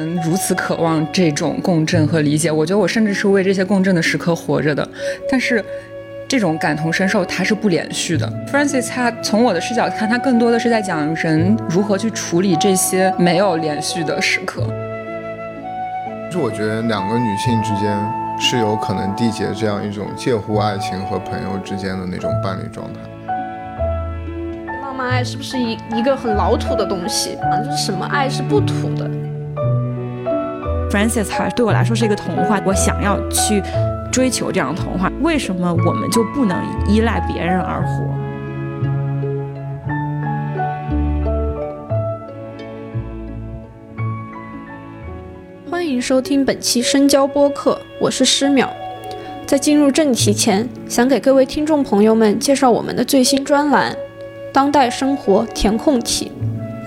们如此渴望这种共振和理解。我觉得我甚至是为这些共振的时刻活着的。但是，这种感同身受它是不连续的。Francis 他从我的视角看，他更多的是在讲人如何去处理这些没有连续的时刻。就我觉得两个女性之间是有可能缔结这样一种介乎爱情和朋友之间的那种伴侣状态。浪漫爱是不是一一个很老土的东西啊？就是什么爱是不土的？Francis 对我来说是一个童话，我想要去追求这样的童话。为什么我们就不能依赖别人而活？欢迎收听本期深交播客，我是诗淼。在进入正题前，想给各位听众朋友们介绍我们的最新专栏《当代生活填空题》。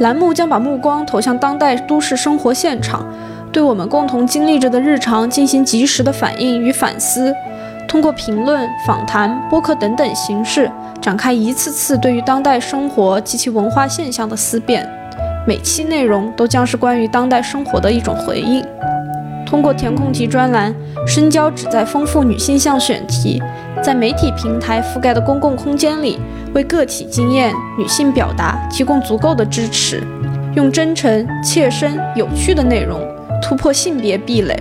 栏目将把目光投向当代都市生活现场，对我们共同经历着的日常进行及时的反应与反思，通过评论、访谈、播客等等形式，展开一次次对于当代生活及其文化现象的思辨。每期内容都将是关于当代生活的一种回应。通过填空题专栏，深交旨在丰富女性向选题在媒体平台覆盖的公共空间里，为个体经验、女性表达提供足够的支持，用真诚、切身、有趣的内容突破性别壁垒，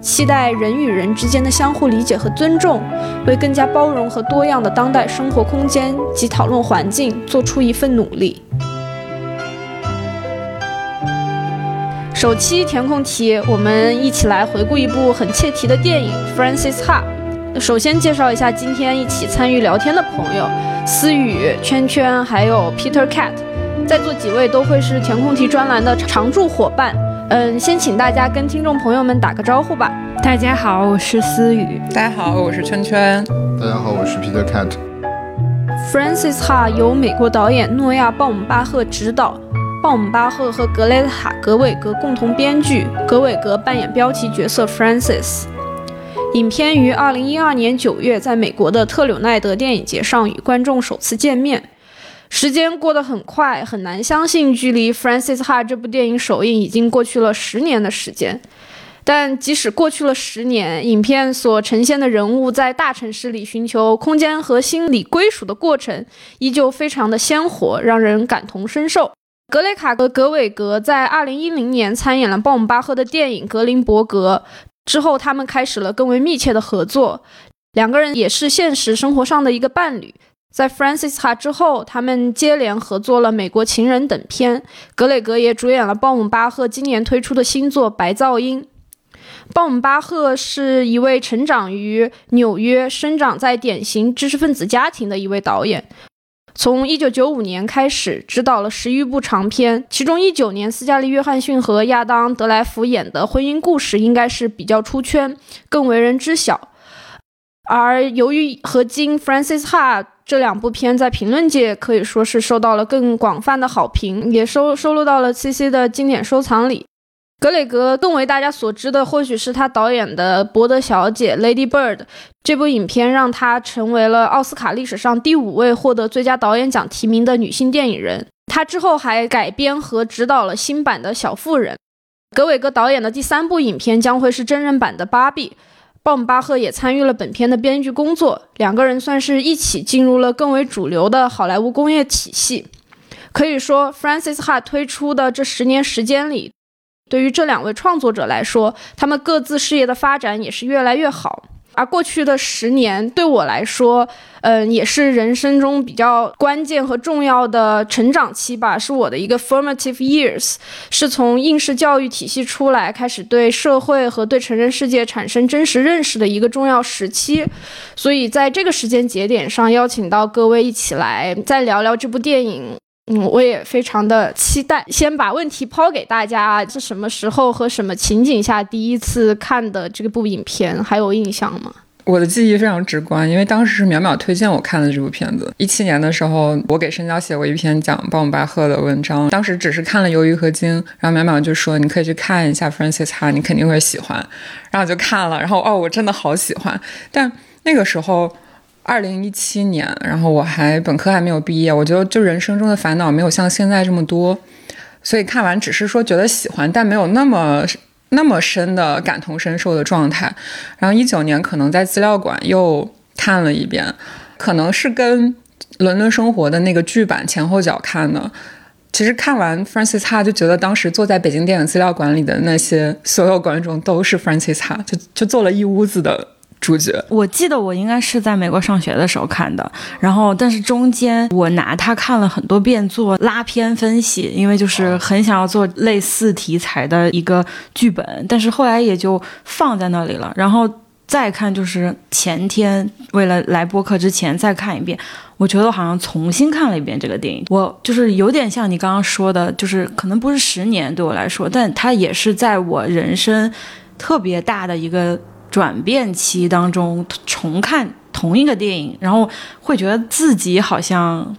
期待人与人之间的相互理解和尊重，为更加包容和多样的当代生活空间及讨论环境做出一份努力。首期填空题，我们一起来回顾一部很切题的电影《Francis Ha》。首先介绍一下今天一起参与聊天的朋友：思雨、圈圈，还有 Peter Cat。在座几位都会是填空题专栏的常驻伙伴。嗯，先请大家跟听众朋友们打个招呼吧。大家好，我是思雨。大家好，我是圈圈。大家好，我是 Peter Cat。《Francis Ha》由美国导演诺亚·鲍姆巴赫执导。鲍姆巴赫和格雷塔·格韦格共同编剧，格韦格扮演标题角色 Francis。影片于二零一二年九月在美国的特柳奈德电影节上与观众首次见面。时间过得很快，很难相信距离 Francis Ha 这部电影首映已经过去了十年的时间。但即使过去了十年，影片所呈现的人物在大城市里寻求空间和心理归属的过程，依旧非常的鲜活，让人感同身受。格雷卡和格韦格在2010年参演了鲍姆巴赫的电影《格林伯格》之后，他们开始了更为密切的合作。两个人也是现实生活上的一个伴侣。在《Francis Ha》之后，他们接连合作了《美国情人》等片。格雷格也主演了鲍姆巴赫今年推出的新作《白噪音》。鲍姆巴赫是一位成长于纽约、生长在典型知识分子家庭的一位导演。从一九九五年开始，执导了十余部长片，其中一九年斯嘉丽·约翰逊和亚当·德莱福演的婚姻故事应该是比较出圈，更为人知晓。而由于和金《Francis Ha》这两部片在评论界可以说是受到了更广泛的好评，也收收录到了 CC 的经典收藏里。格雷格更为大家所知的，或许是他导演的《伯德小姐》（Lady Bird） 这部影片，让他成为了奥斯卡历史上第五位获得最佳导演奖提名的女性电影人。他之后还改编和执导了新版的《小妇人》。格韦格导演的第三部影片将会是真人版的《芭比》。鲍姆巴赫也参与了本片的编剧工作，两个人算是一起进入了更为主流的好莱坞工业体系。可以说，Francis Ha 推出的这十年时间里。对于这两位创作者来说，他们各自事业的发展也是越来越好。而过去的十年对我来说，嗯，也是人生中比较关键和重要的成长期吧，是我的一个 formative years，是从应试教育体系出来，开始对社会和对成人世界产生真实认识的一个重要时期。所以在这个时间节点上，邀请到各位一起来再聊聊这部电影。嗯，我也非常的期待。先把问题抛给大家：是什么时候和什么情景下第一次看的这部影片？还有印象吗？我的记忆非常直观，因为当时是淼淼推荐我看的这部片子。一七年的时候，我给深交写过一篇讲鲍姆巴赫的文章，当时只是看了《鱿鱼和鲸》，然后淼淼就说：“你可以去看一下 Francis Ha，你肯定会喜欢。”然后我就看了，然后哦，我真的好喜欢。但那个时候。二零一七年，然后我还本科还没有毕业，我觉得就人生中的烦恼没有像现在这么多，所以看完只是说觉得喜欢，但没有那么那么深的感同身受的状态。然后一九年可能在资料馆又看了一遍，可能是跟《伦敦生活》的那个剧版前后脚看的。其实看完 Francis Ha 就觉得当时坐在北京电影资料馆里的那些所有观众都是 Francis Ha，就就坐了一屋子的主角。我记得我应该是在美国上学的时候看的，然后但是中间我拿它看了很多遍做拉片分析，因为就是很想要做类似题材的一个剧本，但是后来也就放在那里了。然后再看就是前天为了来播客之前再看一遍。我觉得我好像重新看了一遍这个电影，我就是有点像你刚刚说的，就是可能不是十年对我来说，但它也是在我人生特别大的一个转变期当中重看同一个电影，然后会觉得自己好像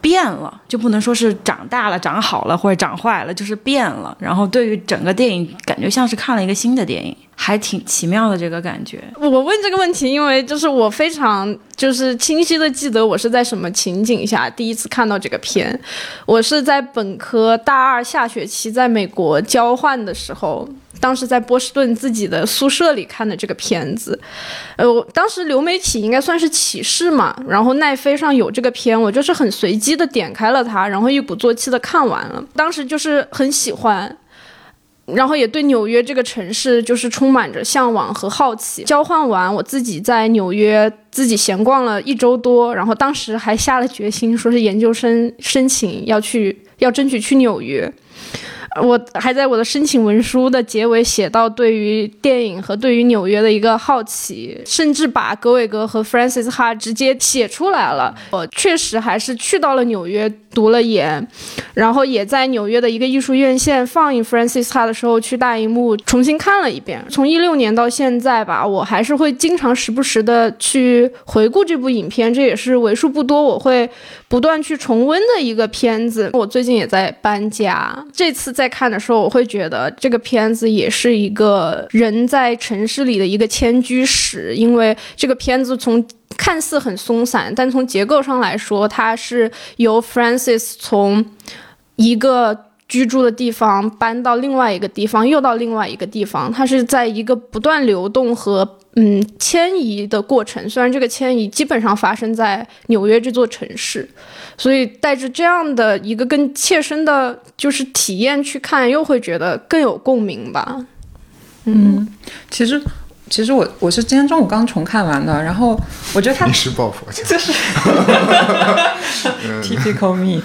变了，就不能说是长大了、长好了或者长坏了，就是变了。然后对于整个电影，感觉像是看了一个新的电影。还挺奇妙的这个感觉。我问这个问题，因为就是我非常就是清晰的记得我是在什么情景下第一次看到这个片。我是在本科大二下学期在美国交换的时候，当时在波士顿自己的宿舍里看的这个片子。呃，我当时流媒体应该算是启示嘛，然后奈飞上有这个片，我就是很随机的点开了它，然后一鼓作气的看完了。当时就是很喜欢。然后也对纽约这个城市就是充满着向往和好奇。交换完，我自己在纽约自己闲逛了一周多，然后当时还下了决心，说是研究生申请要去，要争取去纽约。我还在我的申请文书的结尾写到对于电影和对于纽约的一个好奇，甚至把格韦格和 Francis Ha 直接写出来了。我确实还是去到了纽约读了研，然后也在纽约的一个艺术院线放映 Francis Ha 的时候去大荧幕重新看了一遍。从一六年到现在吧，我还是会经常时不时的去回顾这部影片，这也是为数不多我会不断去重温的一个片子。我最近也在搬家，这次在。在看的时候，我会觉得这个片子也是一个人在城市里的一个迁居史，因为这个片子从看似很松散，但从结构上来说，它是由 Francis 从一个居住的地方搬到另外一个地方，又到另外一个地方，它是在一个不断流动和。嗯，迁移的过程，虽然这个迁移基本上发生在纽约这座城市，所以带着这样的一个更切身的，就是体验去看，又会觉得更有共鸣吧。嗯，其实，其实我我是今天中午刚重看完的，然后我觉得他一时抱佛脚，就是 typical me，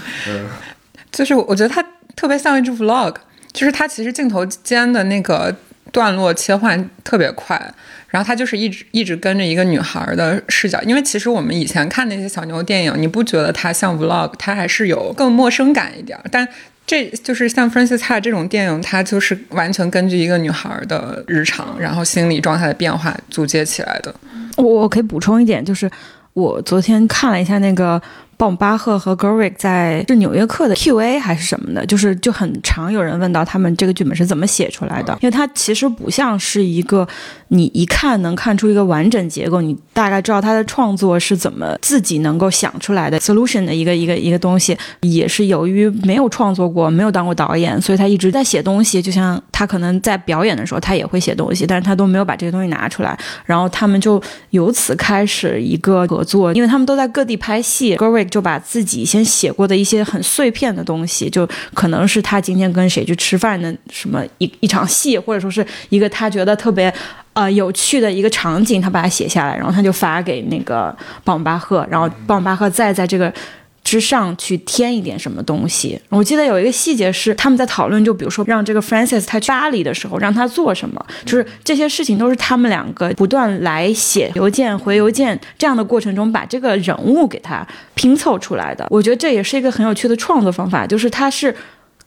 就是我觉得他特别像一支 vlog，就是他其实镜头间的那个段落切换特别快。然后他就是一直一直跟着一个女孩的视角，因为其实我们以前看那些小牛电影，你不觉得它像 vlog，它还是有更陌生感一点。但这就是像 Francis Ha 这种电影，它就是完全根据一个女孩的日常，然后心理状态的变化组接起来的。我我可以补充一点，就是我昨天看了一下那个。鲍姆巴赫和 Gerwig 在是《纽约客》的 Q&A 还是什么的，就是就很常有人问到他们这个剧本是怎么写出来的，因为它其实不像是一个你一看能看出一个完整结构，你大概知道他的创作是怎么自己能够想出来的 solution 的一个一个一个东西，也是由于没有创作过，没有当过导演，所以他一直在写东西。就像他可能在表演的时候，他也会写东西，但是他都没有把这些东西拿出来。然后他们就由此开始一个合作，因为他们都在各地拍戏，Gerwig。就把自己先写过的一些很碎片的东西，就可能是他今天跟谁去吃饭的什么一一场戏，或者说是一个他觉得特别呃有趣的一个场景，他把它写下来，然后他就发给那个鲍姆巴赫，然后鲍姆巴赫再在这个。之上去添一点什么东西？我记得有一个细节是他们在讨论，就比如说让这个 Francis 他去巴黎的时候，让他做什么，就是这些事情都是他们两个不断来写邮件、回邮件这样的过程中，把这个人物给他拼凑出来的。我觉得这也是一个很有趣的创作方法，就是他是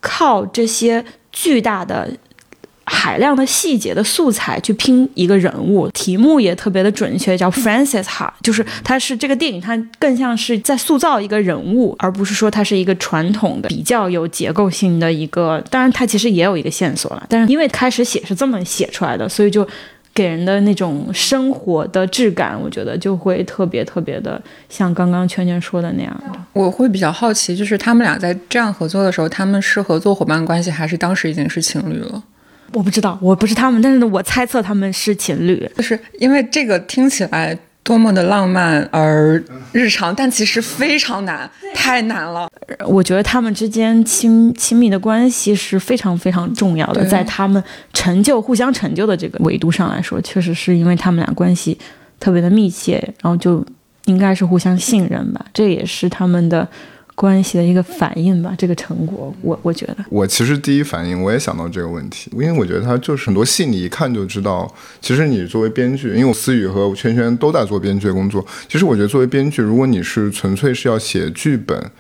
靠这些巨大的。海量的细节的素材去拼一个人物，题目也特别的准确，叫 Francis 哈，就是它是这个电影，它更像是在塑造一个人物，而不是说它是一个传统的比较有结构性的一个。当然，它其实也有一个线索了，但是因为开始写是这么写出来的，所以就给人的那种生活的质感，我觉得就会特别特别的像刚刚圈圈说的那样的。我会比较好奇，就是他们俩在这样合作的时候，他们是合作伙伴关系，还是当时已经是情侣了？我不知道，我不是他们，但是我猜测他们是情侣。就是因为这个听起来多么的浪漫而日常，但其实非常难，太难了。我觉得他们之间亲亲密的关系是非常非常重要的，在他们成就互相成就的这个维度上来说，确实是因为他们俩关系特别的密切，然后就应该是互相信任吧，这也是他们的关系的一个反应吧，这个成果，我我觉得。我其实第一反应我也想到这个问题，因为我觉得他就是很多戏你一看就知道，其实你作为编剧，因为思雨和圈圈都在做编剧的工作，其实我觉得作为编剧，如果你是纯粹是要写剧本。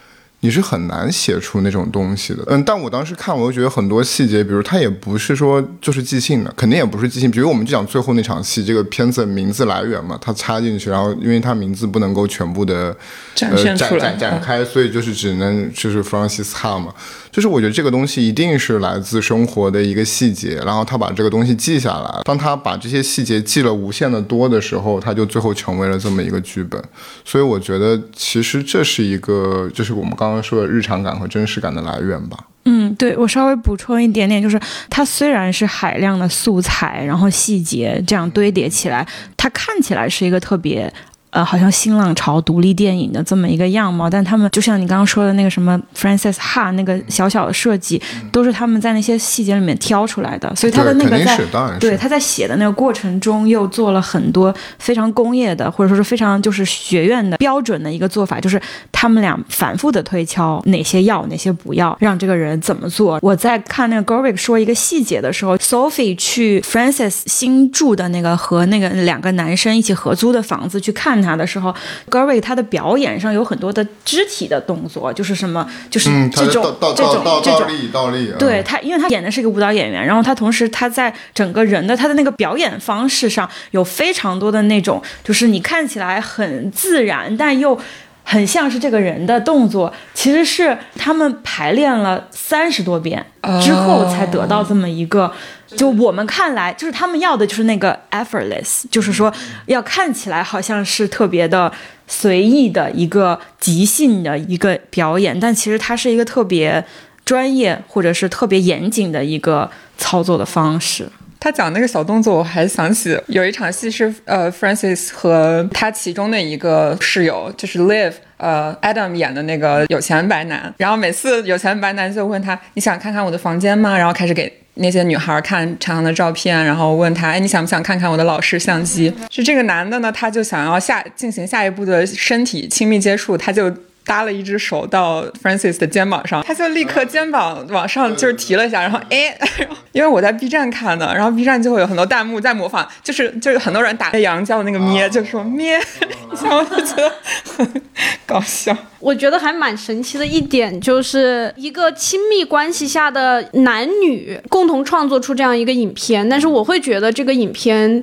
你是很难写出那种东西的，嗯，但我当时看，我又觉得很多细节，比如他也不是说就是即兴的，肯定也不是即兴。比如我们就讲最后那场戏，这个片子名字来源嘛，他插进去，然后因为他名字不能够全部的 展现呃、出来展展展开，所以就是只能就是 Francis Ha 嘛，就是我觉得这个东西一定是来自生活的一个细节，然后他把这个东西记下来，当他把这些细节记了无限的多的时候，他就最后成为了这么一个剧本。所以我觉得其实这是一个，就是我们刚刚刚说的日常感和真实感的来源吧。嗯，对我稍微补充一点点，就是它虽然是海量的素材，然后细节这样堆叠起来，它看起来是一个特别。呃，好像新浪潮独立电影的这么一个样貌，但他们就像你刚刚说的那个什么 Francis Ha 那个小小的设计，都是他们在那些细节里面挑出来的，所以他的那个在对他在写的那个过程中，又做了很多非常工业的，或者说是非常就是学院的标准的一个做法，就是他们俩反复的推敲哪些要，哪些不要，让这个人怎么做。我在看那个 Gorvick 说一个细节的时候，Sophie 去 Francis 新住的那个和那个两个男生一起合租的房子去看他的时候，Gorvick 他的表演上有很多的肢体的动作，就是什么，就是这种、倒倒这种倒倒倒这种。立倒立，嗯对他，因为他演的是一个舞蹈演员，然后他同时他在整个人的他的那个表演方式上有非常多的那种，就是你看起来很自然，但又很像是这个人的动作，其实是他们排练了三十多遍之后才得到这么一个。就我们看来，就是他们要的就是那个 effortless，就是说要看起来好像是特别的随意的一个即兴的一个表演，但其实它是一个特别专业或者是特别严谨的一个操作的方式。他讲那个小动作，我还想起有一场戏是呃，Francis 和他其中的一个室友，就是 Live，呃，Adam 演的那个有钱白男。然后每次有钱白男就问他：“你想看看我的房间吗？”然后开始给那些女孩看长长的照片，然后问他：“哎，你想不想看看我的老式相机？”是这个男的呢，他就想要下进行下一步的身体亲密接触，他就。搭了一只手到 Francis 的肩膀上，他就立刻肩膀往上就是提了一下，然后哎，因为我在 B 站看的，然后 B 站就会有很多弹幕在模仿，就是就是很多人打杨叫的那个咩，就说咩，然后我就觉得很搞笑。我觉得还蛮神奇的一点，就是一个亲密关系下的男女共同创作出这样一个影片，但是我会觉得这个影片。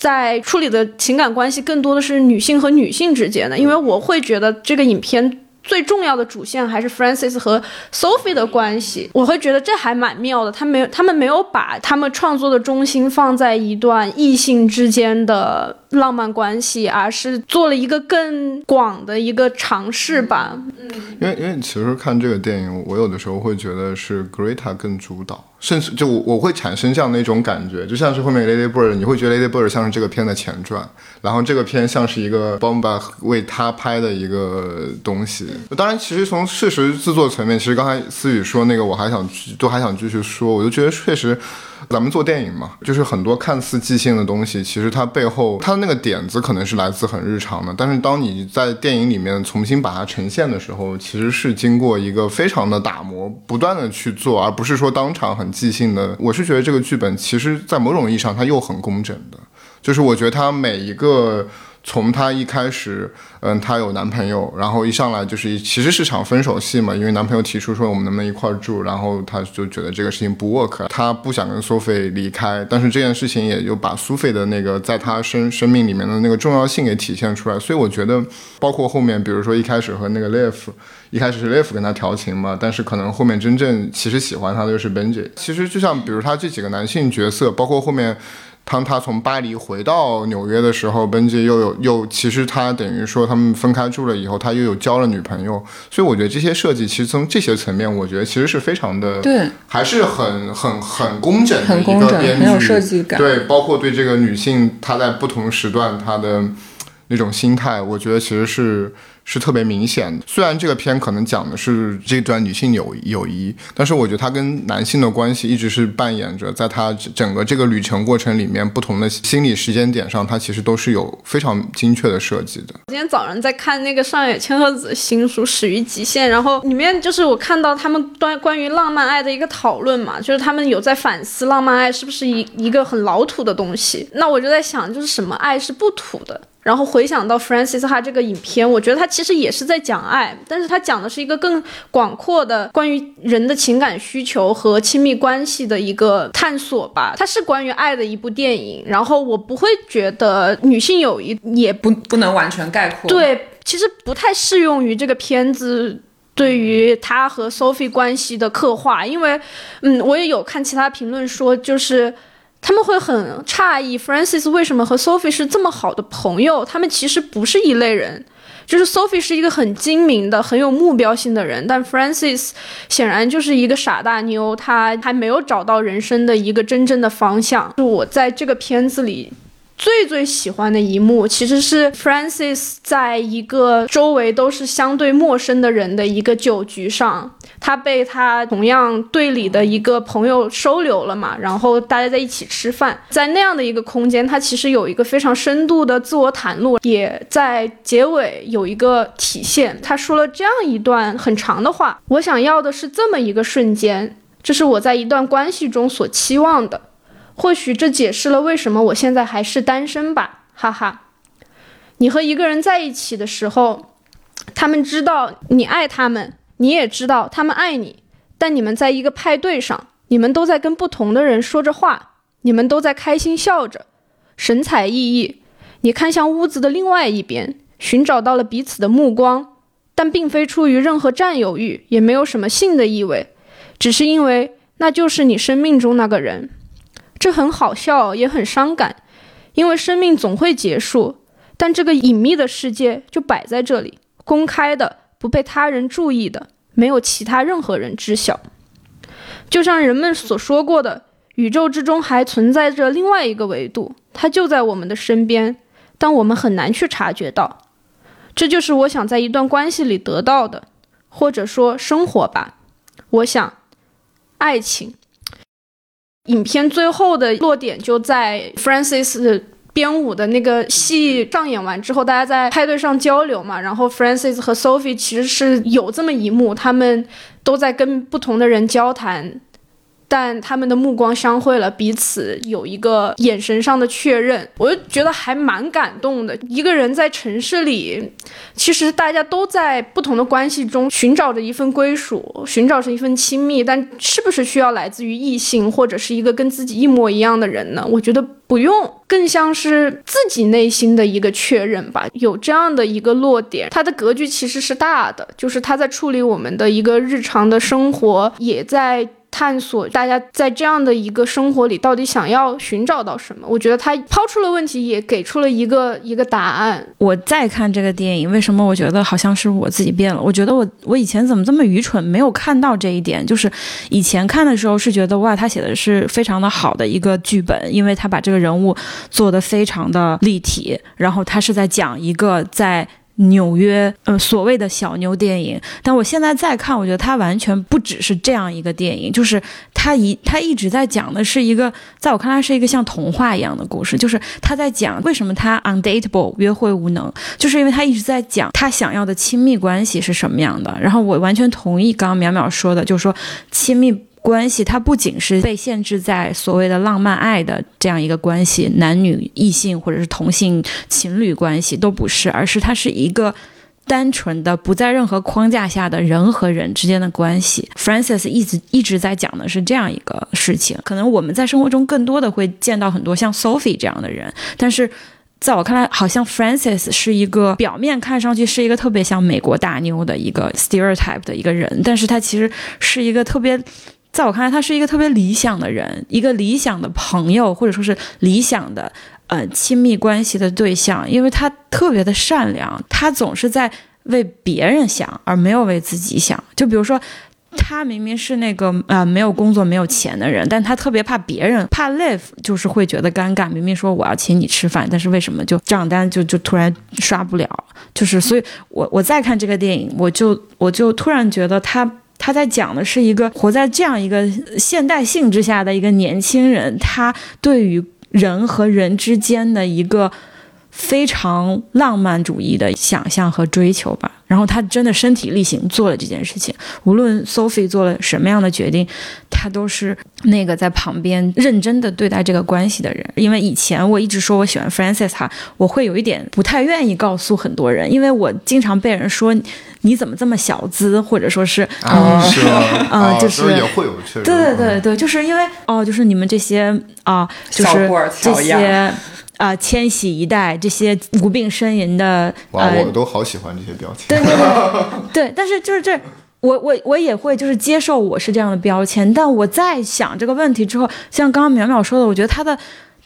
在处理的情感关系更多的是女性和女性之间的，因为我会觉得这个影片最重要的主线还是 Francis 和 Sophie 的关系，我会觉得这还蛮妙的。他没有，他们没有把他们创作的中心放在一段异性之间的浪漫关系，而是做了一个更广的一个尝试吧。嗯因为因为其实看这个电影，我有的时候会觉得是 Greta 更主导，甚至就我我会产生这样的一种感觉，就像是后面 Lady Bird，你会觉得 Lady Bird 像是这个片的前传，然后这个片像是一个 Bomba 为他拍的一个东西。当然，其实从事实制作层面，其实刚才思雨说那个，我还想都还想继续说，我就觉得确实。咱们做电影嘛，就是很多看似即兴的东西，其实它背后它的那个点子可能是来自很日常的，但是当你在电影里面重新把它呈现的时候，其实是经过一个非常的打磨，不断的去做，而不是说当场很即兴的。我是觉得这个剧本其实，在某种意义上它又很工整的，就是我觉得他每一个。从她一开始，嗯，她有男朋友，然后一上来就是其实是场分手戏嘛，因为男朋友提出说我们能不能一块儿住，然后她就觉得这个事情不 work，她不想跟苏菲离开，但是这件事情也就把苏菲的那个在她生生命里面的那个重要性给体现出来，所以我觉得，包括后面，比如说一开始和那个 Liv，一开始是 Liv 跟他调情嘛，但是可能后面真正其实喜欢他的就是 Benji，其实就像比如他这几个男性角色，包括后面。当他从巴黎回到纽约的时候，本杰又有又其实他等于说他们分开住了以后，他又有交了女朋友，所以我觉得这些设计其实从这些层面，我觉得其实是非常的对，还是很很很工整的一个编剧，很有设计感。对，包括对这个女性她在不同时段她的那种心态，我觉得其实是是特别明显的。虽然这个片可能讲的是这段女性友友谊，但是我觉得她跟男性的关系一直是扮演着在她整个这个旅程过程里面不同的心理时间点上，它其实都是有非常精确的设计的。今天早上在看那个上野千鹤子新书《始于极限》，然后里面就是我看到他们关关于浪漫爱的一个讨论嘛，就是他们有在反思浪漫爱是不是一一个很老土的东西。那我就在想，就是什么爱是不土的？然后回想到 Francis 哈这个影片，我觉得他其实也是在讲爱，但是他讲的是一个更广阔的关于人的情感需求和亲密关系的一个探索吧。它是关于爱的一部电影，然后我不会觉得女性友谊也不不能完全概括。对，其实不太适用于这个片子对于他和 Sophie 关系的刻画，因为，嗯，我也有看其他评论说，就是他们会很诧异 Francis 为什么和 Sophie 是这么好的朋友，他们其实不是一类人。就是 Sophie 是一个很精明的、很有目标性的人，但 Francis 显然就是一个傻大妞，她还没有找到人生的一个真正的方向。就我在这个片子里。最最喜欢的一幕，其实是 Francis 在一个周围都是相对陌生的人的一个酒局上，他被他同样队里的一个朋友收留了嘛，然后大家在一起吃饭，在那样的一个空间，他其实有一个非常深度的自我袒露，也在结尾有一个体现。他说了这样一段很长的话：“我想要的是这么一个瞬间，这是我在一段关系中所期望的。”或许这解释了为什么我现在还是单身吧，哈哈。你和一个人在一起的时候，他们知道你爱他们，你也知道他们爱你，但你们在一个派对上，你们都在跟不同的人说着话，你们都在开心笑着，神采奕奕。你看向屋子的另外一边，寻找到了彼此的目光，但并非出于任何占有欲，也没有什么性的意味，只是因为那就是你生命中那个人。这很好笑，也很伤感，因为生命总会结束，但这个隐秘的世界就摆在这里，公开的，不被他人注意的，没有其他任何人知晓。就像人们所说过的，宇宙之中还存在着另外一个维度，它就在我们的身边，但我们很难去察觉到。这就是我想在一段关系里得到的，或者说生活吧。我想，爱情。影片最后的落点就在 Francis 编舞的那个戏上演完之后，大家在派对上交流嘛，然后 Francis 和 Sophie 其实是有这么一幕，他们都在跟不同的人交谈。但他们的目光相会了，彼此有一个眼神上的确认，我就觉得还蛮感动的。一个人在城市里，其实大家都在不同的关系中寻找着一份归属，寻找着一份亲密，但是不是需要来自于异性或者是一个跟自己一模一样的人呢？我觉得不用，更像是自己内心的一个确认吧。有这样的一个落点，它的格局其实是大的，就是他在处理我们的一个日常的生活，也在。探索大家在这样的一个生活里到底想要寻找到什么？我觉得他抛出了问题，也给出了一个一个答案。我再看这个电影，为什么我觉得好像是我自己变了？我觉得我我以前怎么这么愚蠢，没有看到这一点？就是以前看的时候是觉得哇，他写的是非常的好的一个剧本，因为他把这个人物做得非常的立体，然后他是在讲一个在。纽约，呃，所谓的小妞电影，但我现在再看，我觉得它完全不只是这样一个电影，就是它一它一直在讲的是一个，在我看来是一个像童话一样的故事，就是他在讲为什么他 undateable 约会无能，就是因为他一直在讲他想要的亲密关系是什么样的。然后我完全同意刚刚淼淼说的，就是说亲密。关系它不仅是被限制在所谓的浪漫爱的这样一个关系，男女异性或者是同性情侣关系都不是，而是它是一个单纯的不在任何框架下的人和人之间的关系。Francis 一直一直在讲的是这样一个事情，可能我们在生活中更多的会见到很多像 Sophie 这样的人，但是在我看来，好像 Francis 是一个表面看上去是一个特别像美国大妞的一个 stereotype 的一个人，但是他其实是一个特别。在我看来，他是一个特别理想的人，一个理想的朋友，或者说是理想的呃亲密关系的对象，因为他特别的善良，他总是在为别人想，而没有为自己想。就比如说。他明明是那个呃没有工作没有钱的人，但他特别怕别人怕 live，就是会觉得尴尬。明明说我要请你吃饭，但是为什么就账单就就突然刷不了？就是所以，我我再看这个电影，我就我就突然觉得他他在讲的是一个活在这样一个现代性之下的一个年轻人，他对于人和人之间的一个。非常浪漫主义的想象和追求吧，然后他真的身体力行做了这件事情。无论 Sophie 做了什么样的决定，他都是那个在旁边认真的对待这个关系的人。因为以前我一直说我喜欢 f r a n c i s 哈，我会有一点不太愿意告诉很多人，因为我经常被人说你怎么这么小资，或者说是啊，是啊，就是也会有确实，对对对对，就是因为哦，就是你们这些啊，就是这些。啊，千禧一代这些无病呻吟的，哇，我都好喜欢这些标签。对对，但是就是这，我我我也会就是接受我是这样的标签。但我在想这个问题之后，像刚刚淼淼说的，我觉得他的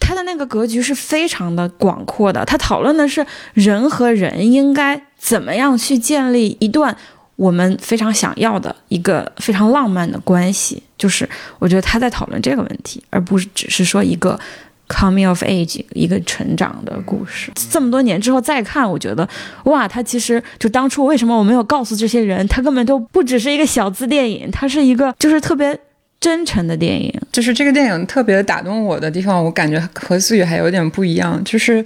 他的那个格局是非常的广阔的。他讨论的是人和人应该怎么样去建立一段我们非常想要的一个非常浪漫的关系。就是我觉得他在讨论这个问题，而不是只是说一个。Coming of age，一个成长的故事。这么多年之后再看，我觉得，哇，他其实就当初为什么我没有告诉这些人，他根本都不只是一个小资电影，他是一个就是特别真诚的电影。就是这个电影特别打动我的地方，我感觉和思雨还有点不一样，就是。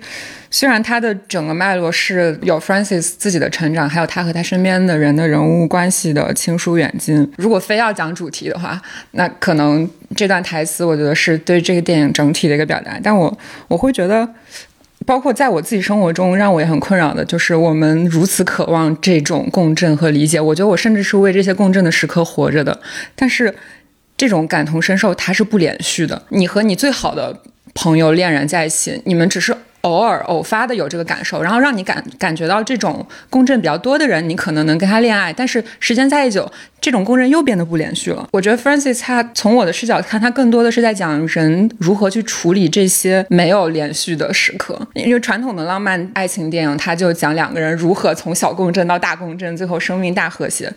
虽然它的整个脉络是有 Francis 自己的成长，还有他和他身边的人的人物关系的亲疏远近。如果非要讲主题的话，那可能这段台词我觉得是对这个电影整体的一个表达。但我我会觉得，包括在我自己生活中，让我也很困扰的就是我们如此渴望这种共振和理解。我觉得我甚至是为这些共振的时刻活着的。但是这种感同身受它是不连续的。你和你最好的朋友恋人在一起，你们只是。偶尔偶发的有这个感受，然后让你感感觉到这种共振比较多的人，你可能能跟他恋爱。但是时间再一久，这种共振又变得不连续了。我觉得 f r a n c i s 他从我的视角看，他更多的是在讲人如何去处理这些没有连续的时刻。因为传统的浪漫爱情电影，他就讲两个人如何从小共振到大共振，最后生命大和谐。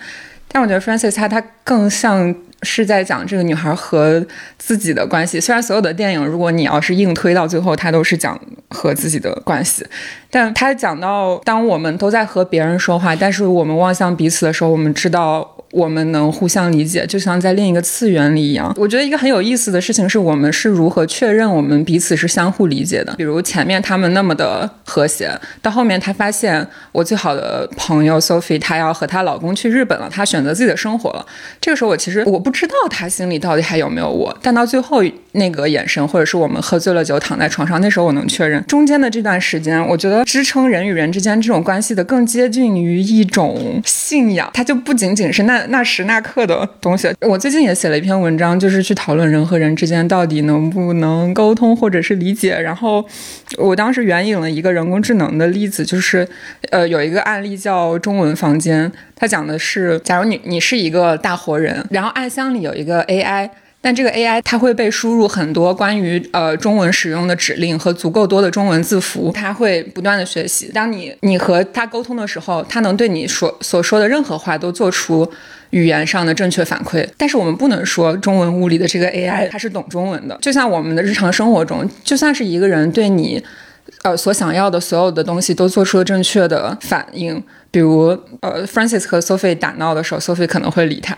但我觉得 f r a n c i s 他他更像。是在讲这个女孩和自己的关系。虽然所有的电影，如果你要是硬推到最后，它都是讲和自己的关系，但他讲到当我们都在和别人说话，但是我们望向彼此的时候，我们知道。我们能互相理解，就像在另一个次元里一样。我觉得一个很有意思的事情是我们是如何确认我们彼此是相互理解的。比如前面他们那么的和谐，到后面他发现我最好的朋友 Sophie 她要和她老公去日本了，她选择自己的生活了。这个时候我其实我不知道她心里到底还有没有我，但到最后那个眼神，或者是我们喝醉了酒躺在床上，那时候我能确认。中间的这段时间，我觉得支撑人与人之间这种关系的更接近于一种信仰，它就不仅仅是那。那时那刻的东西，我最近也写了一篇文章，就是去讨论人和人之间到底能不能沟通或者是理解。然后我当时援引了一个人工智能的例子，就是呃有一个案例叫中文房间，它讲的是，假如你你是一个大活人，然后暗箱里有一个 AI。但这个 AI 它会被输入很多关于呃中文使用的指令和足够多的中文字符，它会不断的学习。当你你和它沟通的时候，它能对你所所说的任何话都做出语言上的正确反馈。但是我们不能说中文物理的这个 AI 它是懂中文的。就像我们的日常生活中，就算是一个人对你呃所想要的所有的东西都做出了正确的反应。比如，呃，Francis 和 Sophie 打闹的时候，Sophie 可能会理他，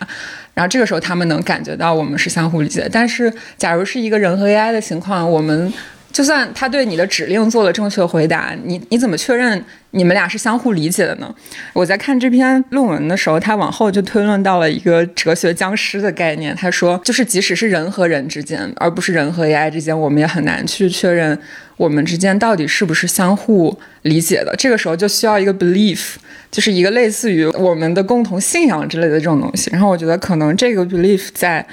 然后这个时候他们能感觉到我们是相互理解。但是，假如是一个人和 AI 的情况，我们就算他对你的指令做了正确回答，你你怎么确认你们俩是相互理解的呢？我在看这篇论文的时候，他往后就推论到了一个哲学僵尸的概念。他说，就是即使是人和人之间，而不是人和 AI 之间，我们也很难去确认我们之间到底是不是相互理解的。这个时候就需要一个 belief。就是一个类似于我们的共同信仰之类的这种东西，然后我觉得可能这个 belief 在，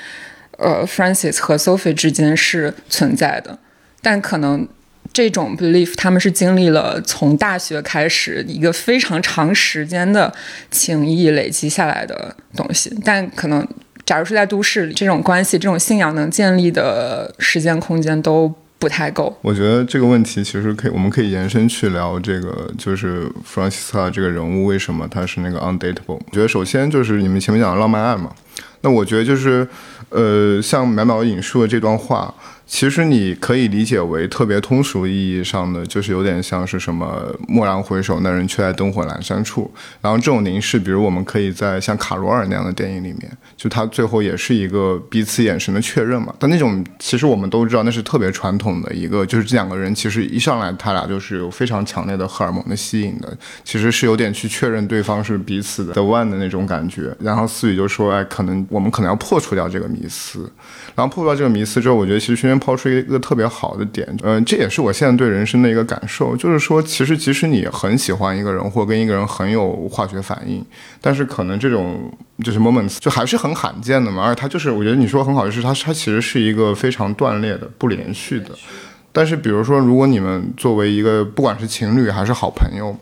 呃，Francis 和 Sophie 之间是存在的，但可能这种 belief 他们是经历了从大学开始一个非常长时间的情谊累积下来的东西，但可能。假如是在都市里，这种关系、这种信仰能建立的时间空间都不太够。我觉得这个问题其实可以，我们可以延伸去聊这个，就是弗朗西斯卡这个人物为什么他是那个 undateable。我觉得首先就是你们前面讲的浪漫爱嘛，那我觉得就是，呃，像淼淼引述的这段话。其实你可以理解为特别通俗意义上的，就是有点像是什么“蓦然回首，那人却在灯火阑珊处”。然后这种凝视，比如我们可以在像卡罗尔那样的电影里面，就他最后也是一个彼此眼神的确认嘛。但那种其实我们都知道，那是特别传统的一个，就是这两个人其实一上来他俩就是有非常强烈的荷尔蒙的吸引的，其实是有点去确认对方是彼此的 one 的那种感觉。然后思雨就说：“哎，可能我们可能要破除掉这个迷思。”然后破除掉这个迷思之后，我觉得其实轩轩抛出一个特别好的点，嗯，这也是我现在对人生的一个感受，就是说，其实即使你很喜欢一个人，或跟一个人很有化学反应，但是可能这种就是 moments 就还是很罕见的嘛。而且它就是，我觉得你说很好，就是它它其实是一个非常断裂的、不连续的。但是比如说，如果你们作为一个不管是情侣还是好朋友，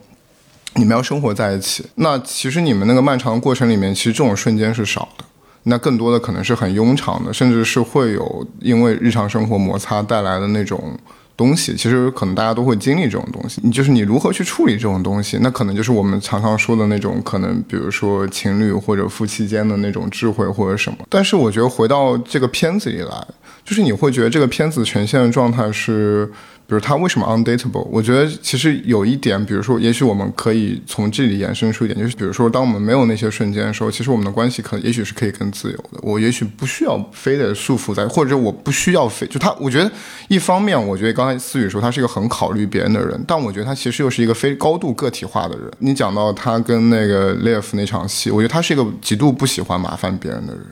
你们要生活在一起，那其实你们那个漫长的过程里面，其实这种瞬间是少的。那更多的可能是很庸常的，甚至是会有因为日常生活摩擦带来的那种东西。其实可能大家都会经历这种东西。你就是你如何去处理这种东西，那可能就是我们常常说的那种可能，比如说情侣或者夫妻间的那种智慧或者什么。但是我觉得回到这个片子里来，就是你会觉得这个片子呈现的状态是。比如他为什么 undateable？我觉得其实有一点，比如说，也许我们可以从这里延伸出一点，就是比如说，当我们没有那些瞬间的时候，其实我们的关系可能也许是可以更自由的。我也许不需要非得束缚在，或者我不需要非就他。我觉得一方面，我觉得刚才思雨说他是一个很考虑别人的人，但我觉得他其实又是一个非高度个体化的人。你讲到他跟那个 Live 那场戏，我觉得他是一个极度不喜欢麻烦别人的人，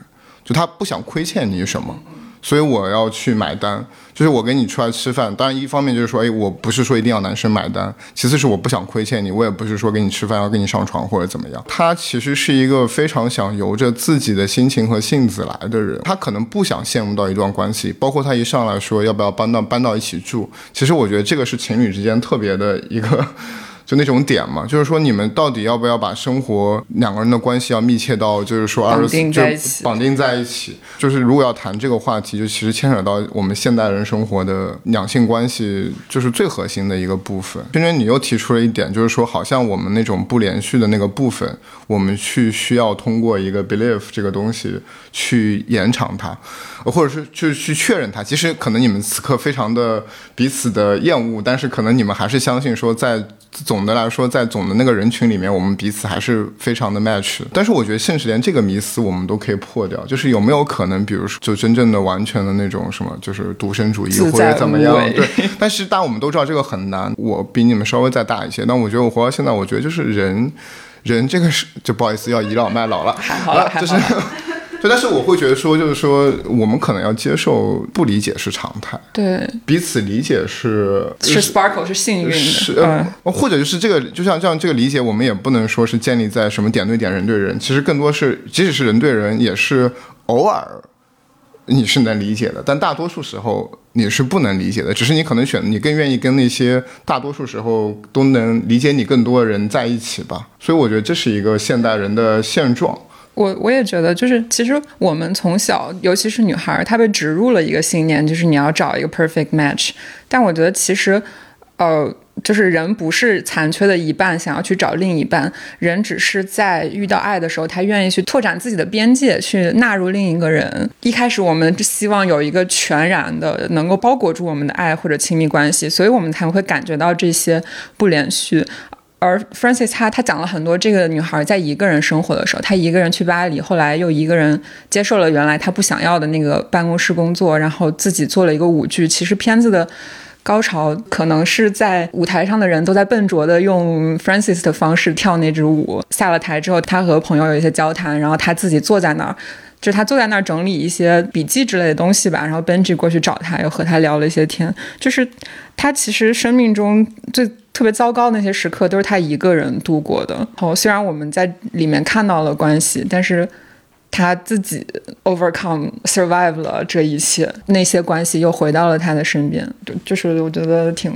就他不想亏欠你什么。所以我要去买单，就是我跟你出来吃饭。当然，一方面就是说，哎，我不是说一定要男生买单；其次是我不想亏欠你，我也不是说跟你吃饭要跟你上床或者怎么样。他其实是一个非常想由着自己的心情和性子来的人，他可能不想陷入到一段关系。包括他一上来说要不要搬到搬到一起住，其实我觉得这个是情侣之间特别的一个。就那种点嘛，就是说你们到底要不要把生活两个人的关系要密切到，就是说二十四就绑定在一起。就是如果要谈这个话题，就其实牵扯到我们现代人生活的两性关系，就是最核心的一个部分。娟娟你又提出了一点，就是说好像我们那种不连续的那个部分，我们去需要通过一个 belief 这个东西去延长它，或者是就去确认它。其实可能你们此刻非常的彼此的厌恶，但是可能你们还是相信说在。总的来说，在总的那个人群里面，我们彼此还是非常的 match。但是我觉得，甚至连这个迷思我们都可以破掉。就是有没有可能，比如说，就真正的完全的那种什么，就是独身主义或者怎么样？对。但是，但我们都知道这个很难。我比你们稍微再大一些，但我觉得我活到现在，我觉得就是人，人这个是，就不好意思要倚老卖老了。好了，就是。就但是我会觉得说，就是说，我们可能要接受不理解是常态，对，彼此理解是是 sparkle 是幸运的，是，或者就是这个，就像这样这个理解，我们也不能说是建立在什么点对点人对人，其实更多是，即使是人对人，也是偶尔你是能理解的，但大多数时候你是不能理解的，只是你可能选，你更愿意跟那些大多数时候都能理解你更多的人在一起吧。所以我觉得这是一个现代人的现状。我我也觉得，就是其实我们从小，尤其是女孩，她被植入了一个信念，就是你要找一个 perfect match。但我觉得其实，呃，就是人不是残缺的一半，想要去找另一半，人只是在遇到爱的时候，他愿意去拓展自己的边界，去纳入另一个人。一开始我们希望有一个全然的能够包裹住我们的爱或者亲密关系，所以我们才会感觉到这些不连续。而 Francis 他他讲了很多，这个女孩在一个人生活的时候，她一个人去巴黎，后来又一个人接受了原来她不想要的那个办公室工作，然后自己做了一个舞剧。其实片子的高潮可能是在舞台上的人都在笨拙的用 Francis 的方式跳那支舞。下了台之后，他和朋友有一些交谈，然后他自己坐在那儿，就是他坐在那儿整理一些笔记之类的东西吧。然后 Benji 过去找他，又和他聊了一些天。就是他其实生命中最。特别糟糕的那些时刻都是他一个人度过的。哦，虽然我们在里面看到了关系，但是他自己 overcome survive 了这一切，那些关系又回到了他的身边。就就是我觉得挺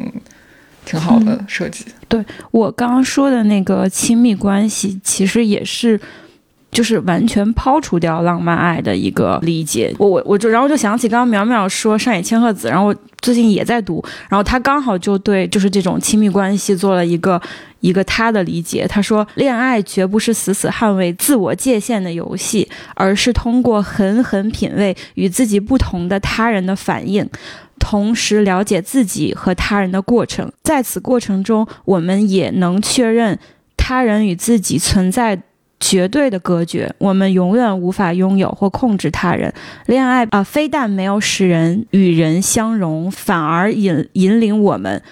挺好的设计。对我刚刚说的那个亲密关系，其实也是就是完全抛除掉浪漫爱的一个理解。我我我就然后就想起刚刚淼淼说上野千鹤子，然后最近也在读，然后他刚好就对就是这种亲密关系做了一个一个他的理解。他说，恋爱绝不是死死捍卫自我界限的游戏，而是通过狠狠品味与自己不同的他人的反应。同时了解自己和他人的过程，在此过程中，我们也能确认他人与自己存在绝对的隔绝。我们永远无法拥有或控制他人。恋爱啊、非但没有使人与人相融，反而引引领我们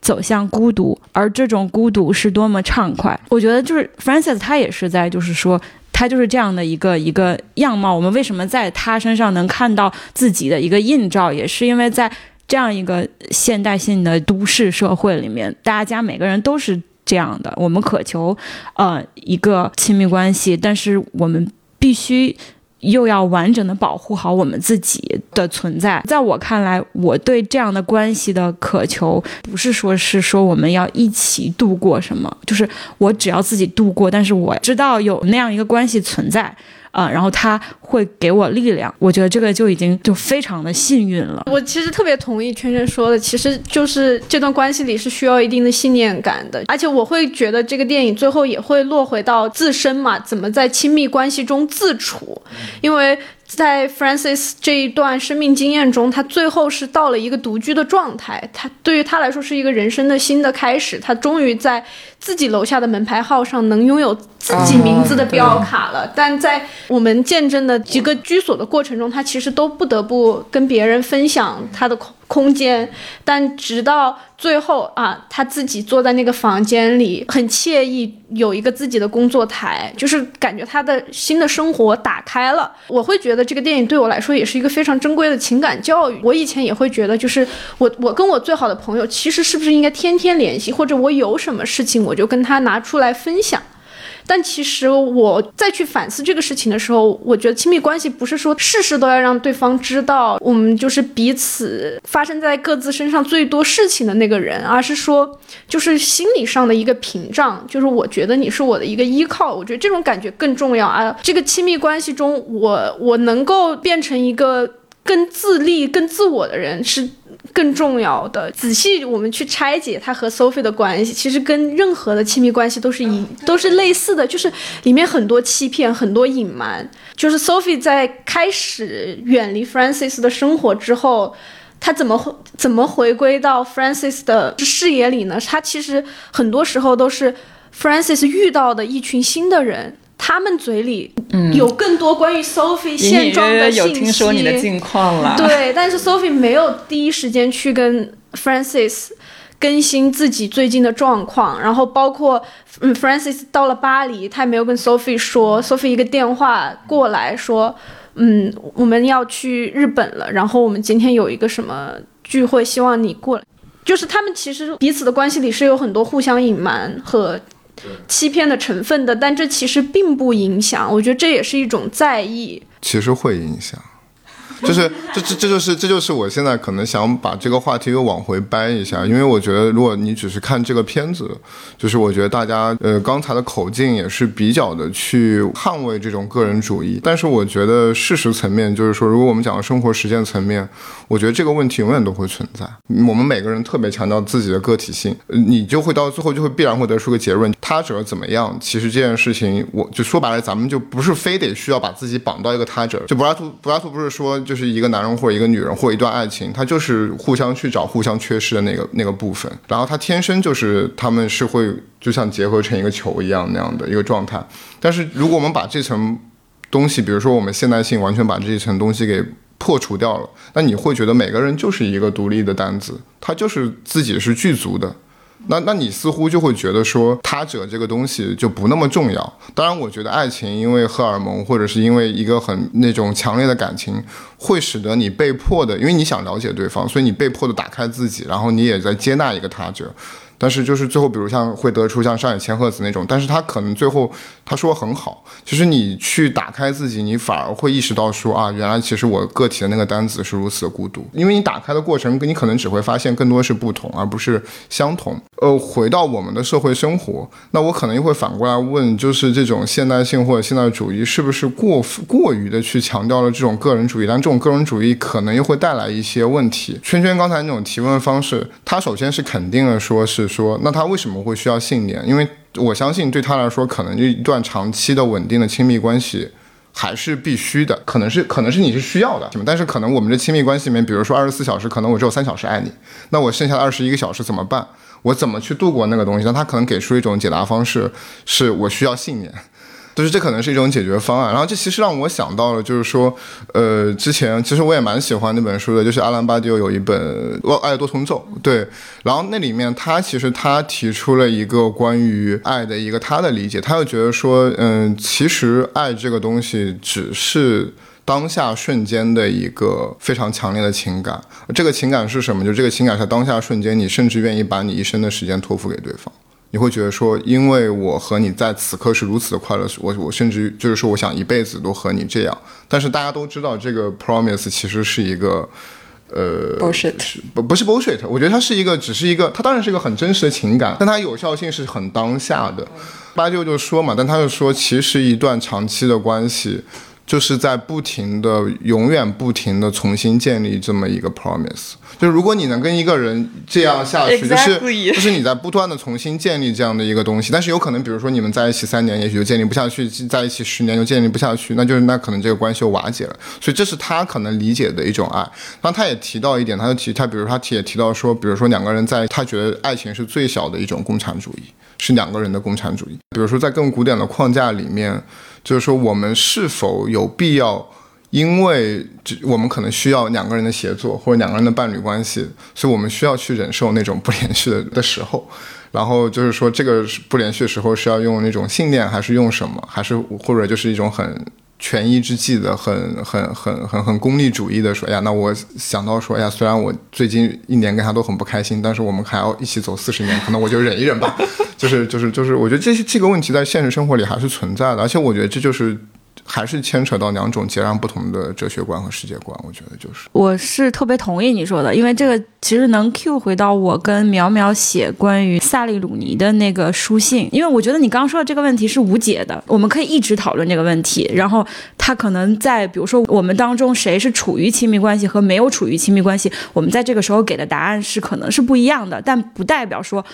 走向孤独，而这种孤独是多么畅快。我觉得就是 Francis 他也是在就是说。他就是这样的一个一个样貌，我们为什么在他身上能看到自己的一个映照，也是因为在这样一个现代性的都市社会里面，大家每个人都是这样的。我们渴求呃一个亲密关系，但是我们必须又要完整的保护好我们自己的存在。在我看来，我对这样的关系的渴求，不是说是说我们要一起度过什么，就是我只要自己度过，但是我知道有那样一个关系存在。啊、然后他会给我力量，我觉得这个就已经就非常的幸运了。我其实特别同意圈圈说的，其实就是这段关系里是需要一定的信念感的，而且我会觉得这个电影最后也会落回到自身嘛，怎么在亲密关系中自处，因为。在 Francis 这一段生命经验中，他最后是到了一个独居的状态。他对于他来说是一个人生的新的开始。他终于在自己楼下的门牌号上能拥有自己名字的标卡了。但在我们见证的几个居所的过程中，他其实都不得不跟别人分享他的空间。但直到最后啊，他自己坐在那个房间里，很惬意，有一个自己的工作台，就是感觉他的新的生活打开了。我会觉得这个电影对我来说也是一个非常珍贵的情感教育。我以前也会觉得，就是我我跟我最好的朋友，其实是不是应该天天联系，或者我有什么事情我就跟他拿出来分享。但其实我再去反思这个事情的时候，我觉得亲密关系不是说事事都要让对方知道，我们就是彼此发生在各自身上最多事情的那个人，而是说就是心理上的一个屏障，就是我觉得你是我的一个依靠，我觉得这种感觉更重要啊。这个亲密关系中，我我能够变成一个更自立、更自我的人是。更重要的，仔细我们去拆解他和 Sophie 的关系，其实跟任何的亲密关系都是一都是类似的，就是里面很多欺骗，很多隐瞒。就是 Sophie 在开始远离 Francis 的生活之后，他怎么怎么回归到 Francis 的视野里呢？他其实很多时候都是 Francis 遇到的一群新的人。他们嘴里有更多关于 Sophie 现状的信息，有听说你的近况了。对，但是 Sophie 没有第一时间去跟 Francis 更新自己最近的状况，然后包括嗯，Francis 到了巴黎，他也没有跟 Sophie 说，Sophie 一个电话过来说，嗯，我们要去日本了，然后我们今天有一个什么聚会，希望你过来。就是他们其实彼此的关系里是有很多互相隐瞒和。欺骗的成分的，但这其实并不影响。我觉得这也是一种在意。其实会影响，就是这这这就是这就是我现在可能想把这个话题又往回掰一下，因为我觉得如果你只是看这个片子，就是我觉得大家呃刚才的口径也是比较的去捍卫这种个人主义，但是我觉得事实层面就是说，如果我们讲生活实践层面，我觉得这个问题永远都会存在。我们每个人特别强调自己的个体性，你就会到最后就会必然会得出个结论，他者怎么样？其实这件事情，我就说白了，咱们就不是非得需要把自己绑到一个他者。就柏拉图，柏拉图不是说，就是一个男人或者一个女人或一段爱情，他就是互相去找互相缺失的那个那个部分，然后他天生就是他们是会就像结合成一个球一样那样的一个状态。但是如果我们把这层东西，比如说我们现代性完全把这一层东西给破除掉了，那你会觉得每个人就是一个独立的单子，他就是自己是具足的。那那你似乎就会觉得说他者这个东西就不那么重要。当然，我觉得爱情因为荷尔蒙或者是因为一个很那种强烈的感情，会使得你被迫的，因为你想了解对方，所以你被迫的打开自己，然后你也在接纳一个他者。但是就是最后，比如像会得出像上野千鹤子那种，但是他可能最后他说很好，其实你去打开自己，你反而会意识到说啊，原来其实我个体的那个单子是如此的孤独，因为你打开的过程，你可能只会发现更多是不同，而不是相同。呃，回到我们的社会生活，那我可能又会反过来问，就是这种现代性或者现代主义是不是过过于的去强调了这种个人主义？但这种个人主义可能又会带来一些问题。圈圈刚才那种提问方式，他首先是肯定了，说是说，那他为什么会需要信念？因为我相信对他来说，可能一段长期的稳定的亲密关系。还是必须的，可能是可能是你是需要的，但是可能我们这亲密关系里面，比如说二十四小时，可能我只有三小时爱你，那我剩下的二十一个小时怎么办？我怎么去度过那个东西？那他可能给出一种解答方式，是我需要信念。就是这可能是一种解决方案，然后这其实让我想到了，就是说，呃，之前其实我也蛮喜欢那本书的，就是阿兰巴迪欧有一本《爱多重奏》，对，然后那里面他其实他提出了一个关于爱的一个他的理解，他又觉得说，嗯，其实爱这个东西只是当下瞬间的一个非常强烈的情感，这个情感是什么？就这个情感是当下瞬间，你甚至愿意把你一生的时间托付给对方。你会觉得说，因为我和你在此刻是如此的快乐，我我甚至就是说，我想一辈子都和你这样。但是大家都知道，这个 promise 其实是一个，呃，bullshit，不不是 bullshit。我觉得它是一个，只是一个，它当然是一个很真实的情感，但它有效性是很当下的。八舅就说嘛，但他就说，其实一段长期的关系。就是在不停的、永远不停的重新建立这么一个 promise。就是如果你能跟一个人这样下去，就是就是你在不断的重新建立这样的一个东西。但是有可能，比如说你们在一起三年，也许就建立不下去；在一起十年就建立不下去，那就是那可能这个关系就瓦解了。所以这是他可能理解的一种爱。那他也提到一点，他就提他，比如他提也提到说，比如说两个人在，他觉得爱情是最小的一种共产主义，是两个人的共产主义。比如说在更古典的框架里面。就是说，我们是否有必要？因为我们可能需要两个人的协作，或者两个人的伴侣关系，所以我们需要去忍受那种不连续的的时候。然后就是说，这个不连续的时候是要用那种信念，还是用什么？还是或者就是一种很权宜之计的、很很很很很功利主义的说哎呀？那我想到说哎呀，虽然我最近一年跟他都很不开心，但是我们还要一起走四十年，可能我就忍一忍吧。就是就是就是，我觉得这些这个问题在现实生活里还是存在的，而且我觉得这就是还是牵扯到两种截然不同的哲学观和世界观。我觉得就是，我是特别同意你说的，因为这个其实能 Q 回到我跟苗苗写关于萨利鲁尼的那个书信，因为我觉得你刚刚说的这个问题是无解的，我们可以一直讨论这个问题，然后他可能在比如说我们当中谁是处于亲密关系和没有处于亲密关系，我们在这个时候给的答案是可能是不一样的，但不代表说。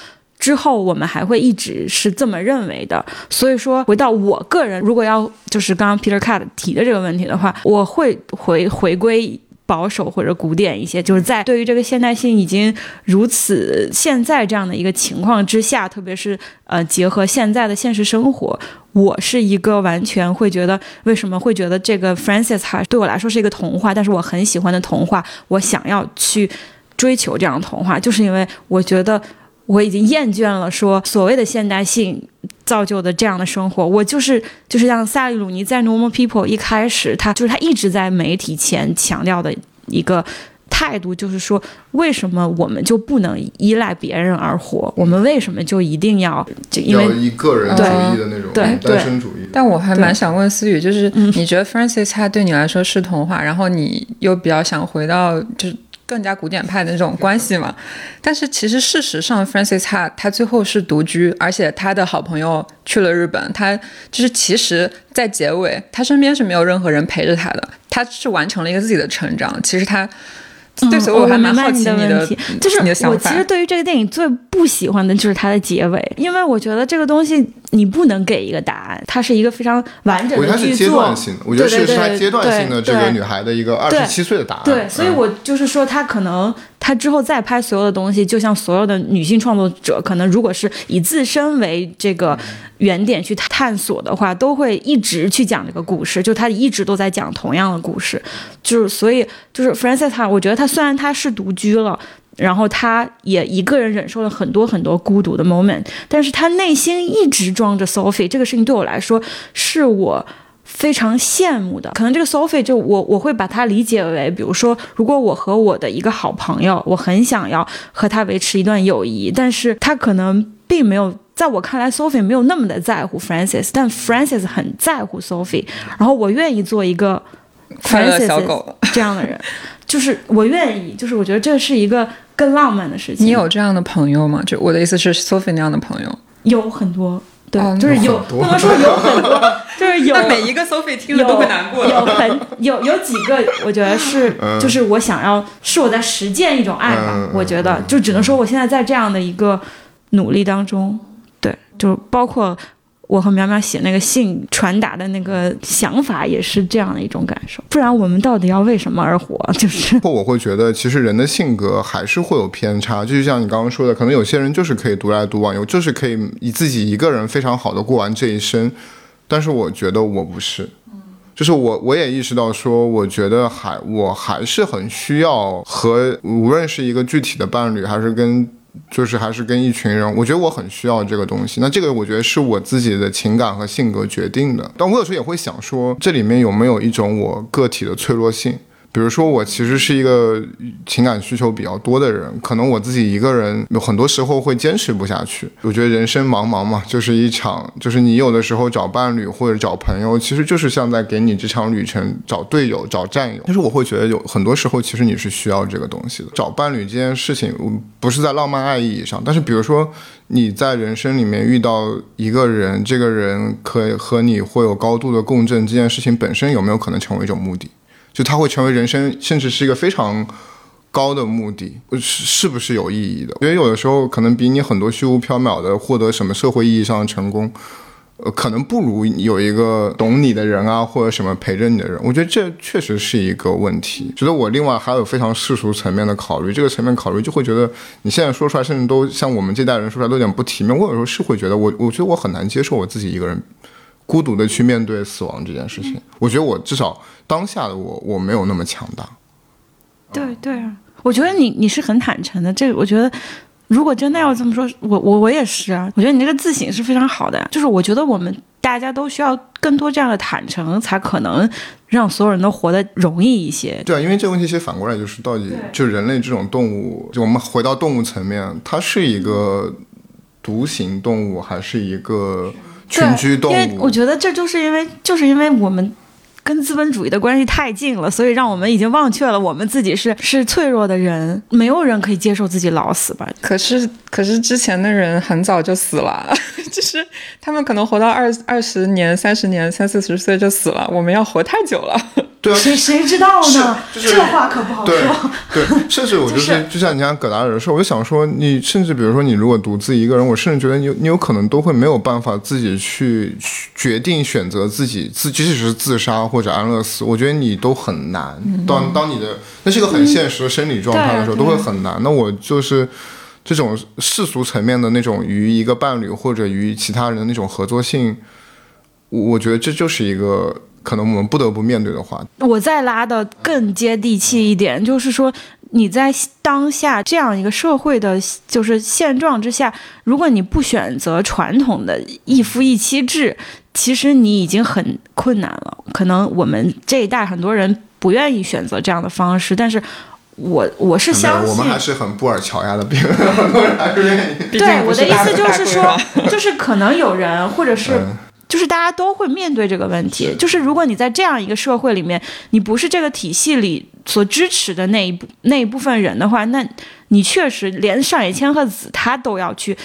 之后我们还会一直是这么认为的，所以说回到我个人，如果要就是刚刚 Peter Cat 提的这个问题的话，我会回回归保守或者古典一些，就是在对于这个现代性已经如此现在这样的一个情况之下，特别是呃结合现在的现实生活，我是一个完全会觉得为什么会觉得这个 Francis 哈对我来说是一个童话，但是我很喜欢的童话，我想要去追求这样的童话，就是因为我觉得。我已经厌倦了说所谓的现代性造就的这样的生活，我就是就是像萨利鲁尼在《Normal People》一开始，他就是他一直在媒体前强调的一个态度，就是说为什么我们就不能依赖别人而活？我们为什么就一定要就因为一个人主义的那种单身主义？但我还蛮想问思雨，就是你觉得 Francis 他对你来说是童话，然后你又比较想回到就是。更加古典派的那种关系嘛，但是其实事实上，Francis 他他最后是独居，而且他的好朋友去了日本，他就是其实，在结尾他身边是没有任何人陪着他的，他是完成了一个自己的成长。其实他。对，所以我还蛮好奇你的问题，就是我其实对于这个电影最不喜欢的就是它的结尾，因为我觉得这个东西你不能给一个答案，它是一个非常完整的剧作。阶段性的，我觉得是它阶段性的这个女孩的一个二十七岁的答案。对，所以我就是说，他可能他之后再拍所有的东西，就像所有的女性创作者，可能如果是以自身为这个原点去探索的话，都会一直去讲这个故事，就他一直都在讲同样的故事，就是所以就是 Frances，我觉得他。虽然他是独居了，然后他也一个人忍受了很多很多孤独的 moment，但是他内心一直装着 Sophie。这个事情对我来说是我非常羡慕的。可能这个 Sophie 就我我会把它理解为，比如说，如果我和我的一个好朋友，我很想要和他维持一段友谊，但是他可能并没有，在我看来，Sophie 没有那么的在乎 Francis，但 Francis 很在乎 Sophie，然后我愿意做一个 Francis 这样的人。就是我愿意，就是我觉得这是一个更浪漫的事情。你有这样的朋友吗？就我的意思是，Sophie 那样的朋友，有很多，对，哦就是有，不能说有很多，就是有那每一个 Sophie 听有了都会难过有的。很有有几个，我觉得是，嗯就是我想要，是我在实践一种爱吧。嗯我觉得嗯就只能说我现在在这样的一个努力当中，对，就包括我和苗苗写那个信传达的那个想法，也是这样的一种感受。不然我们到底要为什么而活？就是 或我会觉得，其实人的性格还是会有偏差，就像你刚刚说的，可能有些人就是可以独来独往，有就是可以以自己一个人非常好的过完这一生，但是我觉得我不是。就是我，我也意识到说，我觉得还我还是很需要和无论是一个具体的伴侣，还是跟就是还是跟一群人，我觉得我很需要这个东西。那这个我觉得是我自己的情感和性格决定的。但我有时候也会想说，这里面有没有一种我个体的脆弱性？比如说，我其实是一个情感需求比较多的人，可能我自己一个人有很多时候会坚持不下去。我觉得人生茫茫嘛，就是一场，就是你有的时候找伴侣或者找朋友，其实就是像在给你这场旅程找队友、找战友。但是我会觉得有很多时候，其实你是需要这个东西的。找伴侣这件事情，不是在浪漫爱意义上，但是比如说你在人生里面遇到一个人，这个人可以和你会有高度的共振，这件事情本身有没有可能成为一种目的？就它会成为人生，甚至是一个非常高的目的，是是不是有意义的？因为有的时候可能比你很多虚无缥缈的获得什么社会意义上的成功，呃，可能不如有一个懂你的人啊，或者什么陪着你的人。我觉得这确实是一个问题。觉得我另外还有非常世俗层面的考虑，这个层面考虑就会觉得你现在说出来，甚至都像我们这代人说出来都有点不体面。我有时候是会觉得我，我觉得我很难接受我自己一个人孤独的去面对死亡这件事情。我觉得我至少当下的我，我没有那么强大。对对啊，我觉得你你是很坦诚的，这个我觉得。如果真的要这么说，我我我也是啊。我觉得你这个自省是非常好的，就是我觉得我们大家都需要更多这样的坦诚，才可能让所有人都活得容易一些。对啊，因为这个问题其实反过来就是，到底就人类这种动物，就我们回到动物层面，它是一个独行动物，还是一个群居动物，因为我？觉得这就是因为就是因为我们跟资本主义的关系太近了，所以让我们已经忘却了我们自己是是脆弱的人，没有人可以接受自己老死吧？可是，可是之前的人很早就死了，就是他们可能活到二二十年、三十年、三四十岁就死了。我们要活太久了。对啊，谁谁知道呢？就是这话可不好说。对，甚至我就是、就是就像你讲葛达尔的事，我就想说，你甚至比如说你如果独自一个人，我甚至觉得你你有可能都会没有办法自己去去决定选择自己自，即使是自杀或者安乐死，我觉得你都很难。当当你的那是一个很现实的生理状态的时候，对都会很难。那我就是。这种世俗层面的那种与一个伴侣或者与其他人的那种合作性，我我觉得这就是一个可能我们不得不面对的话题。我再拉的更接地气一点，就是说你在当下这样一个社会的，就是现状之下，如果你不选择传统的一夫一妻制，其实你已经很困难了。可能我们这一代很多人不愿意选择这样的方式，但是我我是相信，我们还是很布尔乔亚的病，很多人还是愿意。对我的意思就是说，就是可能有人或者是。嗯就是大家都会面对这个问题，就是如果你在这样一个社会里面，你不是这个体系里所支持的那一部那一部分人的话，那你确实连上野千鹤子他都要去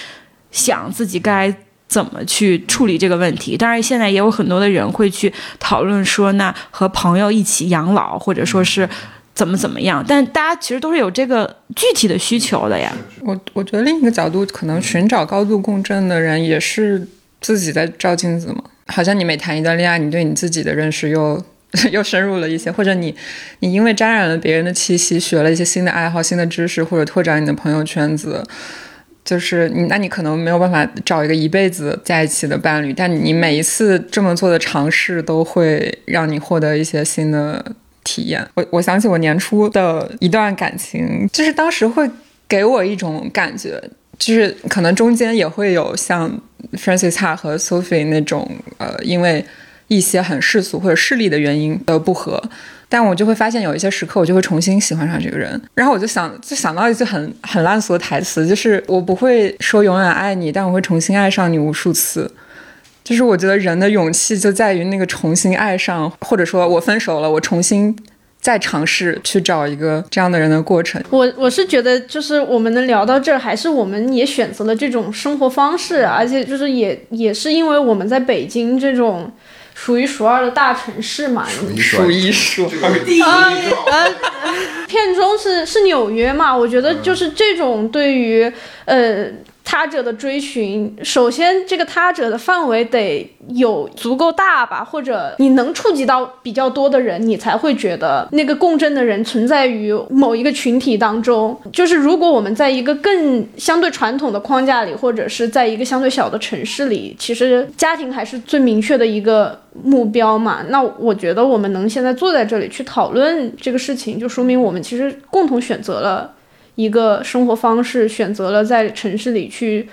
想自己该怎么去处理这个问题。当然，现在也有很多的人会去讨论说，那和朋友一起养老，或者说是怎么怎么样。但大家其实都是有这个具体的需求的呀。我我觉得另一个角度，可能寻找高度共振的人也是自己在照镜子嘛。好像你每谈一段恋爱，你对你自己的认识又 又深入了一些，或者你你因为沾染了别人的气息，学了一些新的爱好、新的知识，或者拓展你的朋友圈子。就是你，那你可能没有办法找一个一辈子在一起的伴侣，但你每一次这么做的尝试，都会让你获得一些新的体验。我我想起我年初的一段感情，就是当时会给我一种感觉，就是可能中间也会有像 Francis Ha 和 Sophie 那种呃，因为一些很世俗或者势利的原因的不合。但我就会发现有一些时刻，我就会重新喜欢上这个人，然后我就想，就想到一句很很烂俗的台词，就是我不会说永远爱你，但我会重新爱上你无数次。就是我觉得人的勇气就在于那个重新爱上，或者说我分手了，我重新再尝试去找一个这样的人的过程。我我是觉得，就是我们能聊到这儿，还是我们也选择了这种生活方式，而且就是也也是因为我们在北京这种数一数二的大城市嘛，数一数二。啊呃，片中是是纽约嘛，我觉得就是这种对于呃。他者的追寻，首先这个他者的范围得有足够大吧，或者你能触及到比较多的人，你才会觉得那个共振的人存在于某一个群体当中。就是如果我们在一个更相对传统的框架里，或者是在一个相对小的城市里，其实家庭还是最明确的一个目标嘛。那我觉得我们能现在坐在这里去讨论这个事情，就说明我们其实共同选择了。一个生活方式，选择了在城市里去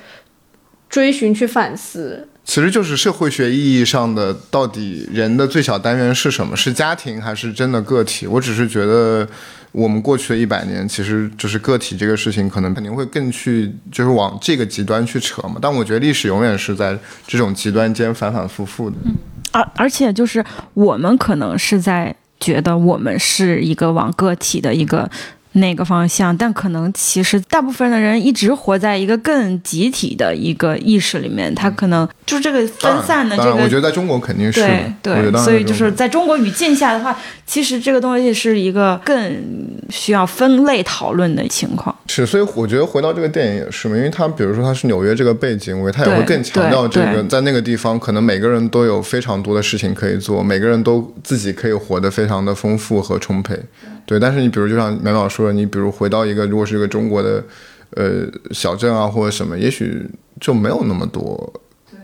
追寻、去反思，其实就是社会学意义上的，到底人的最小单元是什么？是家庭还是真的个体？我只是觉得，我们过去的一百年，其实就是个体这个事情，可能肯定会更去，就是往这个极端去扯嘛。但我觉得历史永远是在这种极端间反反复复的。嗯，而而且就是我们可能是在觉得我们是一个往个体的一个。那个方向，但可能其实大部分的人一直活在一个更集体的一个意识里面，他可能就是这个分散的这个。我觉得在中国肯定是对对，所以就是在中国语境下的话，其实这个东西是一个更需要分类讨论的情况。是，所以我觉得回到这个电影也是嘛，因为他比如说他是纽约这个背景，我觉得他也会更强调这个在那个地方，可能每个人都有非常多的事情可以做，每个人都自己可以活得非常的丰富和充沛。对，但是你比如就像淼淼说的，你比如回到一个如果是一个中国的，呃小镇啊或者什么，也许就没有那么多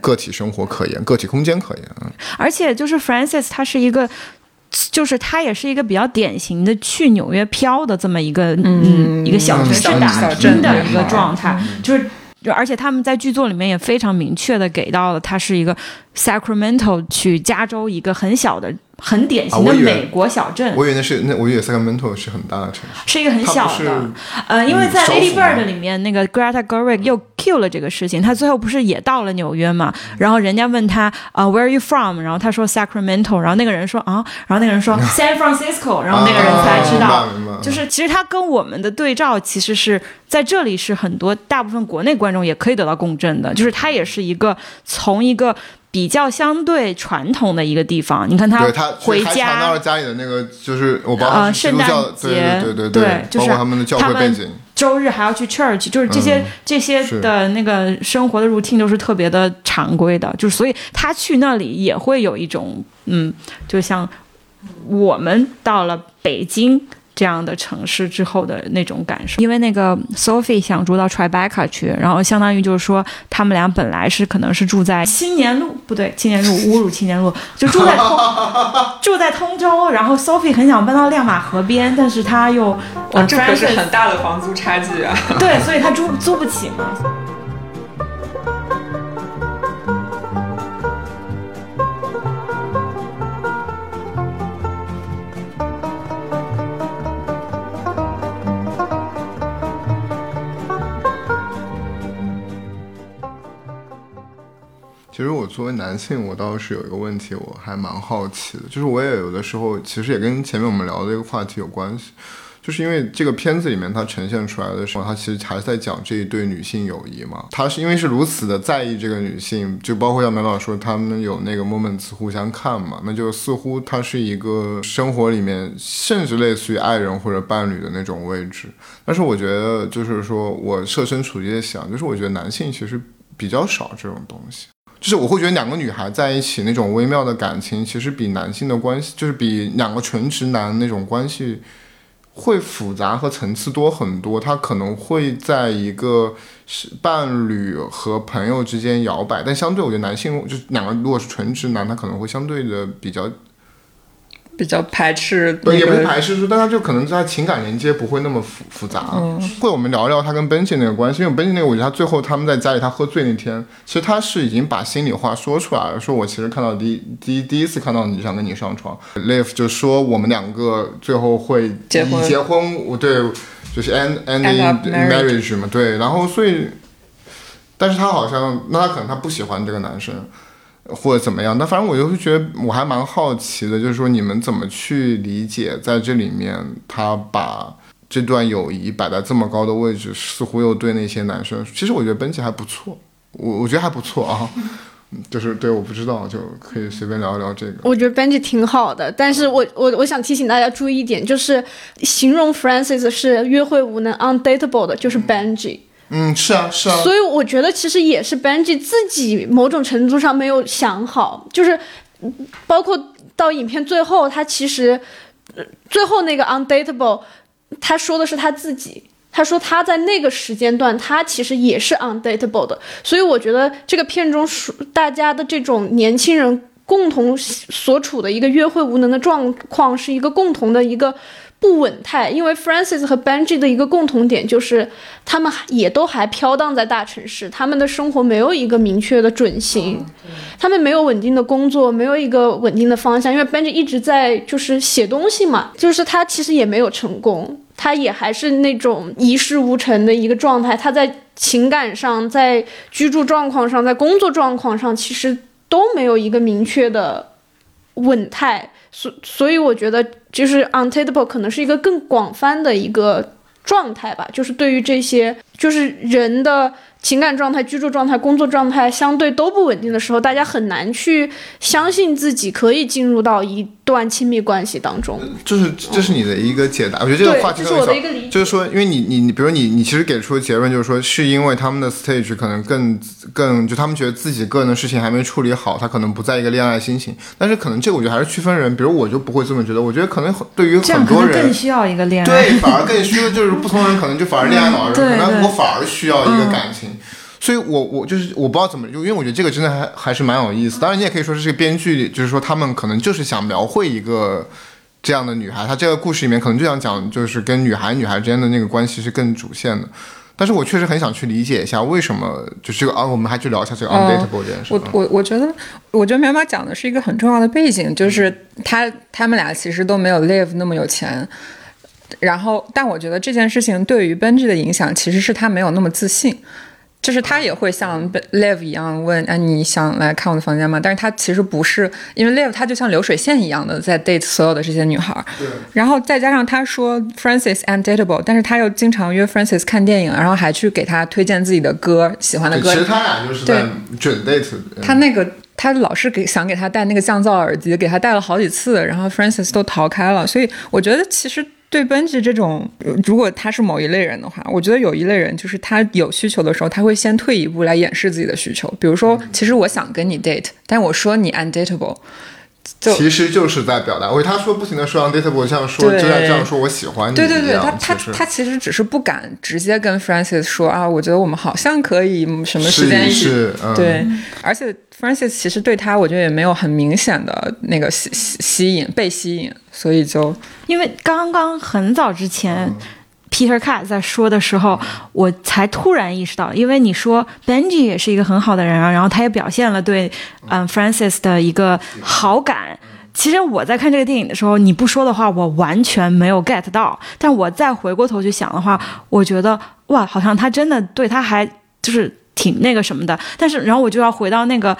个体生活可言，个体空间可言。而且就是 Francis，他是一个，就是他也是一个比较典型的去纽约漂的这么一个嗯一个小城市打拼的一个状态，就是而且他们在剧作里面也非常明确的给到了他是一个 Sacramento 去加州一个很小的。很典型的美国小镇，我以为那是那我以为 Sacramento 是很大的城市，是一个很小的。呃，因为在 Lady Bird 里面，那个 Greta Gerwig 又 Q 了这个事情，他最后不是也到了纽约嘛？然后人家问他啊，Where are you from？然后他说 Sacramento，然后那个人说啊，然后那个人说 San Francisco，然后那个人才知道，就是其实他跟我们的对照，其实是在这里是很多大部分国内观众也可以得到共振的，就是他也是一个从一个。比较相对传统的一个地方，你看他回家，到了家里的那个就是我爸圣诞节，对对对，包括他们的教会背景，周日还要去 church，就是这些这些的那个生活的 routine 都是特别的常规的，就是所以他去那里也会有一种嗯，就像我们到了北京。这样的城市之后的那种感受，因为那个 Sophie 想住到 Tribeca 去，然后相当于就是说，他们俩本来是可能是住在青年路，不对，青年路 侮辱青年路，就住在通 住在通州，然后 Sophie 很想搬到亮马河边，但是他又，这可是很大的房租差距啊，对，所以他租租不起嘛。其实我作为男性，我倒是有一个问题，我还蛮好奇的，就是我也有的时候，其实也跟前面我们聊的一个话题有关系，就是因为这个片子里面它呈现出来的时候，它其实还是在讲这一对女性友谊嘛。他是因为是如此的在意这个女性，就包括像苗老说他们有那个 moments 互相看嘛，那就似乎它是一个生活里面甚至类似于爱人或者伴侣的那种位置。但是我觉得，就是说我设身处地的想，就是我觉得男性其实比较少这种东西。就是我会觉得两个女孩在一起那种微妙的感情，其实比男性的关系，就是比两个纯直男那种关系会复杂和层次多很多。他可能会在一个是伴侣和朋友之间摇摆，但相对我觉得男性就两个如果是纯直男，他可能会相对的比较。比较排斥，也不是排斥，但他就可能在情感连接不会那么复复杂。会我们聊聊他跟 Benji 那个关系，因为 Benji 那个，我觉得他最后他们在家里他喝醉那天，其实他是已经把心里话说出来了，说我其实看到第第第一次看到你想跟你上床，Live 就说我们两个最后会结婚，结婚，我对，就是 end ending marriage 嘛，对，然后所以，但是他好像，那他可能他不喜欢这个男生。或者怎么样。那反正我就会觉得我还蛮好奇的，就是说你们怎么去理解在这里面他把这段友谊摆在这么高的位置，似乎又对那些男生，其实我觉得本姐还不错，我我觉得还不错啊。就是对，我不知道，就可以随便聊一聊这个。我觉得 Benji 挺好的，但是我我我想提醒大家注意一点，就是形容 Francis 是约会无能 undateable 的，就是 Benji。嗯，嗯是啊，是啊。所以我觉得其实也是 Benji 自己某种程度上没有想好，就是包括到影片最后，他其实最后那个 undateable，他说的是他自己。他说他在那个时间段，他其实也是 undateable 的，所以我觉得这个片中大家的这种年轻人共同所处的一个约会无能的状况，是一个共同的一个。不稳态，因为 Francis 和 Benji 的一个共同点就是，他们也都还飘荡在大城市，他们的生活没有一个明确的准星，他们没有稳定的工作，没有一个稳定的方向。因为 Benji 一直在就是写东西嘛，就是他其实也没有成功，他也还是那种一事无成的一个状态。他在情感上，在居住状况上，在工作状况上，其实都没有一个明确的稳态。所所以，我觉得就是 untateable 可能是一个更广泛的一个状态吧，就是对于这些就是人的。情感状态、居住状态、工作状态相对都不稳定的时候，大家很难去相信自己可以进入到一段亲密关系当中。就是这是你的一个解答，我觉得这个话题是我的一个理解。就是说，因为你你你，比如你你其实给出的结论就是说，是因为他们的 stage 可能更更就他们觉得自己个人的事情还没处理好，他可能不在一个恋爱心情。但是可能这个我觉得还是区分人，比如我就不会这么觉得，我觉得可能对于很多人更需要一个恋爱，对，反而更需要就是不同人可能就反而恋爱脑，可能我反而需要一个感情。所以，我我就是我不知道怎么，就因为我觉得这个真的还还是蛮有意思。当然，你也可以说是这个编剧，就是说他们可能就是想描绘一个这样的女孩，她这个故事里面可能就想讲，就是跟女孩女孩之间的那个关系是更主线的。但是我确实很想去理解一下为什么，就这个啊，我们还去聊一下这个 undateable 这件事。我我我觉得，我觉得苗苗讲的是一个很重要的背景，就是他他们俩其实都没有 live 那么有钱。然后，但我觉得这件事情对于 Benji 的影响，其实是他没有那么自信。就是他也会像 Live 一样问，哎，你想来看我的房间吗？但是他其实不是，因为 Live 他就像流水线一样的在 date 所有的这些女孩。对。然后再加上他说 Francis undateable，但是他又经常约 Francis 看电影，然后还去给他推荐自己的歌，喜欢的歌。其实他俩就是在准 date。他那个他老是给想给他戴那个降噪耳机，给他戴了好几次，然后 Francis 都逃开了。所以我觉得其实。对 Benji 这种，如果他是某一类人的话，我觉得有一类人就是他有需求的时候，他会先退一步来掩饰自己的需求。比如说，其实我想跟你 date，但我说你 undateable。其实就是在表达，为他说不停的说 undateable，像说就在这样说我喜欢你对对对，他他他其实只是不敢直接跟 Francis 说啊，我觉得我们好像可以什么时间一起对，而且 Francis 其实对他我觉得也没有很明显的那个吸吸吸引被吸引，所以就因为刚刚很早之前。Peter Cat 在说的时候，我才突然意识到，因为你说 Benji 也是一个很好的人啊，然后他也表现了对嗯 Francis 的一个好感。其实我在看这个电影的时候，你不说的话，我完全没有 get 到。但我再回过头去想的话，我觉得哇，好像他真的对他还就是挺那个什么的。但是，然后我就要回到那个。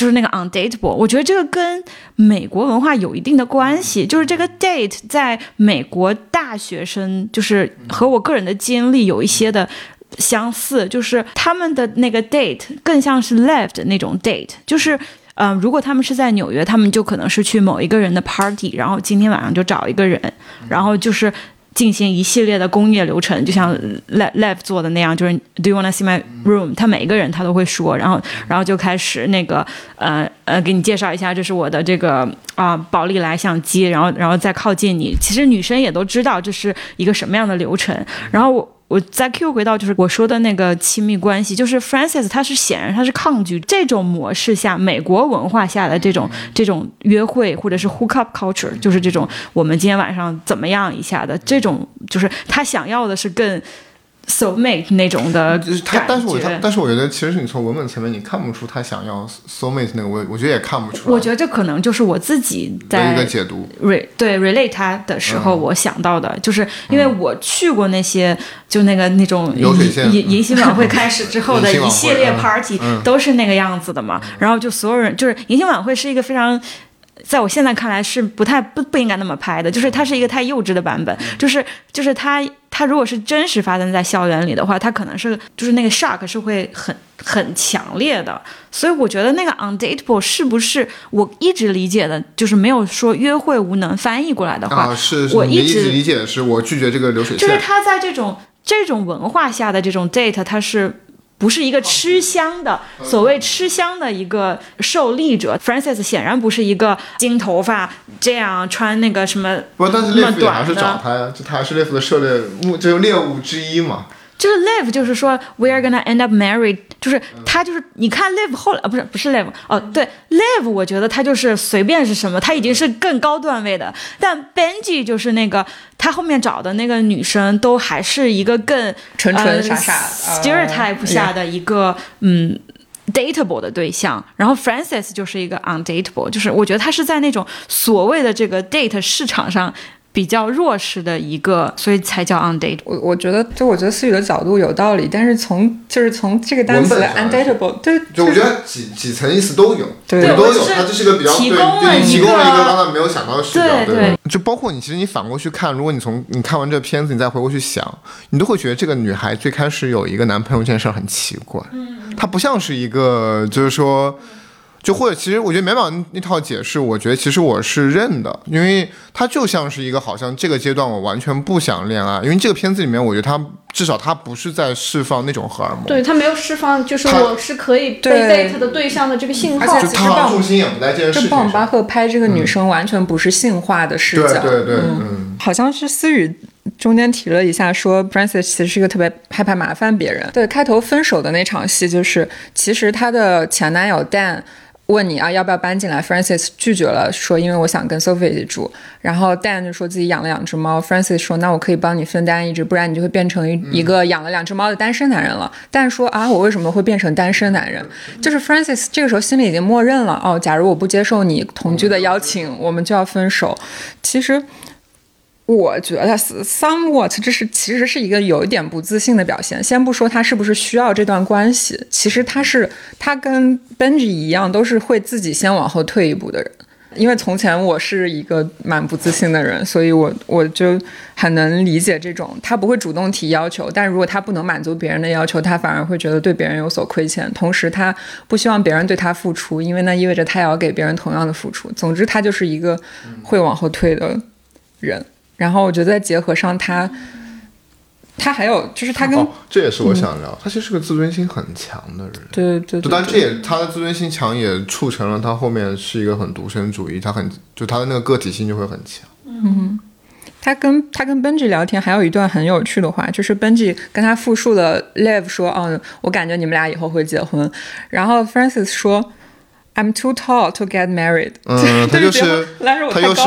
就是那个 undateable，我觉得这个跟美国文化有一定的关系。就是这个 date 在美国大学生，就是和我个人的经历有一些的相似，就是他们的那个 date 更像是 left 那种 date。就是，嗯，如果他们是在纽约，他们就可能是去某一个人的 party，然后今天晚上就找一个人，然后就是。进行一系列的工业流程，就像 Live 做的那样，就是 Do you wanna see my room？他每一个人他都会说，然后然后就开始那个呃呃给你介绍一下，这是我的这个啊宝丽来相机，然后然后再靠近你。其实女生也都知道这是一个什么样的流程，然后我。我再 Q 回到就是我说的那个亲密关系，就是 Francis 他是显然他是抗拒这种模式下美国文化下的这种这种约会或者是 hook up culture，就是这种我们今天晚上怎么样一下的这种，就是他想要的是更 soul mate 那种的就是他，但是我他觉。但是我觉得其实你从文本层面你看不出他想要 soul mate 那个，我我觉得也看不出来。我觉得这可能就是我自己的一个在解读，re 对 relate 他的时候，嗯我想到的，就是因为我去过那些就那个那种迎迎迎新晚会 开始之后的一系列嗯 party 嗯都是那个样子的嘛，然后就所有人就是迎新晚会是一个非常。在我现在看来是不太不不应该那么拍的，就是它是一个太幼稚的版本，就是就是它它如果是真实发生在校园里的话，它可能是就是那个 shock 是会很很强烈的，所以我觉得那个 undateable 是不是我一直理解的，就是没有说约会无能翻译过来的话，啊，是我一直直理解的是我拒绝这个流水线，就是他在这种这种文化下的这种 date，它是。不是一个吃香的，所谓吃香的一个受力者，Francis 显然不是一个金头发这样穿那个什么不，但是那么 Liv 也还是找他呀，就他还是 Liv 的狩猎目，就是猎物之一嘛。就是 live，就是说 we are gonna end up married，就是他就是你看 live 后来啊不是不是 live 哦对 live，我觉得他就是随便是什么，他已经是更高段位的，但 Benji 就是那个他后面找的那个女生都还是一个更纯纯呃傻傻呃 stereotype 下的一个嗯。dateable 的对象，然后 Francis 就是一个 undateable，就是我觉得他是在那种所谓的这个 date 市场上比较弱势的一个，所以才叫 undateable。我我觉得，就我觉得思雨的角度有道理，但是从就是从这个单词 undateable，对，就我觉得几几层意思都有，对都有，它这是个比较提对供了一对提供了一个个刚才没有想到的视角，对对就包括你，其实你反过去看，如果你从你看完这片子，你再回过去想，你都会觉得这个女孩最开始有一个男朋友这件事儿很奇怪，嗯，她不像是一个就是说。就或者，其实我觉得美宝那套解释，我觉得其实我是认的，因为它就像是一个好像这个阶段我完全不想恋爱，因为这个片子里面，我觉得它至少它不是在释放那种荷尔蒙，对他没有释放，就是我是可以被对 date 的对象的这个信号而且。就他重心也不在这件事这情上。鲍姆巴赫拍这个女生完全不是性化的视角，对对对，嗯嗯，好像是思雨中间提了一下，说 Francis 其实是一个特别害怕麻烦别人。对，开头分手的那场戏，就是其实她的前男友 Dan。问你啊，要不要搬进来？Francis 拒绝了，说因为我想跟 Sophie 一起住。然后 Dan 就说自己养了两只猫，Francis 说那我可以帮你分担一只，不然你就会变成一一个养了两只猫的单身男人了。Dan 说啊，我为什么会变成单身男人？就是 Francis 这个时候心里已经默认了，哦，假如我不接受你同居的邀请，我们就要分手。其实。我觉得 somewhat 这是其实是一个有一点不自信的表现。先不说他是不是需要这段关系，其实他是他跟 Benji 一样，都是会自己先往后退一步的人。因为从前我是一个蛮不自信的人，所以我我就很能理解这种他不会主动提要求，但如果他不能满足别人的要求，他反而会觉得对别人有所亏欠，同时他不希望别人对他付出，因为那意味着他也要给别人同样的付出。总之，他就是一个会往后退的人。然后我觉得再结合上他，他还有就是他跟、哦，这也是我想聊，他其实是个自尊心很强的人。对对对，但这也他的自尊心强，也促成了他后面是一个很独身主义，他很就他的那个个体性就会很强。嗯他跟他跟 Benji 聊天，还有一段很有趣的话，就是 Benji 跟他复述了 Live 说，哦，我感觉你们俩以后会结婚。然后 Francis 说，I'm too tall to get married。嗯，他 就是但是我他又。是，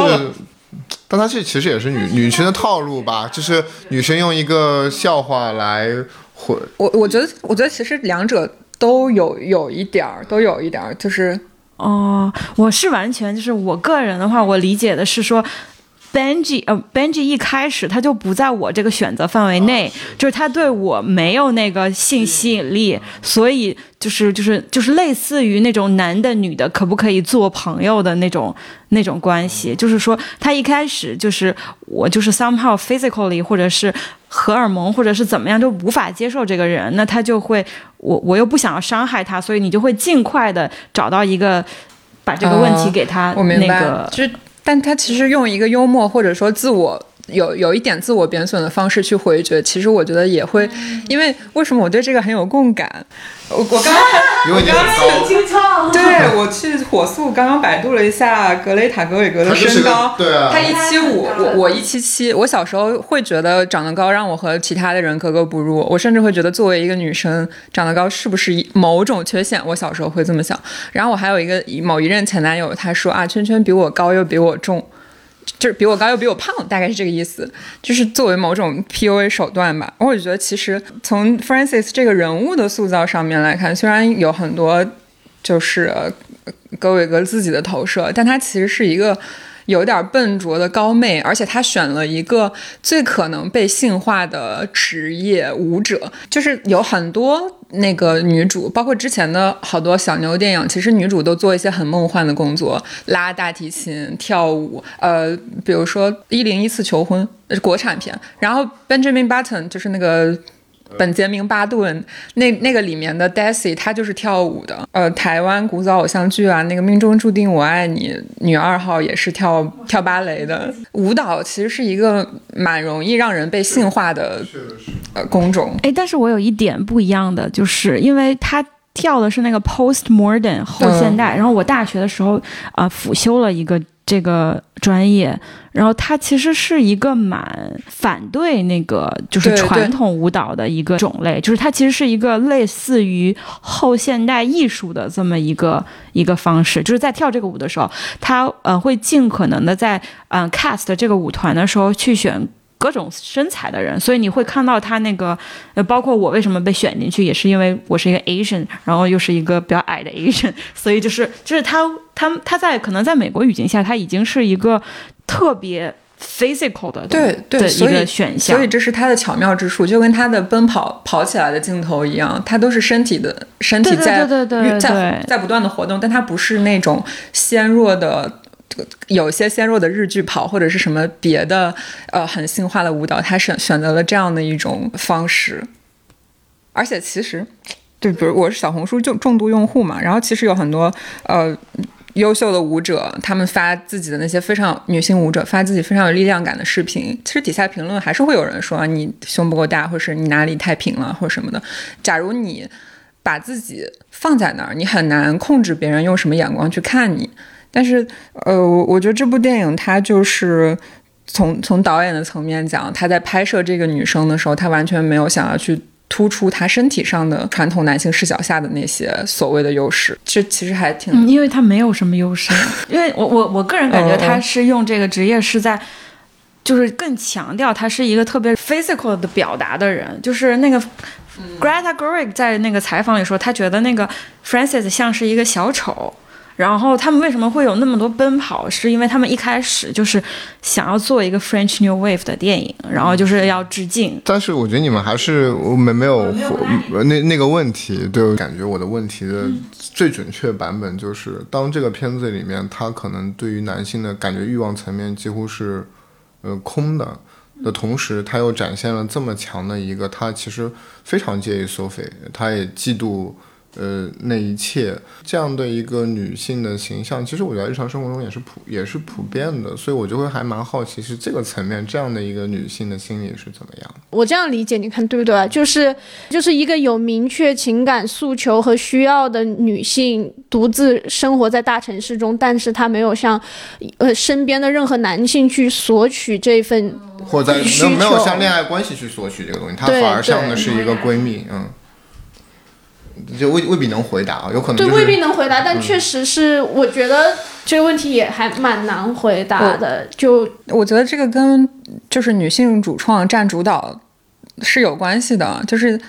但他这其实也是女女生的套路吧，就是女生用一个笑话来混。我我觉得，我觉得其实两者都有有一点儿，都有一点儿，就是哦，我是完全就是我个人的话，我理解的是说。Benji，呃，Benji 一开始他就不在我这个选择范围内，就是他对我没有那个性吸引力，所以就是就是就是类似于那种男的女的可不可以做朋友的那种那种关系，就是说他一开始就是我就是 somehow physically 或者是荷尔蒙或者是怎么样就无法接受这个人，那他就会我我又不想要伤害他，所以你就会尽快的找到一个把这个问题给他那个就是，但他其实用一个幽默或者说自我有有一点自我贬损的方式去回绝，其实我觉得也会，因为为什么我对这个很有共感？我我刚刚因为你很高，对 我去火速刚刚百度了一下格雷塔格韦格的身高，对啊他一七五，我我一七七。我小时候会觉得长得高让我和其他的人格格不入，我甚至会觉得作为一个女生长得高是不是一某种缺陷？我小时候会这么想。然后我还有一个某一任前男友，他说啊，圈圈比我高又比我重。就是比我高又比我胖，大概是这个意思，就是作为某种 PUA 手段吧。我觉得其实从 f r a n c i s 这个人物的塑造上面来看，虽然有很多就是格伟格自己的投射，但他其实是一个。有点笨拙的高妹，而且她选了一个最可能被性化的职业舞者，就是有很多那个女主，包括之前的好多小妞电影，其实女主都做一些很梦幻的工作，拉大提琴、跳舞，呃，比如说《一零一次求婚》是国产片，然后 Benjamin Button 就是那个。本杰明·巴顿那那个里面的 Daisy，她就是跳舞的。呃，台湾古早偶像剧啊，那个《命中注定我爱你》女二号也是跳跳芭蕾的。舞蹈其实是一个蛮容易让人被性化的呃工种。哎，但是我有一点不一样的，就是因为她跳的是那个 Post Modern 后现代，然后我大学的时候啊辅修了一个。这个专业，然后它其实是一个蛮反对那个就是传统舞蹈的一个种类，就是它其实是一个类似于后现代艺术的这么一个一个方式，就是在跳这个舞的时候，他呃会尽可能的在嗯 cast 这个舞团的时候去选。各种身材的人，所以你会看到他那个，呃，包括我为什么被选进去，也是因为我是一个 Asian，然后又是一个比较矮的 Asian，所以就是就是他他他在可能在美国语境下，他已经是一个特别 physical 的对对一个选项，所以这是他的巧妙之处，就跟他的奔跑跑起来的镜头一样，他都是身体的身体在在在不断的活动，但他不是那种纤弱的。有些纤弱的日剧跑或者是什么别的，呃，很性化的舞蹈，他选选择了这样的一种方式，而且其实，对，比如我是小红书就重度用户嘛，然后其实有很多呃优秀的舞者，他们发自己的那些非常女性舞者发自己非常有力量感的视频，其实底下评论还是会有人说你胸不够大，或是你哪里太平了，或者什么的。假如你把自己放在那儿，你很难控制别人用什么眼光去看你。但是，呃，我我觉得这部电影它就是从从导演的层面讲，他在拍摄这个女生的时候，他完全没有想要去突出她身体上的传统男性视角下的那些所谓的优势。这其实还挺，因为他没有什么优势。因为我我我个人感觉他是用这个职业是在，就是更强调他是一个特别 physical 的表达的人。就是那个 Greta Gerwig 在那个采访里说，他觉得那个 Francis 像是一个小丑。然后他们为什么会有那么多奔跑？是因为他们一开始就是想要做一个 French New Wave 的电影，然后就是要致敬。但是我觉得你们还是没没有那那个问题，对我感觉我的问题的最准确版本就是，当这个片子里面他可能对于男性的感觉欲望层面几乎是呃空的的同时，他又展现了这么强的一个，他其实非常介意 Sophie，他也嫉妒。呃，那一切这样的一个女性的形象，其实我觉得日常生活中也是普也是普遍的，所以我就会还蛮好奇，是这个层面这样的一个女性的心理是怎么样？我这样理解，你看对不对？就是就是一个有明确情感诉求和需要的女性，独自生活在大城市中，但是她没有向呃身边的任何男性去索取这份，或者没有没有向恋爱关系去索取这个东西，她反而像的是一个闺蜜，嗯。就未未必能回答啊，有可能对未必能回答，但确实是我觉得这个问题也还蛮难回答的。就我觉得这个跟就是女性主创占主导是有关系的。就是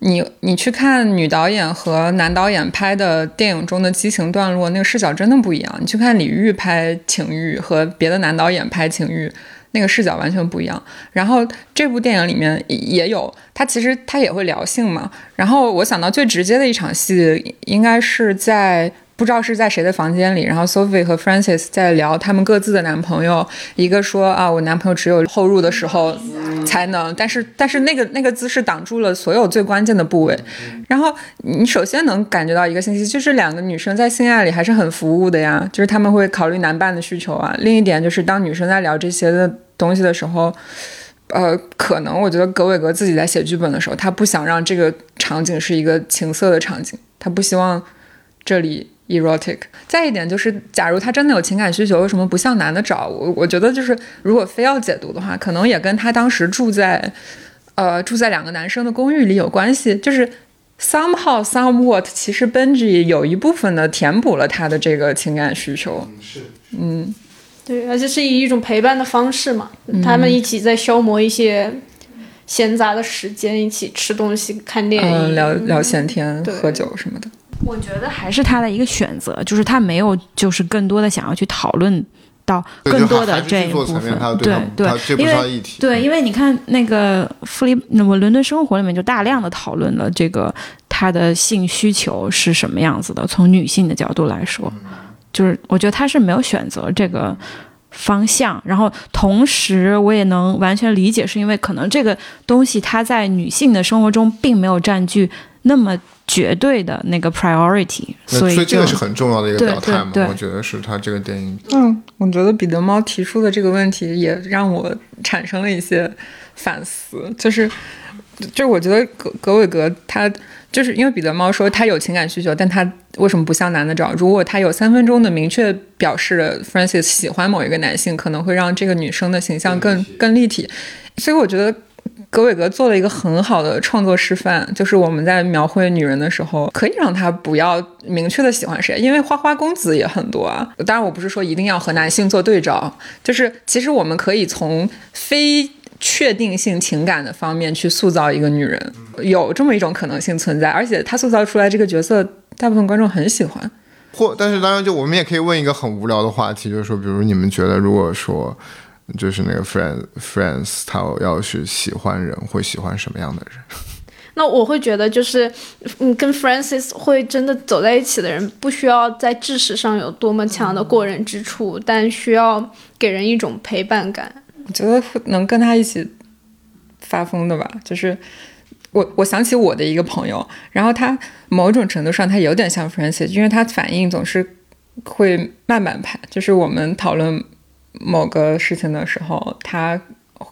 你你去看女导演和男导演拍的电影中的激情段落，那个视角真的不一样。你去看李玉拍情欲和别的男导演拍情欲。那个视角完全不一样。然后这部电影里面也有，他其实他也会聊性嘛。然后我想到最直接的一场戏，应该是在。不知道是在谁的房间里，然后 Sophie 和 Francis 在聊他们各自的男朋友。一个说啊，我男朋友只有后入的时候才能，但是但是那个那个姿势挡住了所有最关键的部位。然后你首先能感觉到一个信息，就是两个女生在性爱里还是很服务的呀，就是他们会考虑男伴的需求啊。另一点就是当女生在聊这些的东西的时候，呃，可能我觉得格伟格自己在写剧本的时候，他不想让这个场景是一个情色的场景，他不希望这里。erotic，再一点就是，假如他真的有情感需求，为什么不向男的找？我我觉得就是，如果非要解读的话，可能也跟他当时住在，呃，住在两个男生的公寓里有关系。就是 somehow somewhat，其实 Benji 有一部分的填补了他的这个情感需求。是，嗯，对，而且是以一种陪伴的方式嘛，嗯他们一起在消磨一些闲杂的时间，一起吃东西、看电影、嗯，聊聊闲天、对喝酒什么的。我觉得还是他的一个选择，就是他没有就是更多的想要去讨论到更多的这一部分对对因为。对，因为你看那个弗里，那么伦敦生活里面就大量的讨论了这个他的性需求是什么样子的，从女性的角度来说，就是我觉得他是没有选择这个方向，然后同时我也能完全理解，是因为可能这个东西它在女性的生活中并没有占据那么绝对的那个 priority，那所以这个是很重要的一个表态嘛我觉得是他这个电影。嗯，我觉得彼得猫提出的这个问题也让我产生了一些反思，就是，就是我觉得格格韦格他就是因为彼得猫说他有情感需求，但他为什么不向男的找？如果他有三分钟的明确表示了 Francis 喜欢某一个男性，可能会让这个女生的形象更更立体，所以我觉得。格韦格做了一个很好的创作示范，就是我们在描绘女人的时候，可以让她不要明确的喜欢谁，因为花花公子也很多啊。当然，我不是说一定要和男性做对照，就是其实我们可以从非确定性情感的方面去塑造一个女人，有这么一种可能性存在，而且她塑造出来这个角色，大部分观众很喜欢。或，但是当然，就我们也可以问一个很无聊的话题，就是说，比如你们觉得，如果说就是那个 friend friends，他要是喜欢人，会喜欢什么样的人？那我会觉得，就是嗯，跟 Francis 会真的走在一起的人，不需要在知识上有多么强的过人之处，但需要给人一种陪伴感。我觉得能跟他一起发疯的吧，就是我我想起我的一个朋友，然后他某种程度上他有点像 Francis，因为他反应总是会慢半拍，就是我们讨论某个事情的时候，他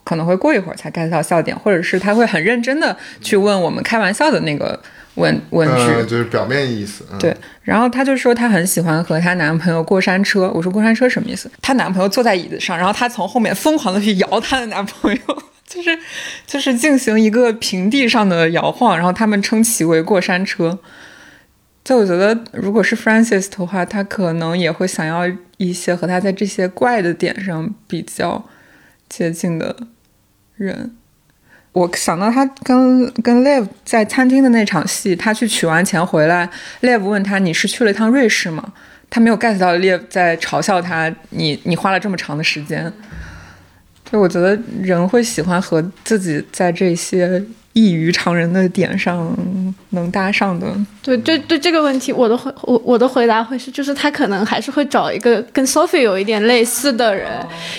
可能会过一会儿才 get 到笑点，或者是他会很认真的去问我们开玩笑的那个问问句，呃，就是表面意思。嗯、对，然后她就说她很喜欢和她男朋友过山车。我说过山车什么意思？她男朋友坐在椅子上，然后她从后面疯狂的去摇她的男朋友，就是就是进行一个平地上的摇晃，然后他们称其为过山车。就我觉得，如果是 Francis 的话，他可能也会想要一些和他在这些怪的点上比较接近的人。我想到他跟跟 Live 在餐厅的那场戏，他去取完钱回来，Live 问他你是去了一趟瑞士吗？他没有 get 到 Live 在嘲笑他，你你花了这么长的时间。就我觉得人会喜欢和自己在这些异于常人的点上能搭上的。对对对，这个问题我的回我我的回答会是，就是他可能还是会找一个跟 Sophie 有一点类似的人，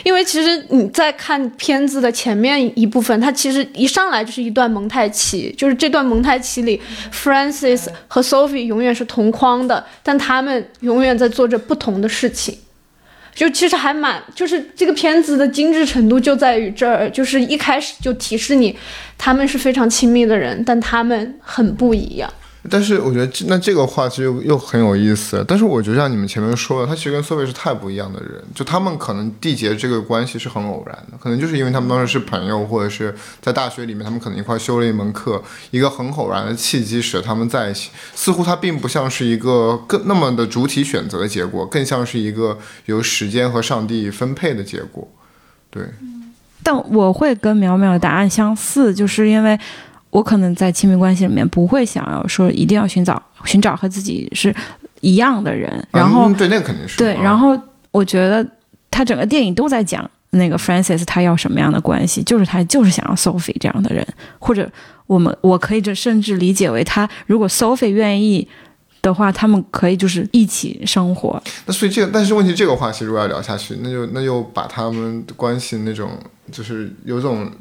因为其实你在看片子的前面一部分，它其实一上来就是一段蒙太奇，就是这段蒙太奇里，Francis 和 Sophie 永远是同框的，但他们永远在做着不同的事情。就其实还蛮，就是这个片子的精致程度就在于这儿，就是一开始就提示你，他们是非常亲密的人，但他们很不一样。但是我觉得那这个话其实又又很有意思。但是我觉得像你们前面说的，他其实跟苏菲是太不一样的人，就他们可能缔结这个关系是很偶然的，可能就是因为他们当时是朋友，或者是在大学里面他们可能一块修了一门课，一个很偶然的契机使得他们在一起。似乎他并不像是一个更那么的主体选择的结果，更像是一个由时间和上帝分配的结果。对，但我会跟淼淼的答案相似，就是因为我可能在亲密关系里面不会想要说一定要寻找寻找和自己是一样的人，然后、嗯、对那个肯定是对，啊然后我觉得他整个电影都在讲那个 Francis 他要什么样的关系，就是他就是想要 Sophie 这样的人，或者我们我可以这甚至理解为他如果 Sophie 愿意的话，他们可以就是一起生活。那所以这个，但是问题这个话题如果要聊下去，那就那就把他们的关系那种就是有种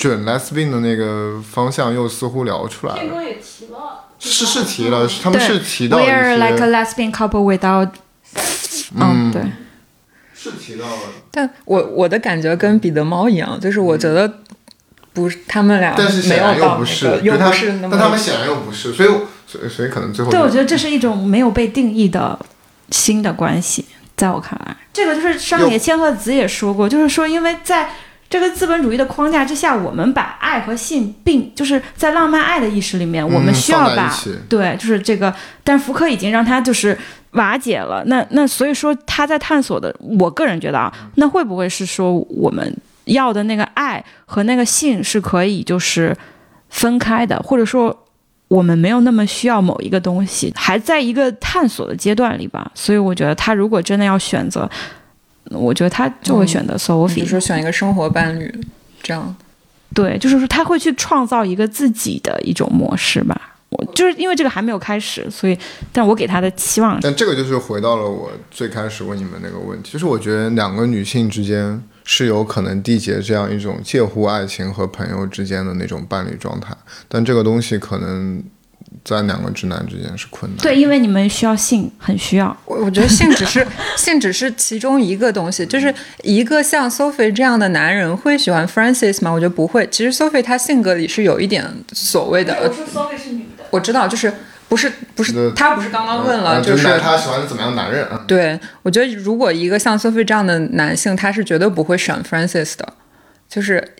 准 lesbian 的那个方向又似乎聊出来了。也提了，是是提了，他们是提到一 We're，like a lesbian couple without，嗯，对。是提到了。但我我的感觉跟彼得猫一样，就是我觉得不是他们俩但是显没有到然又不是，那个，又不是那么，但他们显然又不是，所以所以所以可能最后对，就我觉得这是一种没有被定义的新的关系，在我看来，这个就是上野千鹤子也说过，就是说，因为在这个资本主义的框架之下，我们把爱和性并就是在浪漫爱的意识里面，我们需要把对，就是这个。但福柯已经让他就是瓦解了。那那所以说他在探索的，我个人觉得啊，那会不会是说我们要的那个爱和那个性是可以就是分开的，或者说我们没有那么需要某一个东西，还在一个探索的阶段里吧？所以我觉得他如果真的要选择。我觉得他就会选择 Sophie，比如说选一个生活伴侣，这样。对，就是说他会去创造一个自己的一种模式吧。我就是因为这个还没有开始，所以，但我给他的期望。但这个就是回到了我最开始问你们那个问题，就是我觉得两个女性之间是有可能缔结这样一种介乎爱情和朋友之间的那种伴侣状态，但这个东西可能。在两个直男之间是困难。对，因为你们需要性，很需要。我我觉得性只是 性只是其中一个东西，就是一个像 Sophie 这样的男人会喜欢 Francis 吗？我觉得不会。其实 Sophie 她性格里是有一点所谓的。我说 Sophie 是女的。我知道，就是不是不是他不是刚刚问了，就是他喜欢怎么样的男人？对，我觉得如果一个像 Sophie 这样的男性，他是绝对不会选 Francis 的，就是。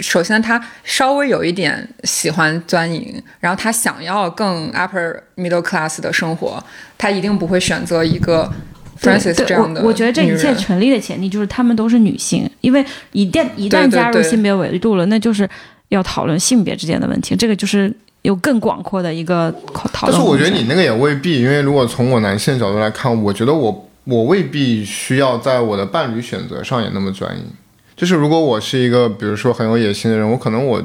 首先，他稍微有一点喜欢钻营，然后他想要更 upper middle class 的生活，他一定不会选择一个 Francis 这样的。我觉得这一切成立的前提就是他们都是女性，因为一旦一旦加入性别维度了，那就是要讨论性别之间的问题，这个就是有更广阔的一个讨论。但是我觉得你那个也未必，因为如果从我男性角度来看，我觉得我我未必需要在我的伴侣选择上也那么专一。就是如果我是一个，比如说很有野心的人，我可能我，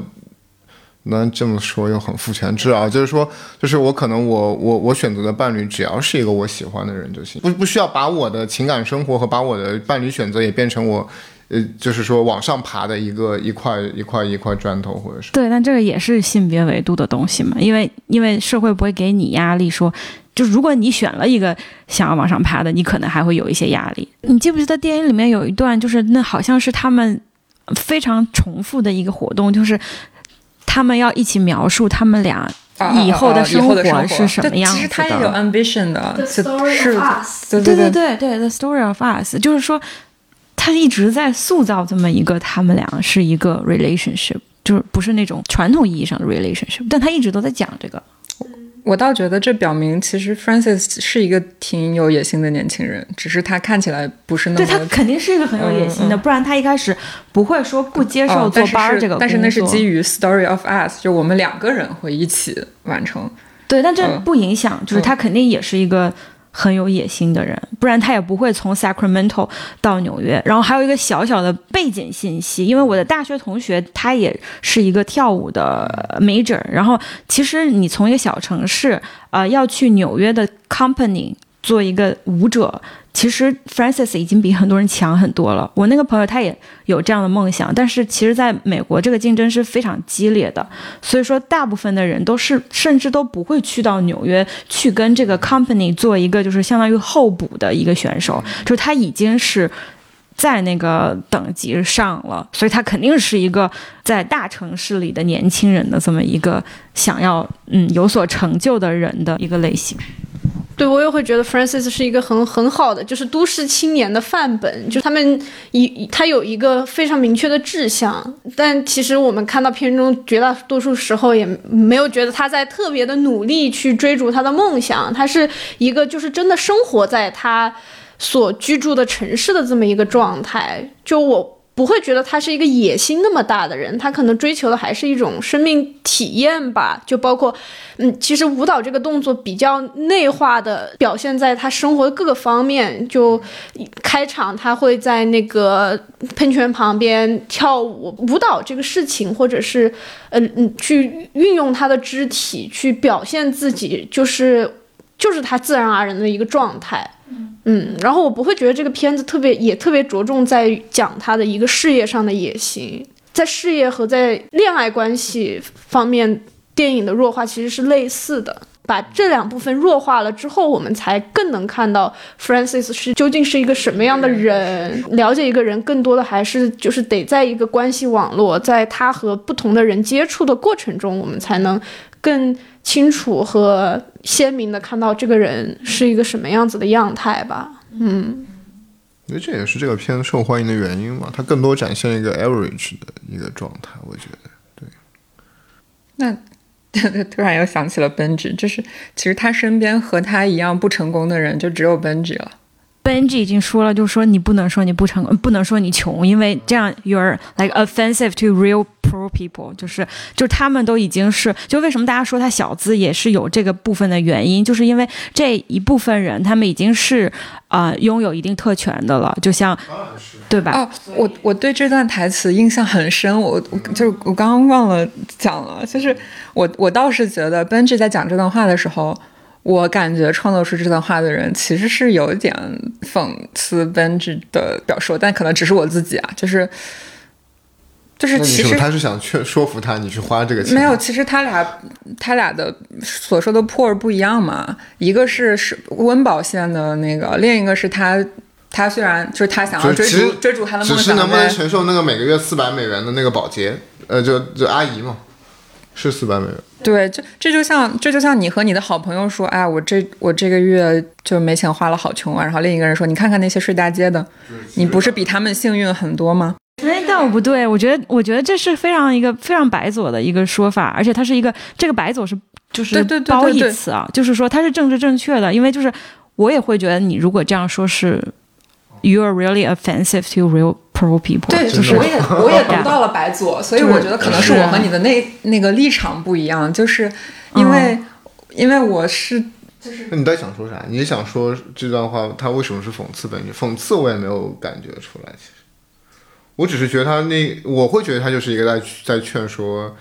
那这么说又很父权制啊。就是说，就是我可能我我我选择的伴侣只要是一个我喜欢的人就行，不不需要把我的情感生活和把我的伴侣选择也变成我，呃，就是说往上爬的一个一块一块一块砖头或者是。对，但这个也是性别维度的东西嘛，因为因为社会不会给你压力说。就如果你选了一个想要往上爬的，你可能还会有一些压力。你记不记得电影里面有一段，就是那好像是他们非常重复的一个活动，就是他们要一起描述他们俩以后的生活是什么样子的。其实他也有 ambition 的 Us。对对对对，The Story of Us，就是说他一直在塑造这么一个他们俩是一个 relationship，就是不是那种传统意义上的 relationship，但他一直都在讲这个。我倒觉得这表明，其实 Francis 是一个挺有野心的年轻人，只是他看起来不是那么。对他肯定是一个很有野心的，不然他一开始不会说不接受坐班这个但是那是基于 Story of Us，就我们两个人会一起完成。对，但这不影响，就是他肯定也是一个。很有野心的人，不然他也不会从 Sacramento 到纽约。然后还有一个小小的背景信息，因为我的大学同学他也是一个跳舞的 major。然后其实你从一个小城市呃要去纽约的 company 做一个舞者。其实 Francis 已经比很多人强很多了。我那个朋友他也有这样的梦想，但是其实在美国这个竞争是非常激烈的，所以说大部分的人都是甚至都不会去到纽约去跟这个 company 做一个就是相当于候补的一个选手，就是他已经是在那个等级上了，所以他肯定是一个在大城市里的年轻人的这么一个想要嗯有所成就的人的一个类型。对，我也会觉得 Francis 是一个很很好的，就是都市青年的范本。就他们一他有一个非常明确的志向，但其实我们看到片中绝大多数时候也没有觉得他在特别的努力去追逐他的梦想。他是一个就是真的生活在他所居住的城市的这么一个状态。就我。不会觉得他是一个野心那么大的人，他可能追求的还是一种生命体验吧。就包括，嗯，其实舞蹈这个动作比较内化的表现在他生活的各个方面。就开场他会在那个喷泉旁边跳舞，舞蹈这个事情，或者是，嗯嗯，去运用他的肢体去表现自己，就是就是他自然而然的一个状态。嗯，然后我不会觉得这个片子特别，也特别着重在讲他的一个事业上的野心，在事业和在恋爱关系方面，电影的弱化其实是类似的。把这两部分弱化了之后，我们才更能看到 Francis 是究竟是一个什么样的人。了解一个人，更多的还是就是得在一个关系网络，在他和不同的人接触的过程中，我们才能更。清楚和鲜明的看到这个人是一个什么样子的样态吧，嗯，我觉得这也是这个片受欢迎的原因嘛，它更多展现一个 average 的一个状态，我觉得对。那 突然又想起了奔驰，就是其实他身边和他一样不成功的人就只有奔驰了。Benji 已经说了，就说你不能说你不成功，不能说你穷，因为这样 you're like offensive to real poor people，就是就他们都已经是，就为什么大家说他小资也是有这个部分的原因，就是因为这一部分人他们已经是啊、呃拥有一定特权的了，就像对吧？哦，我我对这段台词印象很深，我我就是我刚刚忘了讲了，就是我我倒是觉得 Benji 在讲这段话的时候，我感觉创作出这段话的人其实是有一点讽刺 Benji 的表述，但可能只是我自己啊，就是就是其实是他是想劝说服他你去花这个钱？没有，其实他俩他俩的所说的 poor 不一样嘛，一个是是温饱线的那个，另一个是他他虽然就是他想要追逐追逐他的梦想只是能不能承受那个每个月四百美元的那个保洁？呃，就就阿姨嘛，是四百美元。对，这这就像这就像你和你的好朋友说，哎，我这我这个月就没钱花了，好穷啊。然后另一个人说，你看看那些睡大街的，你不是比他们幸运很多吗？哎，但我不对，我觉得我觉得这是非常一个非常白左的一个说法，而且它是一个这个白左是就是对对对褒义对对词啊，就是说它是政治正确的，因为就是我也会觉得你如果这样说是 you are really offensive to real poor people，对，就是我也我也读到了白左，所以我觉得可能是我和你的那那个立场不一样，就是因为、因为我是那你到底想说啥？你是想说这段话他为什么是讽刺本身？讽刺我也没有感觉出来，其实我只是觉得他那我会觉得他就是一个在在劝说，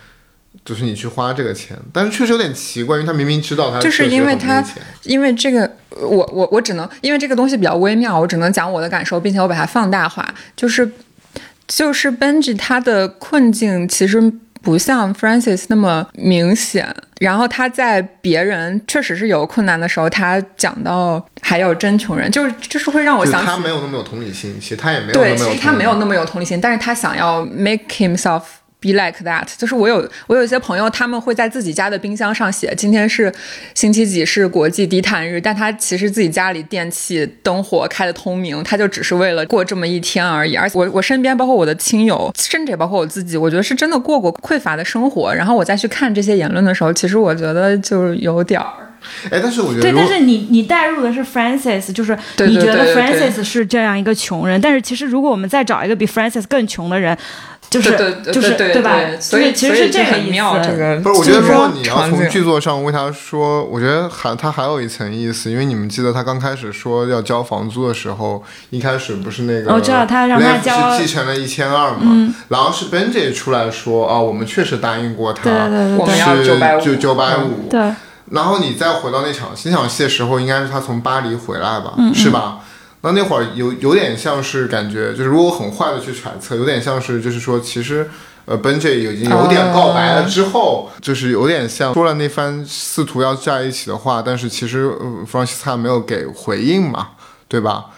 就是你去花这个钱，但是确实有点奇怪，因为他明明知道他就是因为他因为这个，我我我只能因为这个东西比较微妙，我只能讲我的感受，并且我把它放大化。就是就是 Benji 他的困境其实不像 Francis 那么明显，然后他在别人确实是有困难的时候，他讲到还有真穷人，就是就是会让我想起他没有那么有同理心，其实他也没有对，那么有其实他没有那么么有同理心，但是他想要 make himself be like that。就是我有我有一些朋友，他们会在自己家的冰箱上写今天是星期几是国际低碳日，但他其实自己家里电器灯火开的通明，他就只是为了过这么一天而已。而且我我身边包括我的亲友，甚至也包括我自己，我觉得是真的过过匮乏的生活。然后我再去看这些言论的时候，其实我觉得就是有点儿。哎，但是我觉得对，但是你你带入的是 Francis，就是你觉得 Francis 是这样一个穷人，但是其实如果我们再找一个比 Francis 更穷的人，就是对对对就是对吧？所以就是其实是这个意很妙，这思。个不是，我觉得说如果你要从剧作上为他说，我觉得还他还有一层意思，因为你们记得他刚开始说要交房租的时候，一开始不是那个我知道他让他交是继承了一千二嘛，然后是 Benji 出来说啊，我们确实答应过他，对对对我们要是950就九百五，对，然后你再回到那场那场戏的时候，应该是他从巴黎回来吧，嗯是吧？那那会儿有有点像是感觉，就是如果很坏的去揣测，有点像是就是说，其实呃，Benji 已经有点告白了之后，就是有点像说了那番试图要在一起的话，但是其实呃，Francisca 没有给回应嘛，对吧？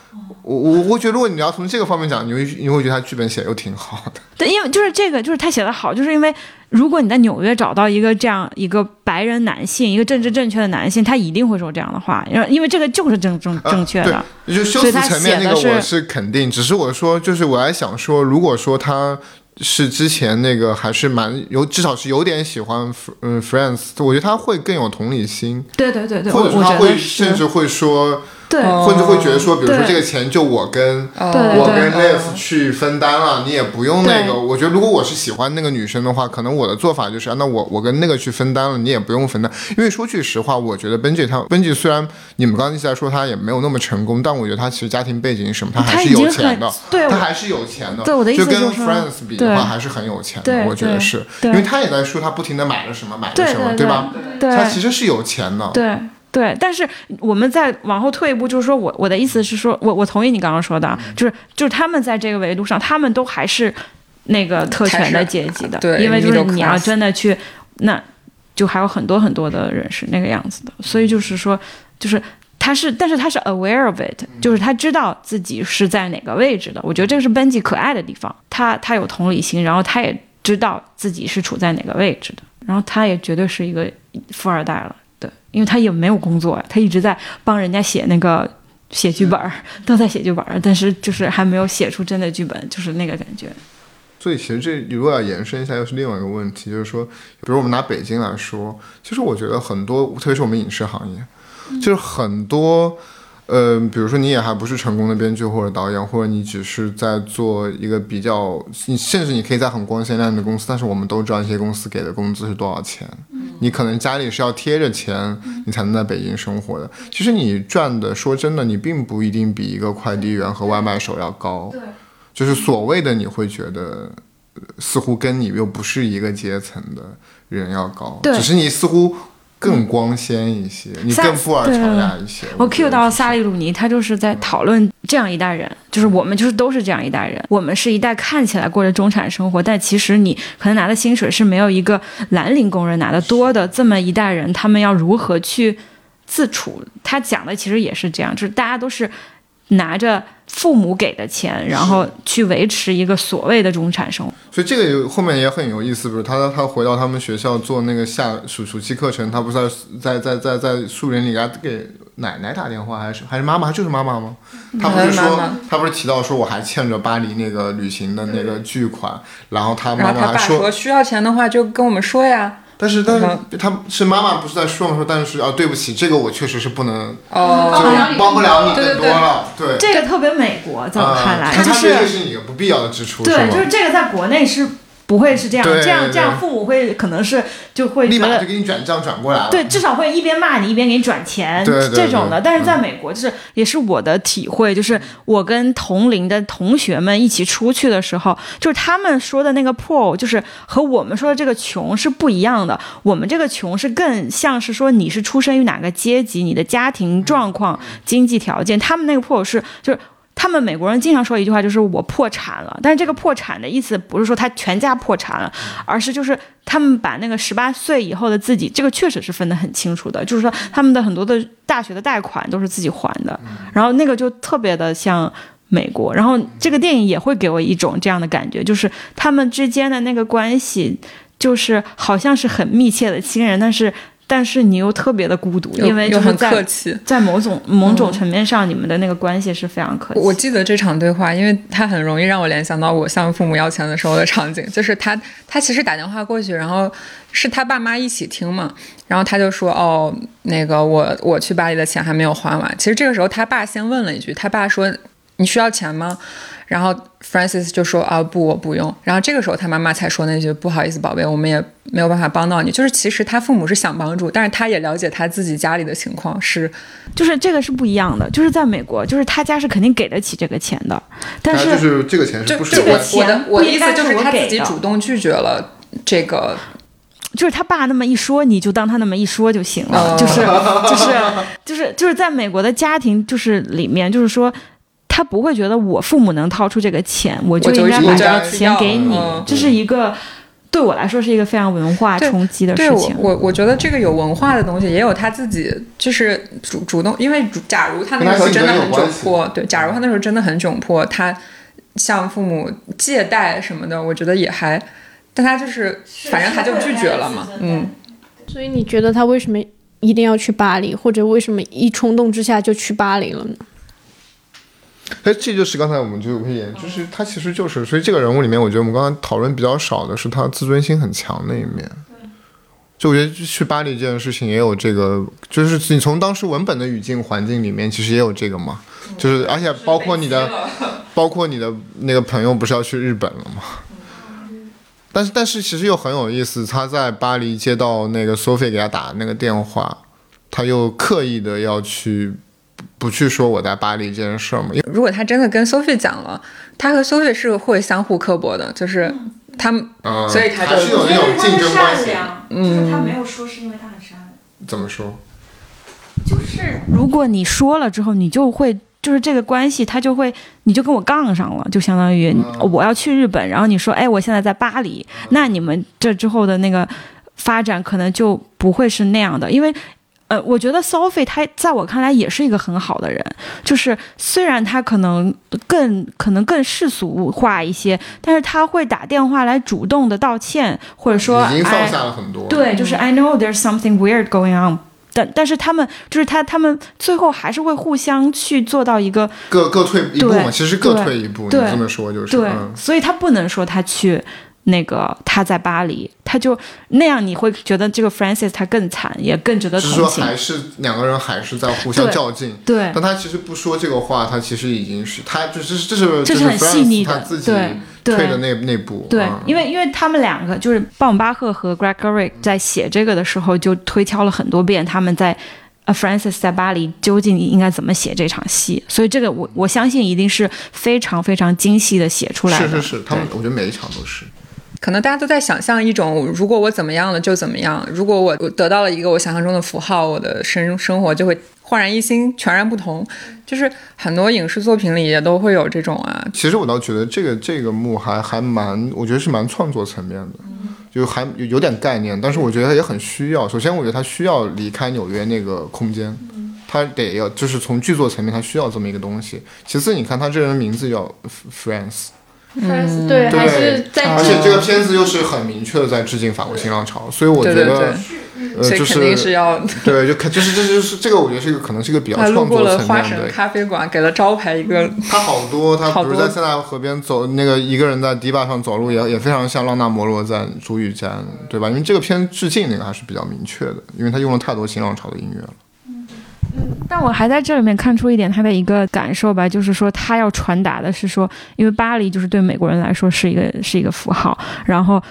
我我我觉得，如果你要从这个方面讲，你会你会觉得他剧本写得又挺好的。对，因为就是这个，就是他写的好，就是因为如果你在纽约找到一个这样一个白人男性，一个政治正确的男性，他一定会说这样的话，因为因为这个就是正正正确的。啊、就修辞层面那个我是肯定，只是我说，就是我还想说，如果说他是之前那个还是蛮有，至少是有点喜欢嗯 Friends，我觉得他会更有同理心，对对对对，或者他会甚至会说，对或者会觉得说，比如说这个钱就我跟。我跟哦 Liv 去分担了，你也不用那个。我觉得如果我是喜欢那个女生的话，可能我的做法就是，啊那我我跟那个去分担了，你也不用分担。因为说句实话，我觉得 Benji 他 Benji 虽然你们刚刚一直在说他也没有那么成功，但我觉得他其实家庭背景什么，他还是有钱的，对他还是有钱的。对我的意思就是说 Friends 比的话，还是很有钱的。我觉得是，因为他也在说他不停的买了什么买了什么，对吧？对他其实是有钱的。对对，但是我们再往后退一步，就是说我我的意思是说，我我同意你刚刚说的，啊，就是就是他们在这个维度上，他们都还是那个特权的阶级的，对因为就是你要真的去，那就还有很多很多的人是那个样子的，所以就是说，就是。他是，但是他是 aware of it，就是他知道自己是在哪个位置的。我觉得这个是 Benji 可爱的地方，他他有同理心，然后他也知道自己是处在哪个位置的，然后他也绝对是一个富二代了。对，因为他也没有工作呀，他一直在帮人家写那个写剧本儿，都在写剧本儿，但是就是还没有写出真的剧本，就是那个感觉。所以其实这如果要延伸一下，又是另外一个问题，就是说，比如我们拿北京来说，其实我觉得很多，特别是我们影视行业，就是很多，呃，比如说你也还不是成功的编剧或者导演，或者你只是在做一个比较，你甚至你可以在很光鲜亮丽的公司，但是我们都知道这些公司给的工资是多少钱，你可能家里是要贴着钱，你才能在北京生活的。其实你赚的，说真的，你并不一定比一个快递员和外卖手要高。对。就是所谓的你会觉得，似乎跟你又不是一个阶层的人要高，只是你似乎更光鲜一些，你更富尔乔亚一些。我 cue 到萨利鲁尼，他就是在讨论这样一代人，就是我们就是都是这样一代人，我们是一代看起来过着中产生活，但其实你可能拿的薪水是没有一个蓝领工人拿的多的。这么一代人，他们要如何去自处？他讲的其实也是这样，就是大家都是拿着。父母给的钱，然后去维持一个所谓的中产生活，所以这个有后面也很有意思。不是他他回到他们学校做那个下暑暑期课程，他不是在在在在在树林里给给奶奶打电话，还是还是妈妈？就是妈妈吗？他不是说他不是提到说我还欠着巴黎那个旅行的那个巨款，然后他妈妈还说需要钱的话就跟我们说呀。但是，但是他是妈妈不是在说嘛？说但是啊，对不起，这个我确实是不能，就帮不了你更多了。对，这个特别美国，在我看来，就是这是你不必要的支出，对，就是这个在国内是。不会是这样，这样这样，父母会可能是就会立马就给你转账转过来了。对，至少会一边骂你一边给你转钱，这种的。但是在美国，就是也是我的体会，就是我跟同龄的同学们一起出去的时候，就是他们说的那个 poor，就是和我们说的这个穷是不一样的。我们这个穷是更像是说你是出生于哪个阶级，你的家庭状况、经济条件。他们那个 poor 是就是。他们美国人经常说一句话，就是我破产了。但是这个破产的意思不是说他全家破产了，而是就是他们把那个十八岁以后的自己，这个确实是分得很清楚的。就是说他们的很多的大学的贷款都是自己还的，然后那个就特别的像美国。然后这个电影也会给我一种这样的感觉，就是他们之间的那个关系，就是好像是很密切的亲人，但是。但是你又特别的孤独，因为就是在在某种某种层面上，你们的那个关系是非常客气。我记得这场对话，因为他很容易让我联想到我向父母要钱的时候的场景，就是他他其实打电话过去，然后是他爸妈一起听嘛，然后他就说哦，那个我我去巴黎的钱还没有还完。其实这个时候他爸先问了一句，他爸说你需要钱吗？然后 Francis 就说啊不，我不用。然后这个时候他妈妈才说那句不好意思，宝贝，我们也没有办法帮到你。就是其实他父母是想帮助，但是他也了解他自己家里的情况是，就是这个是不一样的。就是在美国，就是他家是肯定给得起这个钱的，但是就是这个钱是不是我的我的意思就是他自己主动拒绝了这个，就是他爸那么一说，你就当他那么一说就行了。就是 就是就是就是在美国的家庭就是里面就是说。他不会觉得我父母能掏出这个钱，我就应该把这个钱给你。这是一个对我来说是一个非常文化冲击的事情。我我觉得这个有文化的东西，也有他自己就是主主动，因为假如他那时候真的很窘迫，对，假如他那时候真的很窘迫，他向父母借贷什么的，我觉得也还，但他就是反正他就拒绝了嘛，嗯。所以你觉得他为什么一定要去巴黎，或者为什么一冲动之下就去巴黎了呢？哎，这就是刚才我们就可以，就是他其实就是，所以这个人物里面，我觉得我们刚才讨论比较少的是他自尊心很强的一面。就我觉得去巴黎这件事情也有这个，就是你从当时文本的语境环境里面，其实也有这个嘛。就是而且包括你的，包括你的那个朋友不是要去日本了吗？但是但是其实又很有意思，他在巴黎接到那个 Sophie 给他打那个电话，他又刻意的要去。不去说我在巴黎这件事吗？如果他真的跟 Sophie 讲了，他和 Sophie 是会相互刻薄的，就是他们，所以他就有那种竞争关系。嗯，他没有说是因为他很善良。怎么说？就是如果你说了之后，你就会就是这个关系，他就会你就跟我杠上了，就相当于我要去日本，然后你说哎，我现在在巴黎，那你们这之后的那个发展可能就不会是那样的，因为。呃，我觉得 Sophie 他在我看来也是一个很好的人，就是虽然他可能更可能更世俗化一些，但是他会打电话来主动的道歉，或者说已经放下了很多。对，就是 I know there's something weird going on，但但是他们就是他他们最后还是会互相去做到一个各各退一步嘛，其实各退一步，你对这么说就是，对，嗯。所以他不能说他去那个他在巴黎，他就那样你会觉得这个 Francis 他更惨，也更值得就是说同情。还是两个人还是在互相较劲。对但他其实不说这个话，他其实已经是他就是这是这是很细腻的他自己退的那那步。对嗯，因为因为他们两个就是鲍姆巴赫和 Gregory 在写这个的时候就推敲了很多遍，他们在呃 Francis 在巴黎究竟应该怎么写这场戏，所以这个我我相信一定是非常非常精细的写出来的。是是是，他们我觉得每一场都是。可能大家都在想象一种，如果我怎么样了就怎么样，如果我我得到了一个我想象中的符号，我的生生活就会焕然一新，全然不同。就是很多影视作品里也都会有这种啊，其实我倒觉得这个这个幕还还蛮，我觉得是蛮创作层面的，就还有有点概念，但是我觉得也很需要。首先，我觉得他需要离开纽约那个空间，他得要就是从剧作层面，他需要这么一个东西。其次，你看他这人名字叫 France，对，还是在而且这个片子又是很明确的在致敬法国新浪潮，所以我觉对对得，对，呃，就肯定是要。对，就看就是这就是这个，我觉得是一个可能是一个比较创作过了花层面的神。咖啡馆，给了招牌一个，他好多，他好多比如在塞纳河边走，那个一个人在堤坝上走路也，也非常像浪纳摩罗在竹雨间，对吧？因为这个片致敬那个还是比较明确的，因为他用了太多新浪潮的音乐了。但我还在这里面看出一点他的一个感受吧，就是说他要传达的是说，因为巴黎就是对美国人来说是一个是一个符号，然后。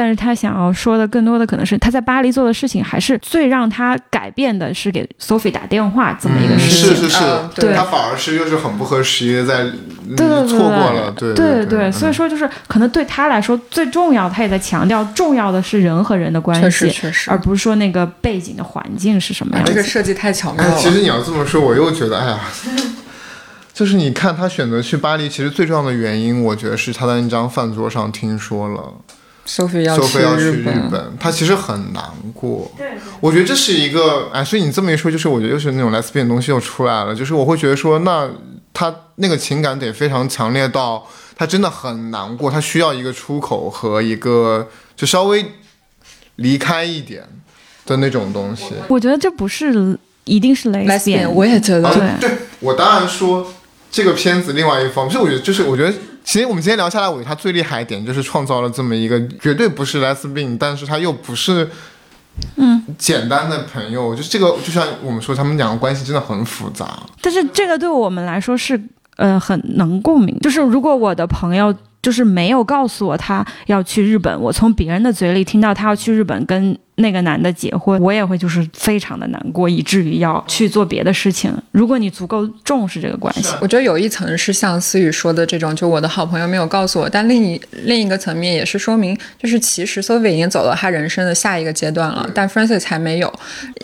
但是他想要说的更多的可能是他在巴黎做的事情，还是最让他改变的是给 Sophie 打电话这么一个嗯，事情。是是是。啊，对。他反而是又是很不合时宜的在嗯对错过了，对对对所以说就是可能对他来说最重要，他也在强调重要的是人和人的关确实系，确实。而，不是说那个背景的环境是什么样子。这个设计太巧妙哎，了。其实你要这么说，我又觉得，哎呀，就是你看他选择去巴黎，其实最重要的原因，我觉得是他在那张饭桌上听说了 Sophie 要收费要去日日本，他其实很难过。我觉得这是一个，哎，所以你这么一说，就是我觉得又是那种 lesbian 的东西又出来了，就是我会觉得说，那他那个情感得非常强烈到他真的很难过，他需要一个出口和一个就稍微离开一点的那种东西。我觉得这不是一定是 lesbian，我也觉啊得，对对我当然说这个片子另外一方面，是我觉得就是我觉得。其实我们今天聊下来，我觉得他最厉害一点就是创造了这么一个绝对不是 lesbian，但是他又不是嗯简单的朋友，就是这个就像我们说，他们两个关系真的很复杂。但是这个对我们来说是呃很能共鸣。就是如果我的朋友就是没有告诉我他要去日本，我从别人的嘴里听到他要去日本跟那个男的结婚，我也会就是非常的难过，以至于要去做别的事情。如果你足够重视这个关系，我觉得有一层是像思雨说的这种，就我的好朋友没有告诉我，但另一另一个层面也是说明，就是其实 Sophie 已经走到他人生的下一个阶段了，但 Francis 还没有。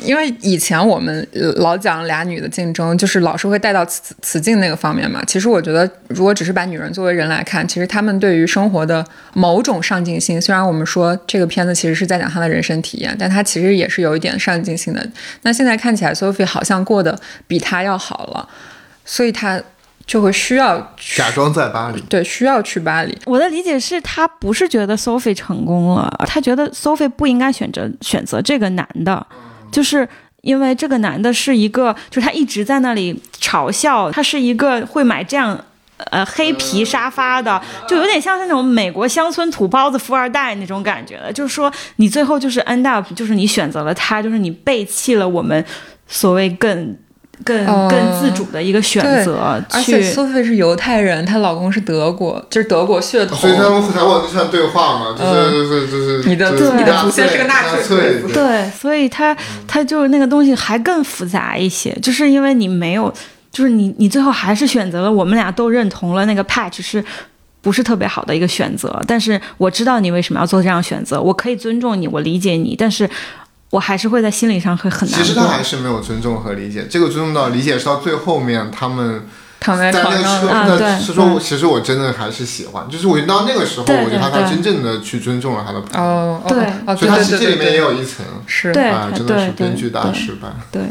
因为以前我们呃老讲俩女的竞争，就是老是会带到雌雌竞那个方面嘛。其实我觉得，如果只是把女人作为人来看，其实她们对于生活的某种上进心，虽然我们说这个片子其实是在讲她的人生体验，但他其实也是有一点上进心的。那现在看起来，Sophie 好像过得比他要好了。所以他就会需要假装在巴黎，对需要去巴黎。我的理解是他不是觉得 Sophie 成功了，他觉得 Sophie 不应该选择选择这个男的，就是。因为这个男的是一个，就是他一直在那里嘲笑，他是一个会买这样呃黑皮沙发的，就有点像是那种美国乡村土包子富二代那种感觉的。就是说，你最后就是 end up，就是你选择了他，就是你背弃了我们所谓更更哦更自主的一个选择，而且去 Sophie 是犹太人，她老公是德国，就是德国血统。所。以他们才会有这段对话嘛，就是就是就是你的你的祖先是个纳粹对，所以他他就是那个东西还更复杂一些，就是因为你没有，就是你你最后还是选择了我们俩都认同了那个 patch 是。不是特别好的一个选择，但是我知道你为什么要做这样选择，我可以尊重你，我理解你，但是我还是会在心理上会很难过。其实他还是没有尊重和理解，这个尊重到理解是到最后面他们躺在床上对是说，嗯其实我真的还是喜欢，就是我到那个时候，我觉得他才真正的去尊重了他的朋友，哦，哦对哦，所以他其实这里面也有一层，是对啊，真的是编剧大对失败。对，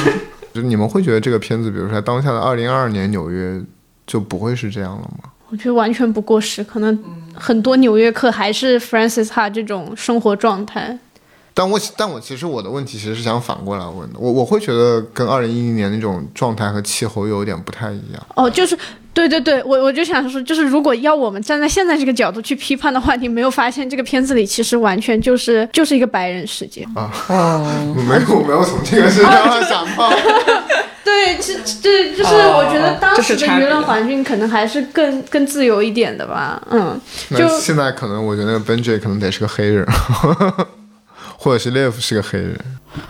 就是你们会觉得这个片子，比如说在当下的二零二二年纽约，就不会是这样了吗？我觉得完全不过时，可能很多纽约客还是 Francis Ha 这种生活状态。但我但我其实我的问题其实是想反过来问的，我我会觉得跟二零一零年那种状态和气候有点不太一样。哦，就是对对对，我我就想说，就是如果要我们站在现在这个角度去批判的话，你没有发现这个片子里其实完全就是就是一个白人世界。啊，哦，我没有没有从这个身上想到。对，这这就是我觉得当时的舆论环境可能还是更更自由一点的吧。嗯，就现在可能我觉得 Benji 可能得是个黑人，或者是 Live 是个黑人。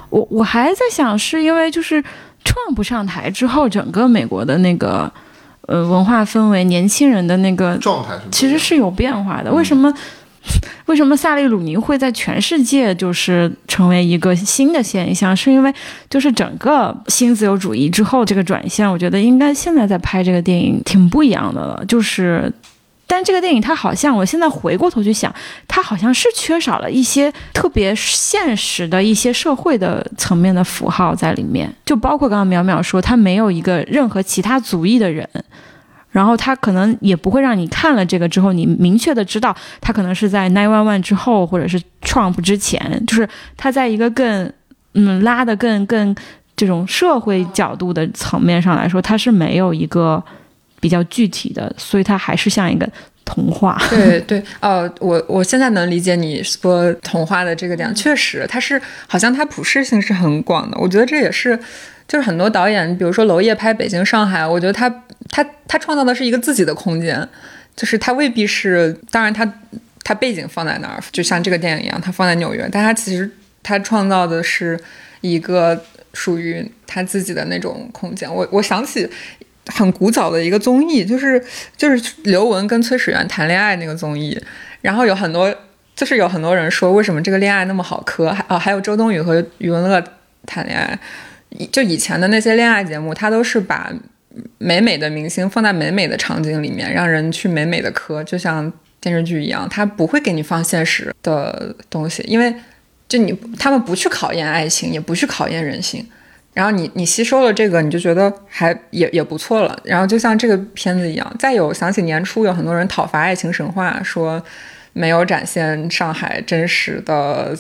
我我还在想，是因为就是 Trump 上台之后，整个美国的那个呃文化氛围，年轻人的那个状态其实是有变化的。为什么？为什么萨利鲁尼会在全世界就是成为一个新的现象？是因为就是整个新自由主义之后这个转向，我觉得应该现在在拍这个电影挺不一样的了。就是，但这个电影它好像我现在回过头去想，它好像是缺少了一些特别现实的一些社会的层面的符号在里面，就包括刚刚淼淼说，他没有一个任何其他族裔的人。然后他可能也不会让你看了这个之后，你明确的知道他可能是在 Nine One One 之后，或者是 Trump 之前，就是他在一个更嗯拉的更更这种社会角度的层面上来说，他是没有一个比较具体的，所以它还是像一个童话。对对，哦，我我现在能理解你说童话的这个点，确实，它是好像它普适性是很广的。我觉得这也是，就是很多导演，比如说娄烨拍北京、上海，我觉得他他他创造的是一个自己的空间，就是他未必是，当然他他背景放在那儿，就像这个电影一样，他放在纽约，但他其实他创造的是一个属于他自己的那种空间。我我想起。很古早的一个综艺，就是就是刘雯跟崔始源谈恋爱那个综艺，然后有很多就是有很多人说为什么这个恋爱那么好磕，还啊还有周冬雨和余文乐谈恋爱，就以前的那些恋爱节目，它都是把美美的明星放在美美的场景里面，让人去美美的磕，就像电视剧一样，它不会给你放现实的东西，因为就你他们不去考验爱情，也不去考验人性。然后你你吸收了这个，你就觉得还也也不错了。然后就像这个片子一样，再有想起年初有很多人讨伐《爱情神话》，说没有展现上海真实的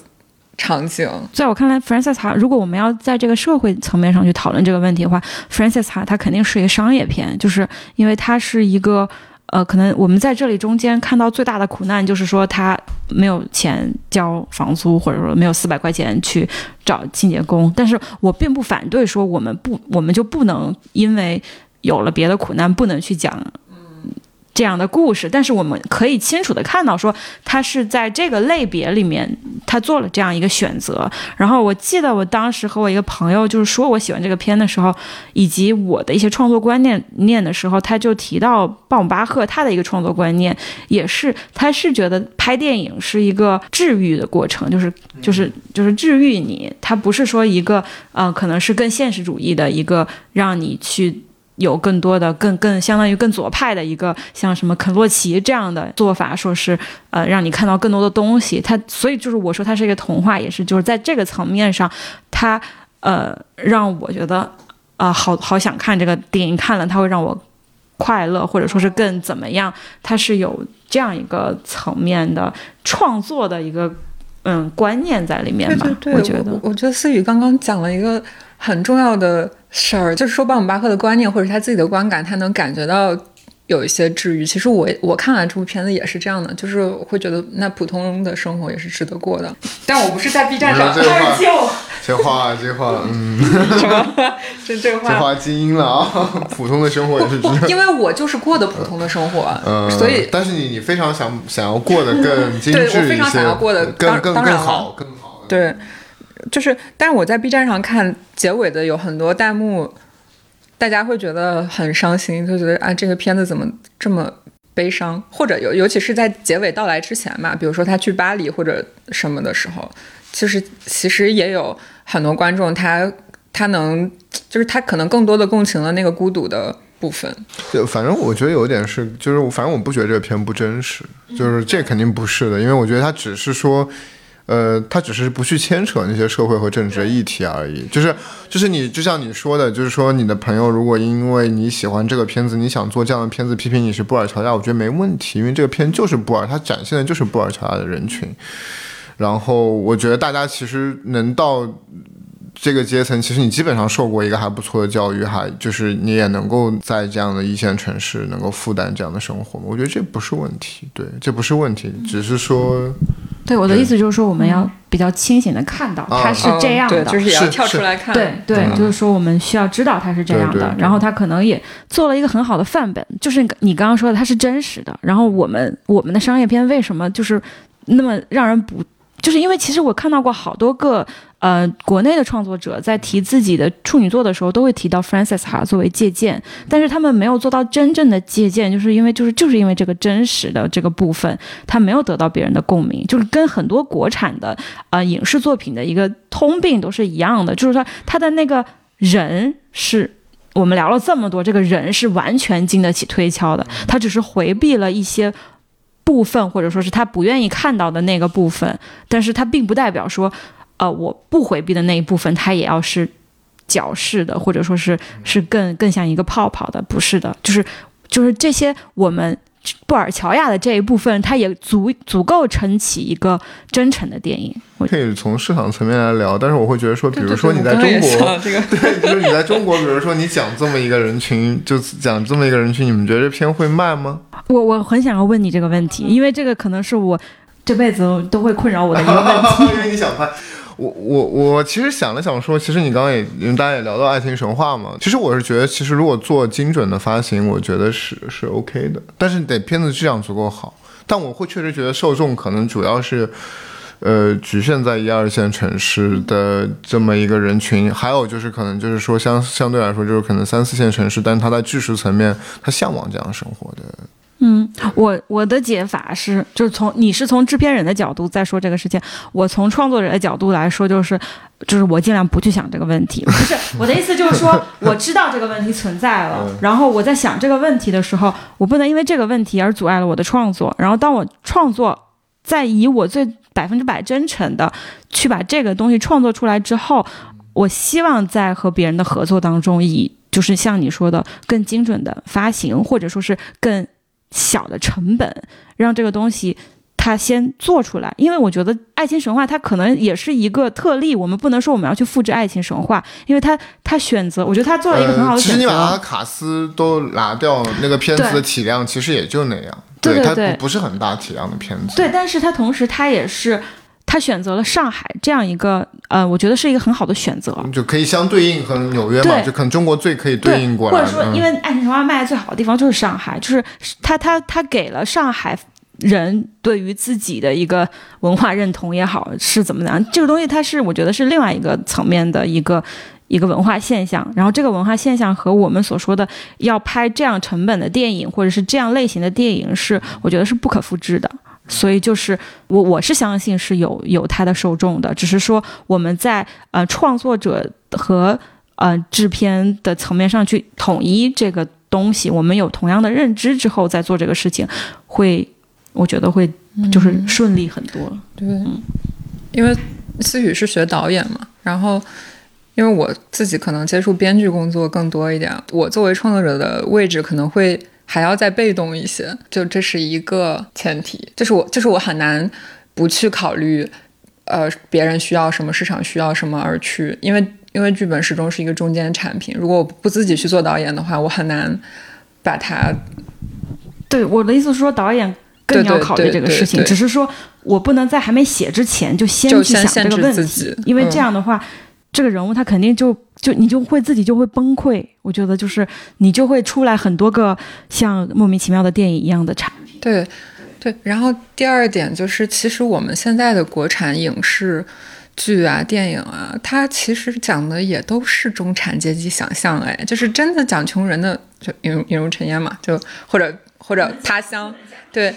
场景。在我看来，Francis 哈，如果我们要在这个社会层面上去讨论这个问题的话，Francis 哈它肯定是一个商业片，就是因为它是一个。呃，可能我们在这里中间看到最大的苦难，就是说他没有钱交房租，或者说没有四百块钱去找清洁工。但是我并不反对说我们不，我们就不能因为有了别的苦难，不能去讲这样的故事。但是我们可以清楚的看到，说他是在这个类别里面，他做了这样一个选择。然后我记得我当时和我一个朋友就是说我喜欢这个片的时候，以及我的一些创作观念念的时候，他就提到鲍姆巴赫他的一个创作观念，也是他是觉得拍电影是一个治愈的过程，就是就是就是治愈你，他不是说一个呃可能是更现实主义的一个让你去。有更多的、更更相当于更左派的一个，像什么肯洛奇这样的做法，说是呃让你看到更多的东西。它所以就是我说它是一个童话，也是就是在这个层面上，它呃让我觉得啊、好好想看这个电影，看了它会让我快乐，或者说是更怎么样，它是有这样一个层面的创作的一个嗯观念在里面吧。对对对，我觉得我，我觉得思雨刚刚讲了一个很重要的事儿，就是说鲍姆巴赫的观念或者他自己的观感，他能感觉到有一些治愈。其实我我看完这部片子也是这样的，就是会觉得那普通的生活也是值得过的。但我不是在 B 站上这个话这话这话，嗯，什么，这这话这话。精英了啊！普通的生活也是值得。因为我就是过的普通的生活，嗯，所以但是你你非常想想要过得更精致一些，对我非常想要过得更更更好更好。对，就是，但是我在 B 站上看结尾的有很多弹幕，大家会觉得很伤心，就觉得啊，这个片子怎么这么悲伤？或者尤尤其是在结尾到来之前嘛，比如说他去巴黎或者什么的时候，就是其实也有很多观众他他能，就是他可能更多的共情了那个孤独的部分。就反正我觉得有一点是，就是反正我不觉得这个片不真实，就是这肯定不是的，因为我觉得它只是说。呃，他只是不去牵扯那些社会和政治的议题而已，就是就是你就像你说的，就是说你的朋友如果因为你喜欢这个片子，你想做这样的片子批评你是布尔乔亚，我觉得没问题，因为这个片就是布尔，他展现的就是布尔乔亚的人群。然后我觉得大家其实能到这个阶层，其实你基本上受过一个还不错的教育，还就是你也能够在这样的一线城市能够负担这样的生活，我觉得这不是问题，对，这不是问题，只是说。对我的意思就是说，我们要比较清醒的看到它是这样的，对，就是也要跳出来看。对对，就是说我们需要知道它是这样的，然后它可能也做了一个很好的范本，就是你刚刚说的它是真实的。然后我们我们的商业片为什么就是那么让人不？就是因为其实我看到过好多个呃国内的创作者在提自己的处女作的时候，都会提到 Francis 哈作为借鉴，但是他们没有做到真正的借鉴，就是因为就是就是因为这个真实的这个部分，他没有得到别人的共鸣，就是跟很多国产的呃影视作品的一个通病都是一样的，就是说他的那个人是我们聊了这么多，这个人是完全经得起推敲的，他只是回避了一些。部分或者说是他不愿意看到的那个部分，但是他并不代表说，呃，我不回避的那一部分，它也要是矫饰的，或者说是是更更像一个泡泡的，不是的，就是就是这些我们。布尔乔亚的这一部分，它也足足够撑起一个真诚的电影。可以从市场层面来聊，但是我会觉得说，比如说你在中国，对，就是 你在中国，比如说你讲这么一个人群，就讲这么一个人群，你们觉得这片会卖吗？我我很想要问你这个问题，因为这个可能是我这辈子都会困扰我的一个问题。因为你想拍。我我我其实想了想说，其实你刚刚也大家也聊到爱情神话嘛，其实我是觉得，其实如果做精准的发行，我觉得是是 OK 的，但是得片子质量足够好。但我会确实觉得受众可能主要是，呃，局限在一二线城市的这么一个人群，还有就是可能就是说相相对来说就是可能三四线城市，但是他在知识层面他向往这样生活的。嗯，我我的解法是，就是从你是从制片人的角度在说这个事情，我从创作者的角度来说，就是就是我尽量不去想这个问题。不是我的意思，就是说我知道这个问题存在了，然后我在想这个问题的时候，我不能因为这个问题而阻碍了我的创作。然后当我创作在以我最百分之百真诚的去把这个东西创作出来之后，我希望在和别人的合作当中，以就是像你说的更精准的发行，或者说是更。小的成本让这个东西它先做出来，因为我觉得《爱情神话》它可能也是一个特例，我们不能说我们要去复制《爱情神话》，因为它它选择，我觉得它做了一个很好的选择。其实你把卡斯都拿掉，那个片子的体量其实也就那样，对它不不是很大体量的片子。对，但是它同时它也是。他选择了上海这样一个，呃，我觉得是一个很好的选择，就可以相对应和纽约嘛，就可能中国最可以对应过来。或者说，因为《爱情神话》卖的最好的地方就是上海，就是他他他给了上海人对于自己的一个文化认同也好，是怎么样？这个东西它是我觉得是另外一个层面的一个一个文化现象，然后这个文化现象和我们所说的要拍这样成本的电影或者是这样类型的电影是，我觉得是不可复制的。所以就是我我是相信是有有它的受众的，只是说我们在呃创作者和呃制片的层面上去统一这个东西，我们有同样的认知之后再做这个事情，会我觉得会就是顺利很多。对，因为思雨是学导演嘛，然后因为我自己可能接触编剧工作更多一点，我作为创作者的位置可能会。还要再被动一些，就这是一个前提，就是我就是我很难不去考虑，呃，别人需要什么，市场需要什么而去，因为因为剧本始终是一个中间产品，如果我不自己去做导演的话，我很难把它。对我的意思是说，导演更要考虑这个事情，只是说我不能在还没写之前就先去想这个问题，因为这样的话。这个人物他肯定就就你就会自己就会崩溃，我觉得就是你就会出来很多个像莫名其妙的电影一样的产品。对，对。然后第二点就是，其实我们现在的国产影视剧啊、电影啊，它其实讲的也都是中产阶级想象，哎，就是真的讲穷人的，就引如引如尘烟嘛，就或者或者他乡。对，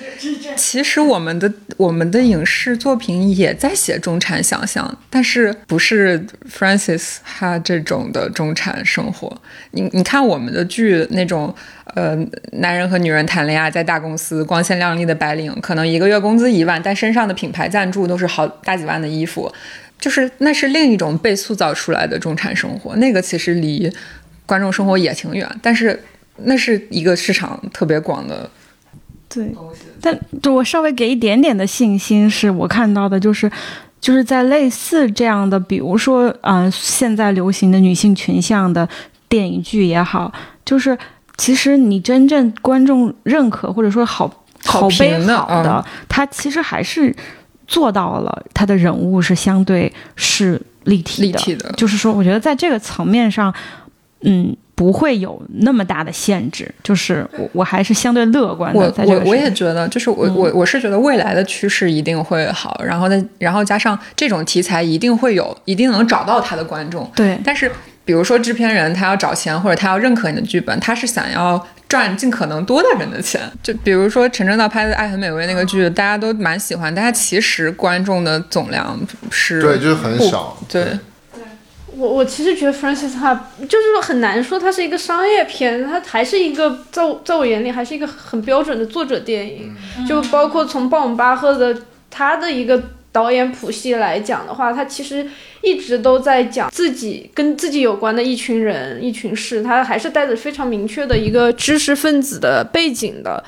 其实我们的我们的影视作品也在写中产想象，但是不是 Francis 他这种的中产生活。你你看我们的剧那种，呃，男人和女人谈恋爱，在大公司光鲜亮丽的白领，可能一个月工资一万，但身上的品牌赞助都是好大几万的衣服，就是那是另一种被塑造出来的中产生活。那个其实离观众生活也挺远，但是那是一个市场特别广的。对，但就我稍微给一点点的信心，是我看到的，就是就是在类似这样的，比如说啊、呃现在流行的女性群像的电影剧也好，就是其实你真正观众认可或者说好好口碑评的好的，它其实还是做到了，它的人物是相对是立体的，立体的。就是说，我觉得在这个层面上，嗯，不会有那么大的限制。就是我我还是相对乐观的，我在这个我我也觉得，就是我、我我是觉得未来的趋势一定会好，然后呢，然后加上这种题材一定会有，一定能找到他的观众。对但是比如说制片人他要找钱或者他要认可你的剧本，他是想要赚尽可能多的人的钱。就比如说陈正道拍的《爱很美味》那个剧，大家都蛮喜欢，但他其实观众的总量是对，就是很不少。对。我我其实觉得 Francis Ha 就是很难说它是一个商业片，它还是一个在我在我眼里还是一个很标准的作者电影，就包括从鲍姆巴赫的他的一个导演谱系来讲的话，他其实一直都在讲自己跟自己有关的一群人、一群事，他还是带着非常明确的一个知识分子的背景的。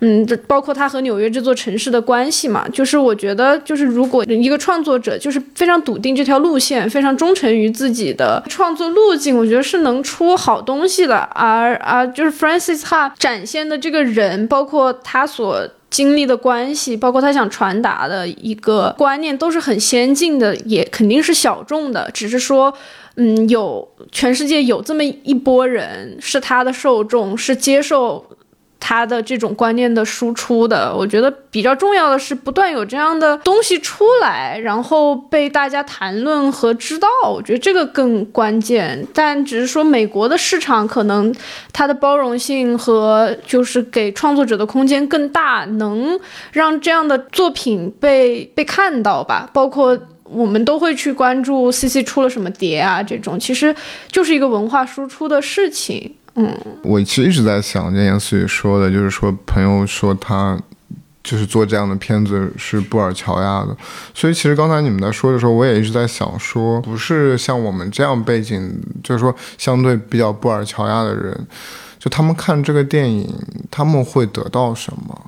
嗯，这包括他和纽约这座城市的关系嘛，就是我觉得，就是如果一个创作者就是非常笃定这条路线，非常忠诚于自己的创作路径，我觉得是能出好东西的。而啊，就是 Francis Ha 展现的这个人，包括他所经历的关系，包括他想传达的一个观念，都是很先进的，也肯定是小众的，只是说。嗯，有全世界有这么一波人是他的受众，是接受他的这种观念的输出的。我觉得比较重要的是，不断有这样的东西出来，然后被大家谈论和知道。我觉得这个更关键。但只是说，美国的市场可能它的包容性和就是给创作者的空间更大，能让这样的作品被被看到吧。包括我们都会去关注 CC 出了什么碟啊，这种其实就是一个文化输出的事情。嗯，我其实一直在想，这严思雨说的，就是说朋友说他就是做这样的片子是布尔乔亚的，所以其实刚才你们在说的时候，我也一直在想说，不是像我们这样背景，就是说相对比较布尔乔亚的人，就他们看这个电影，他们会得到什么？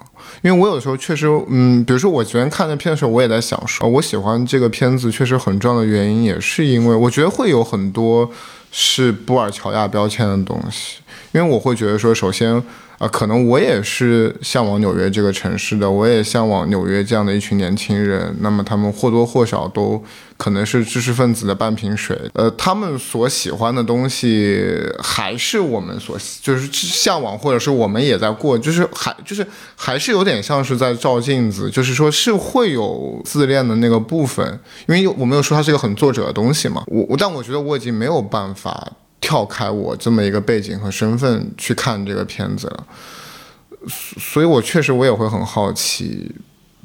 因为我有时候确实，嗯，比如说我昨天看那片的时候，我也在想说，我喜欢这个片子确实很重要的原因，也是因为我觉得会有很多是布尔乔亚标签的东西，因为我会觉得说，首先。啊、可能我也是向往纽约这个城市的，我也向往纽约这样的一群年轻人。那么他们或多或少都可能是知识分子的半瓶水。呃，他们所喜欢的东西还是我们所就是向往，或者是我们也在过，就是还就是还是有点像是在照镜子，就是说是会有自恋的那个部分，因为我没有说它是一个很作者的东西嘛。我我但我觉得我已经没有办法。跳开我这么一个背景和身份去看这个片子了，所以我确实我也会很好奇，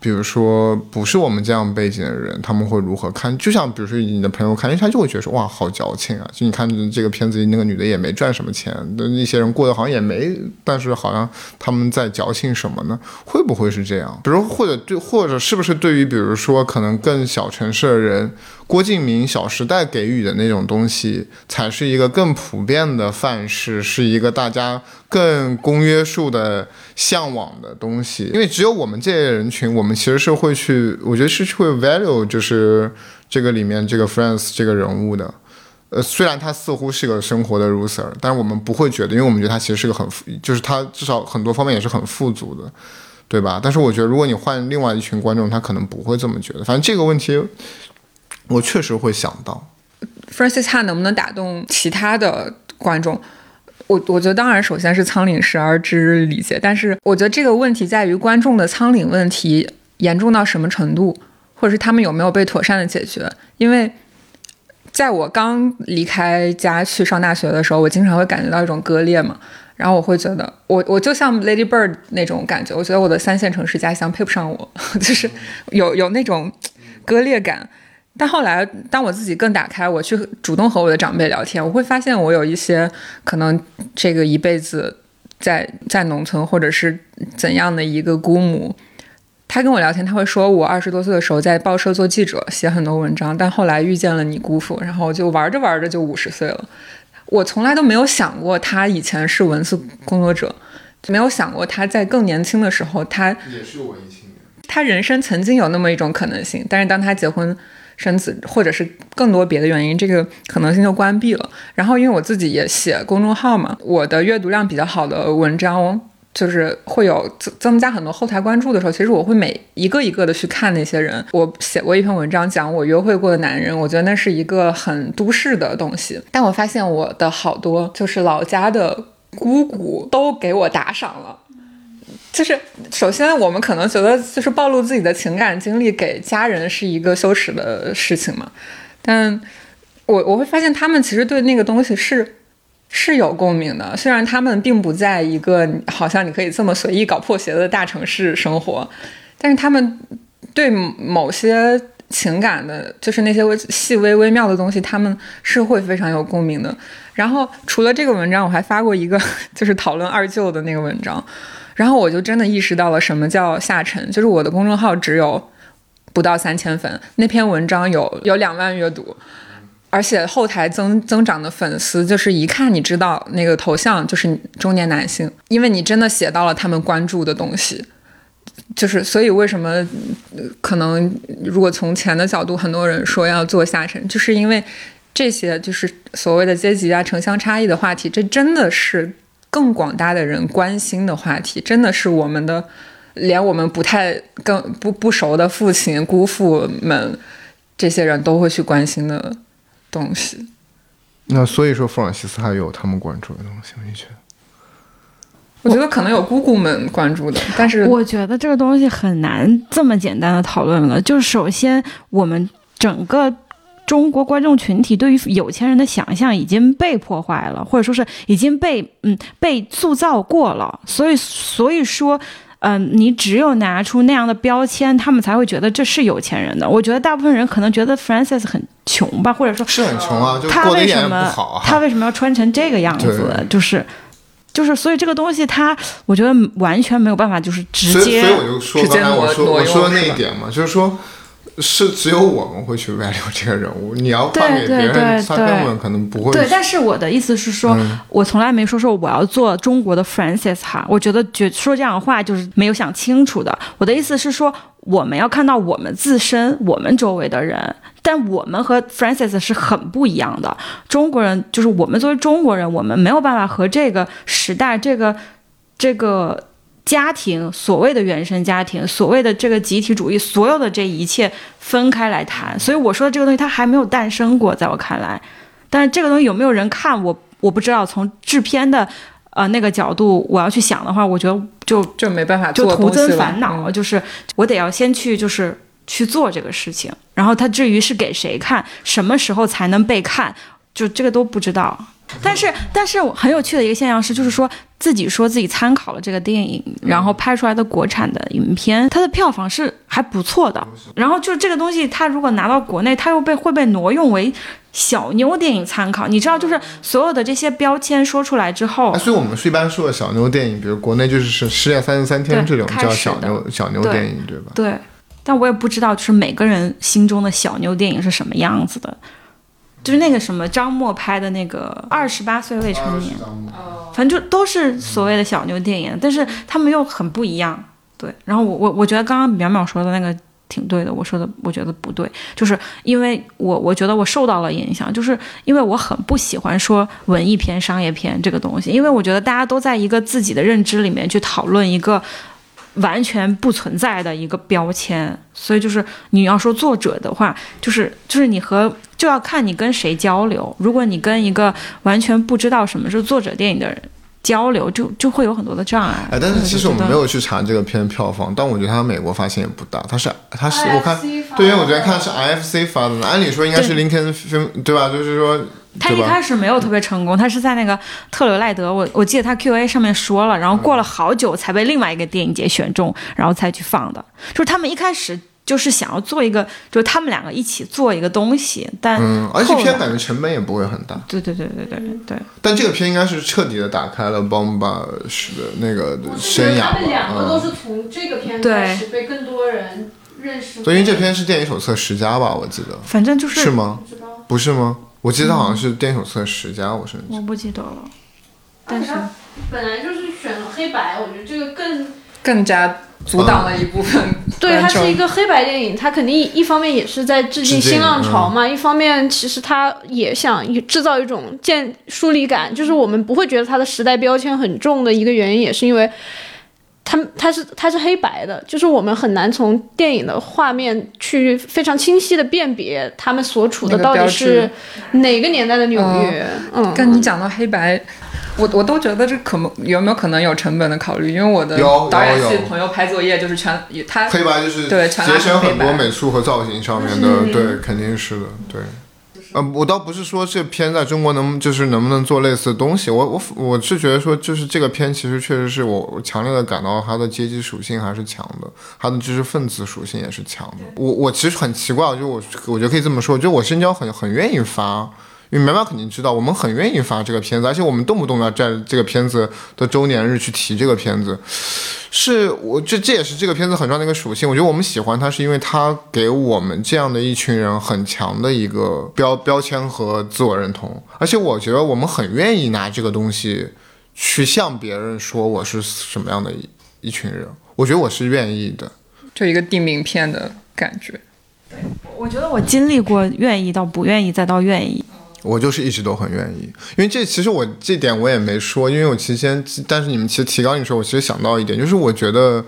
比如说不是我们这样背景的人，他们会如何看？就像比如说你的朋友看，因为他就会觉得说哇好矫情啊！就你看这个片子里那个女的也没赚什么钱，那那些人过得好像也没，但是好像他们在矫情什么呢？会不会是这样？比如或者对，或者是不是对于比如说可能更小城市的人？郭敬明《小时代》给予的那种东西，才是一个更普遍的范式，是一个大家更公约数的向往的东西。因为只有我们这些人群，我们其实是会去，我觉得是会 value，就是这个里面这个 friends 这个人物的。呃，虽然他似乎是个生活的 loser，但是我们不会觉得，因为我们觉得他其实是个很富，就是他至少很多方面也是很富足的，对吧？但是我觉得，如果你换另外一群观众，他可能不会这么觉得。反正这个问题。我确实会想到，Francis Ha 能不能打动其他的观众？我我觉得当然，首先是仓廪实而知日理解，但是我觉得这个问题在于观众的仓廪问题严重到什么程度，或者是他们有没有被妥善的解决？因为在我刚离开家去上大学的时候，我经常会感觉到一种割裂嘛，然后我会觉得，我我就像 Lady Bird 那种感觉，我觉得我的三线城市家乡配不上我，就是有有那种割裂感。但后来，当我自己更打开，我去主动和我的长辈聊天，我会发现我有一些可能这个一辈子在在农村或者是怎样的一个姑母，他跟我聊天，他会说我二十多岁的时候在报社做记者，写很多文章，但后来遇见了你姑父，然后就玩着玩着就五十岁了。我从来都没有想过他以前是文字工作者，没有想过他在更年轻的时候，他也是文艺青年。他人生曾经有那么一种可能性，但是当他结婚生子，或者是更多别的原因，这个可能性就关闭了。然后因为我自己也写公众号嘛，我的阅读量比较好的文章。就是会有增增加很多后台关注的时候，其实我会每一个一个的去看那些人。我写过一篇文章讲我约会过的男人，我觉得那是一个很都市的东西。但我发现我的好多就是老家的姑姑都给我打赏了。就是首先我们可能觉得就是暴露自己的情感经历给家人是一个羞耻的事情嘛，但我我会发现他们其实对那个东西是。是有共鸣的，虽然他们并不在一个好像你可以这么随意搞破鞋的大城市生活，但是他们对某些情感的，就是那些微细微微妙的东西，他们是会非常有共鸣的。然后除了这个文章，我还发过一个就是讨论二舅的那个文章，然后我就真的意识到了什么叫下沉，就是我的公众号只有不到三千粉，那篇文章有有两万阅读。而且后台增增长的粉丝，就是一看你知道那个头像就是中年男性，因为你真的写到了他们关注的东西，就是所以为什么可能如果从钱的角度，很多人说要做下沉，就是因为这些就是所谓的阶级啊、城乡差异的话题，这真的是更广大的人关心的话题，真的是我们的连我们不太更不不熟的父亲姑父们这些人都会去关心的。东西，那所以说弗朗西斯还有他们关注的东西，你觉得？我觉得可能有姑姑们关注的，但是我觉得这个东西很难这么简单的讨论了。就是首先，我们整个中国观众群体对于有钱人的想象已经被破坏了，或者说是已经被嗯被塑造过了，所以所以说。嗯，你只有拿出那样的标签，他们才会觉得这是有钱人的。我觉得大部分人可能觉得 Francis 很穷吧，或者说是很穷啊，就他为什么他为什么要穿成这个样子？就是，就是，所以这个东西，他我觉得完全没有办法，就是直接。所以我就说刚才我说我说的那一点嘛，就是说。是只有我们会去 value 这个人物，你要换给别人，他根本可能不会。对，但是我的意思是说，我从来没说说我要做中国的 Francis 哈，我觉得觉说这样的话就是没有想清楚的。我的意思是说，我们要看到我们自身，我们周围的人，但我们和 Francis 是很不一样的。中国人就是我们作为中国人，我们没有办法和这个时代，这个这个。家庭所谓的原生家庭，所谓的这个集体主义，所有的这一切分开来谈。所以我说的这个东西，它还没有诞生过，在我看来。但是这个东西有没有人看，我我不知道。从制片的呃那个角度，我要去想的话，我觉得就就没办法，就徒增烦恼。就是我得要先去，就是去做这个事情。然后他至于是给谁看，什么时候才能被看，就这个都不知道。但是，但是很有趣的一个现象是，就是说自己说自己参考了这个电影，然后拍出来的国产的影片，它的票房是还不错的。然后就是这个东西，它如果拿到国内，它又被会被挪用为小妞电影参考。你知道，就是所有的这些标签说出来之后，所以我们是一般说的小妞电影，比如国内就是是《失恋三十三天》这种叫小妞小妞电影，对吧？对。但我也不知道，就是每个人心中的小妞电影是什么样子的。就是那个什么张默拍的那个二十八岁未成年，反正就都是所谓的小妞电影，但是他们又很不一样。对，然后我我我觉得刚刚淼淼说的那个挺对的，我说的我觉得不对，就是因为我我觉得我受到了影响，就是因为我很不喜欢说文艺片、商业片这个东西，因为我觉得大家都在一个自己的认知里面去讨论一个。完全不存在的一个标签，所以就是你要说作者的话，就是就是你和就要看你跟谁交流。如果你跟一个完全不知道什么是作者电影的人交流，就就会有很多的障碍。哎，但是其实我们没有去查这个片票房，但我觉得它美国发行也不大。它是它是我看，对，因为我昨天看是 IFC 发的，按理说应该是 Lincoln Film 对吧？就是说。他一开始没有特别成功，他是在那个特留赖德，我我记得他 Q A 上面说了，然后过了好久才被另外一个电影节选中，然后才去放的。就是他们一开始就是想要做一个，就是他们两个一起做一个东西，但嗯，而且片感觉成本也不会很大。对对对对对对。但这个片应该是彻底的打开了 Bomba 史的那个生涯。他们两个都是从这个片开始被更多人认识。所以这片是电影手册十佳吧？我记得。反正就是是吗？不是吗？我记得好像是电影手册十佳，我是。我不记得了，但是本来就是选了黑白，我觉得这个更更加阻挡了一部分对，它是一个黑白电影，它肯定一方面也是在致敬致敬新浪潮嘛，一方面其实它也想制造一种建疏离感，就是我们不会觉得它的时代标签很重的一个原因，也是因为。它它是它是黑白的，就是我们很难从电影的画面去非常清晰的辨别他们所处的到底那个标是哪个年代的纽约。嗯，跟你讲到黑白，我我都觉得这可能有没有可能有成本的考虑？因为我的导演系朋友拍作业就是全也他黑白就是对全节省很多美术和造型上面的，嗯对，肯定是的，对。呃，我倒不是说这片在中国能就是能不能做类似的东西，我我我是觉得说，就是这个片其实确实是我我强烈的感到它的阶级属性还是强的，它的知识分子属性也是强的。我我其实很奇怪，就我我觉得可以这么说，就我深交很很愿意发。因为苗苗肯定知道，我们很愿意发这个片子，而且我们动不动要在这个片子的周年日去提这个片子。是我这这也是这个片子很重要的一个属性。我觉得我们喜欢它，是因为它给我们这样的一群人很强的一个标标签和自我认同，而且我觉得我们很愿意拿这个东西去向别人说我是什么样的一一群人。我觉得我是愿意的。就一个定名片的感觉。我觉得我经历过愿意到不愿意再到愿意，我就是一直都很愿意，因为这其实我这点我也没说，因为我其实先，但是你们其实提纲的时候，我其实想到一点，就是我觉得，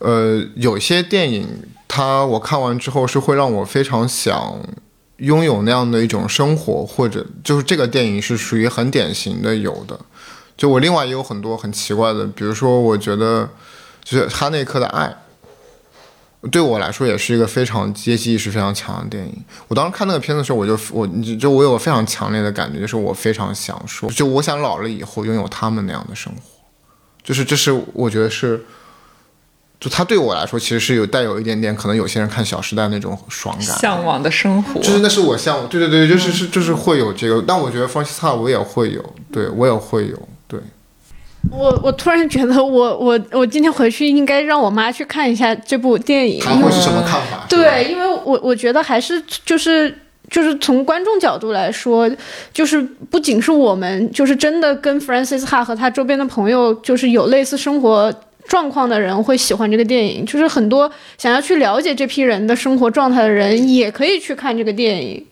呃，有些电影它我看完之后是会让我非常想拥有那样的一种生活，或者就是这个电影是属于很典型的有的。就我另外也有很多很奇怪的，比如说我觉得就是哈内克的爱。对我来说也是一个非常阶级意识非常强的电影。我当时看那个片子的时候，我就我就就我有非常强烈的感觉，就是我非常想说，就我想老了以后拥有他们那样的生活，就是这是我觉得是，就他对我来说其实是有带有一点点可能有些人看《小时代》那种爽感，向往的生活，就是那是我向往，对对对，就是是就是会有这个，但我觉得 Francis Ha 我也会有，对我也会有，对。我我突然觉得我我我今天回去应该让我妈去看一下这部电影，他会是什么看法？对，因为我我觉得还是就是就是从观众角度来说，就是不仅是我们，就是真的跟 Francis Ha 和他周边的朋友，就是有类似生活状况的人会喜欢这个电影，就是很多想要去了解这批人的生活状态的人也可以去看这个电影。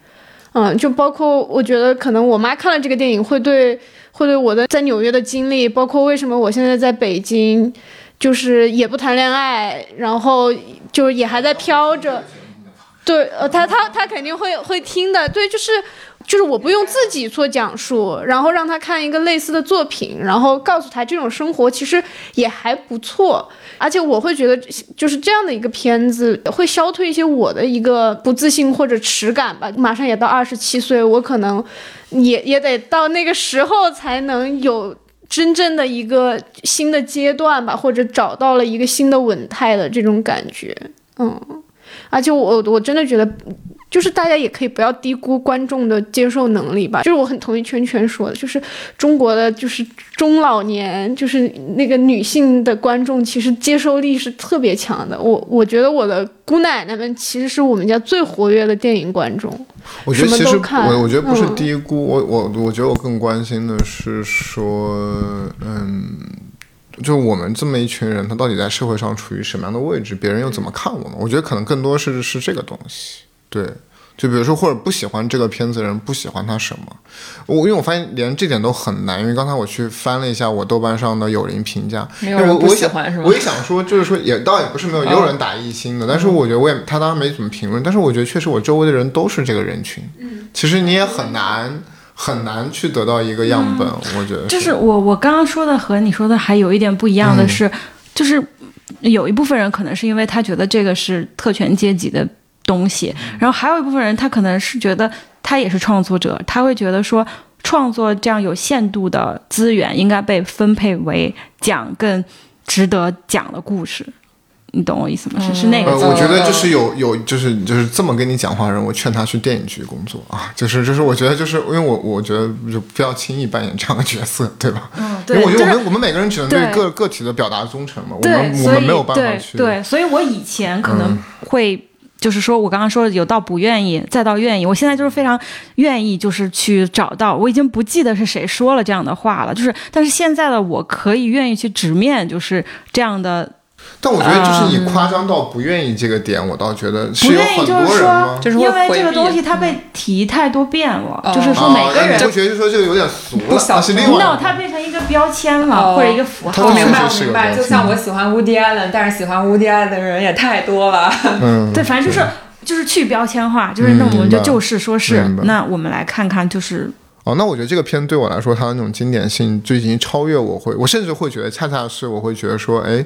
嗯，就包括我觉得可能我妈看了这个电影会对会对我的在纽约的经历，包括为什么我现在在北京，就是也不谈恋爱，然后就是也还在飘着。对，呃，她她她肯定会会听的，对，就是就是我不用自己做讲述，然后让他看一个类似的作品，然后告诉他这种生活其实也还不错，而且我会觉得就是这样的一个片子会消退一些我的一个不自信或者耻感吧。马上也到二十七岁，我可能也也得到那个时候才能有。真正的一个新的阶段吧，或者找到了一个新的稳态的这种感觉，嗯。而且我我真的觉得，就是大家也可以不要低估观众的接受能力吧。就是我很同意圈圈说的，就是中国的就是中老年，就是那个女性的观众，其实接受力是特别强的。我我觉得我的姑奶奶们其实是我们家最活跃的电影观众。我觉得其实我我觉得不是嗯低估，我我我觉得我更关心的是说，嗯。就我们这么一群人，他到底在社会上处于什么样的位置？别人又怎么看我们？我觉得可能更多是是这个东西。对，就比如说或者不喜欢这个片子的人不喜欢他什么？我因为我发现连这点都很难，因为刚才我去翻了一下我豆瓣上的友邻评价，没有我喜欢是吗我也想说，就是说也倒也不是没有，也有人打一星的，但是我觉得我也他当然没怎么评论，但是我觉得确实我周围的人都是这个人群。嗯，其实你也很难很难去得到一个样本，我觉得就是我我刚刚说的和你说的还有一点不一样的嗯是，就是有一部分人可能是因为他觉得这个是特权阶级的东西，嗯然后还有一部分人他可能是觉得他也是创作者，他会觉得说创作这样有限度的资源应该被分配为讲更值得讲的故事。你懂我意思吗？是是那个呃，我觉得就是有有就是就是这么跟你讲话的人，我劝他去电影局工作啊，就是就是我觉得就是因为我我觉得就不要轻易扮演这样的角色，对吧？嗯，因，为我觉得我就是们我们每个人只能对对个个体的表达忠诚嘛，我，们我们没有办法对去。对，所以我以前可能嗯会就是说我刚刚说的有到不愿意，再到愿意，我现在就是非常愿意，就是去找到。我已经不记得是谁说了这样的话了，就是但是现在的我可以愿意去直面，就是这样的。但我觉得就是你夸张到不愿意这个点，我倒觉得是有愿意，很就是多人吗说，？就是因为这个东西它被提太多遍了，哦就是说每个人啊你会觉得说这个有点俗了，不小心那是另外 no，它变成一个标签了，哦或者一个符号。我明白，我明白。就像我喜欢 Woody Allen，但是喜欢 Woody Allen 的人也太多了。嗯，对，反正就是就是去标签化，就是那我们就就事说事明白。那我们来看看，就是哦，那我觉得这个片对我来说，它的那种经典性就已经超越我会，我甚至会觉得，恰恰是我会觉得说，哎，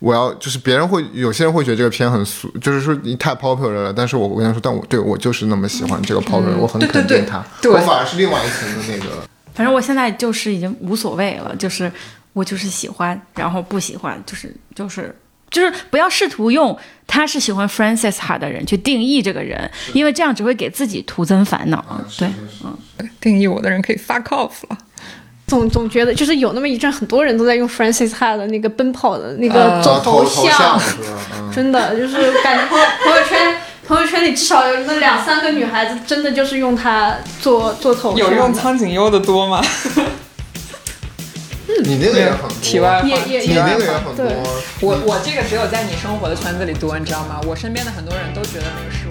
我要就是别人会有些人会觉得这个片很俗，就是说你太 popular 了，但是我我跟他说，但我对我就是那么喜欢这个 popular，、我很肯定他，对我反而是另外一层的那个。反正我现在就是已经无所谓了，就是我就是喜欢，然后不喜欢，就是就是就是不要试图用他是喜欢 Francis Ha 的人去定义这个人，因为这样只会给自己徒增烦恼。对，嗯定义我的人可以 fuck off 了。总总觉得就是有那么一阵，很多人都在用 Francis Ha 的那个奔跑的那个做头像，真的就是感觉朋友 朋友圈朋友圈里至少有那两三个女孩子，真的就是用它做做头像。有用苍井优的多吗？你那个也很多，题外话，也也你题外话那个也很多。我我这个只有在你生活的圈子里多，你知道吗？我身边的很多人都觉得那个是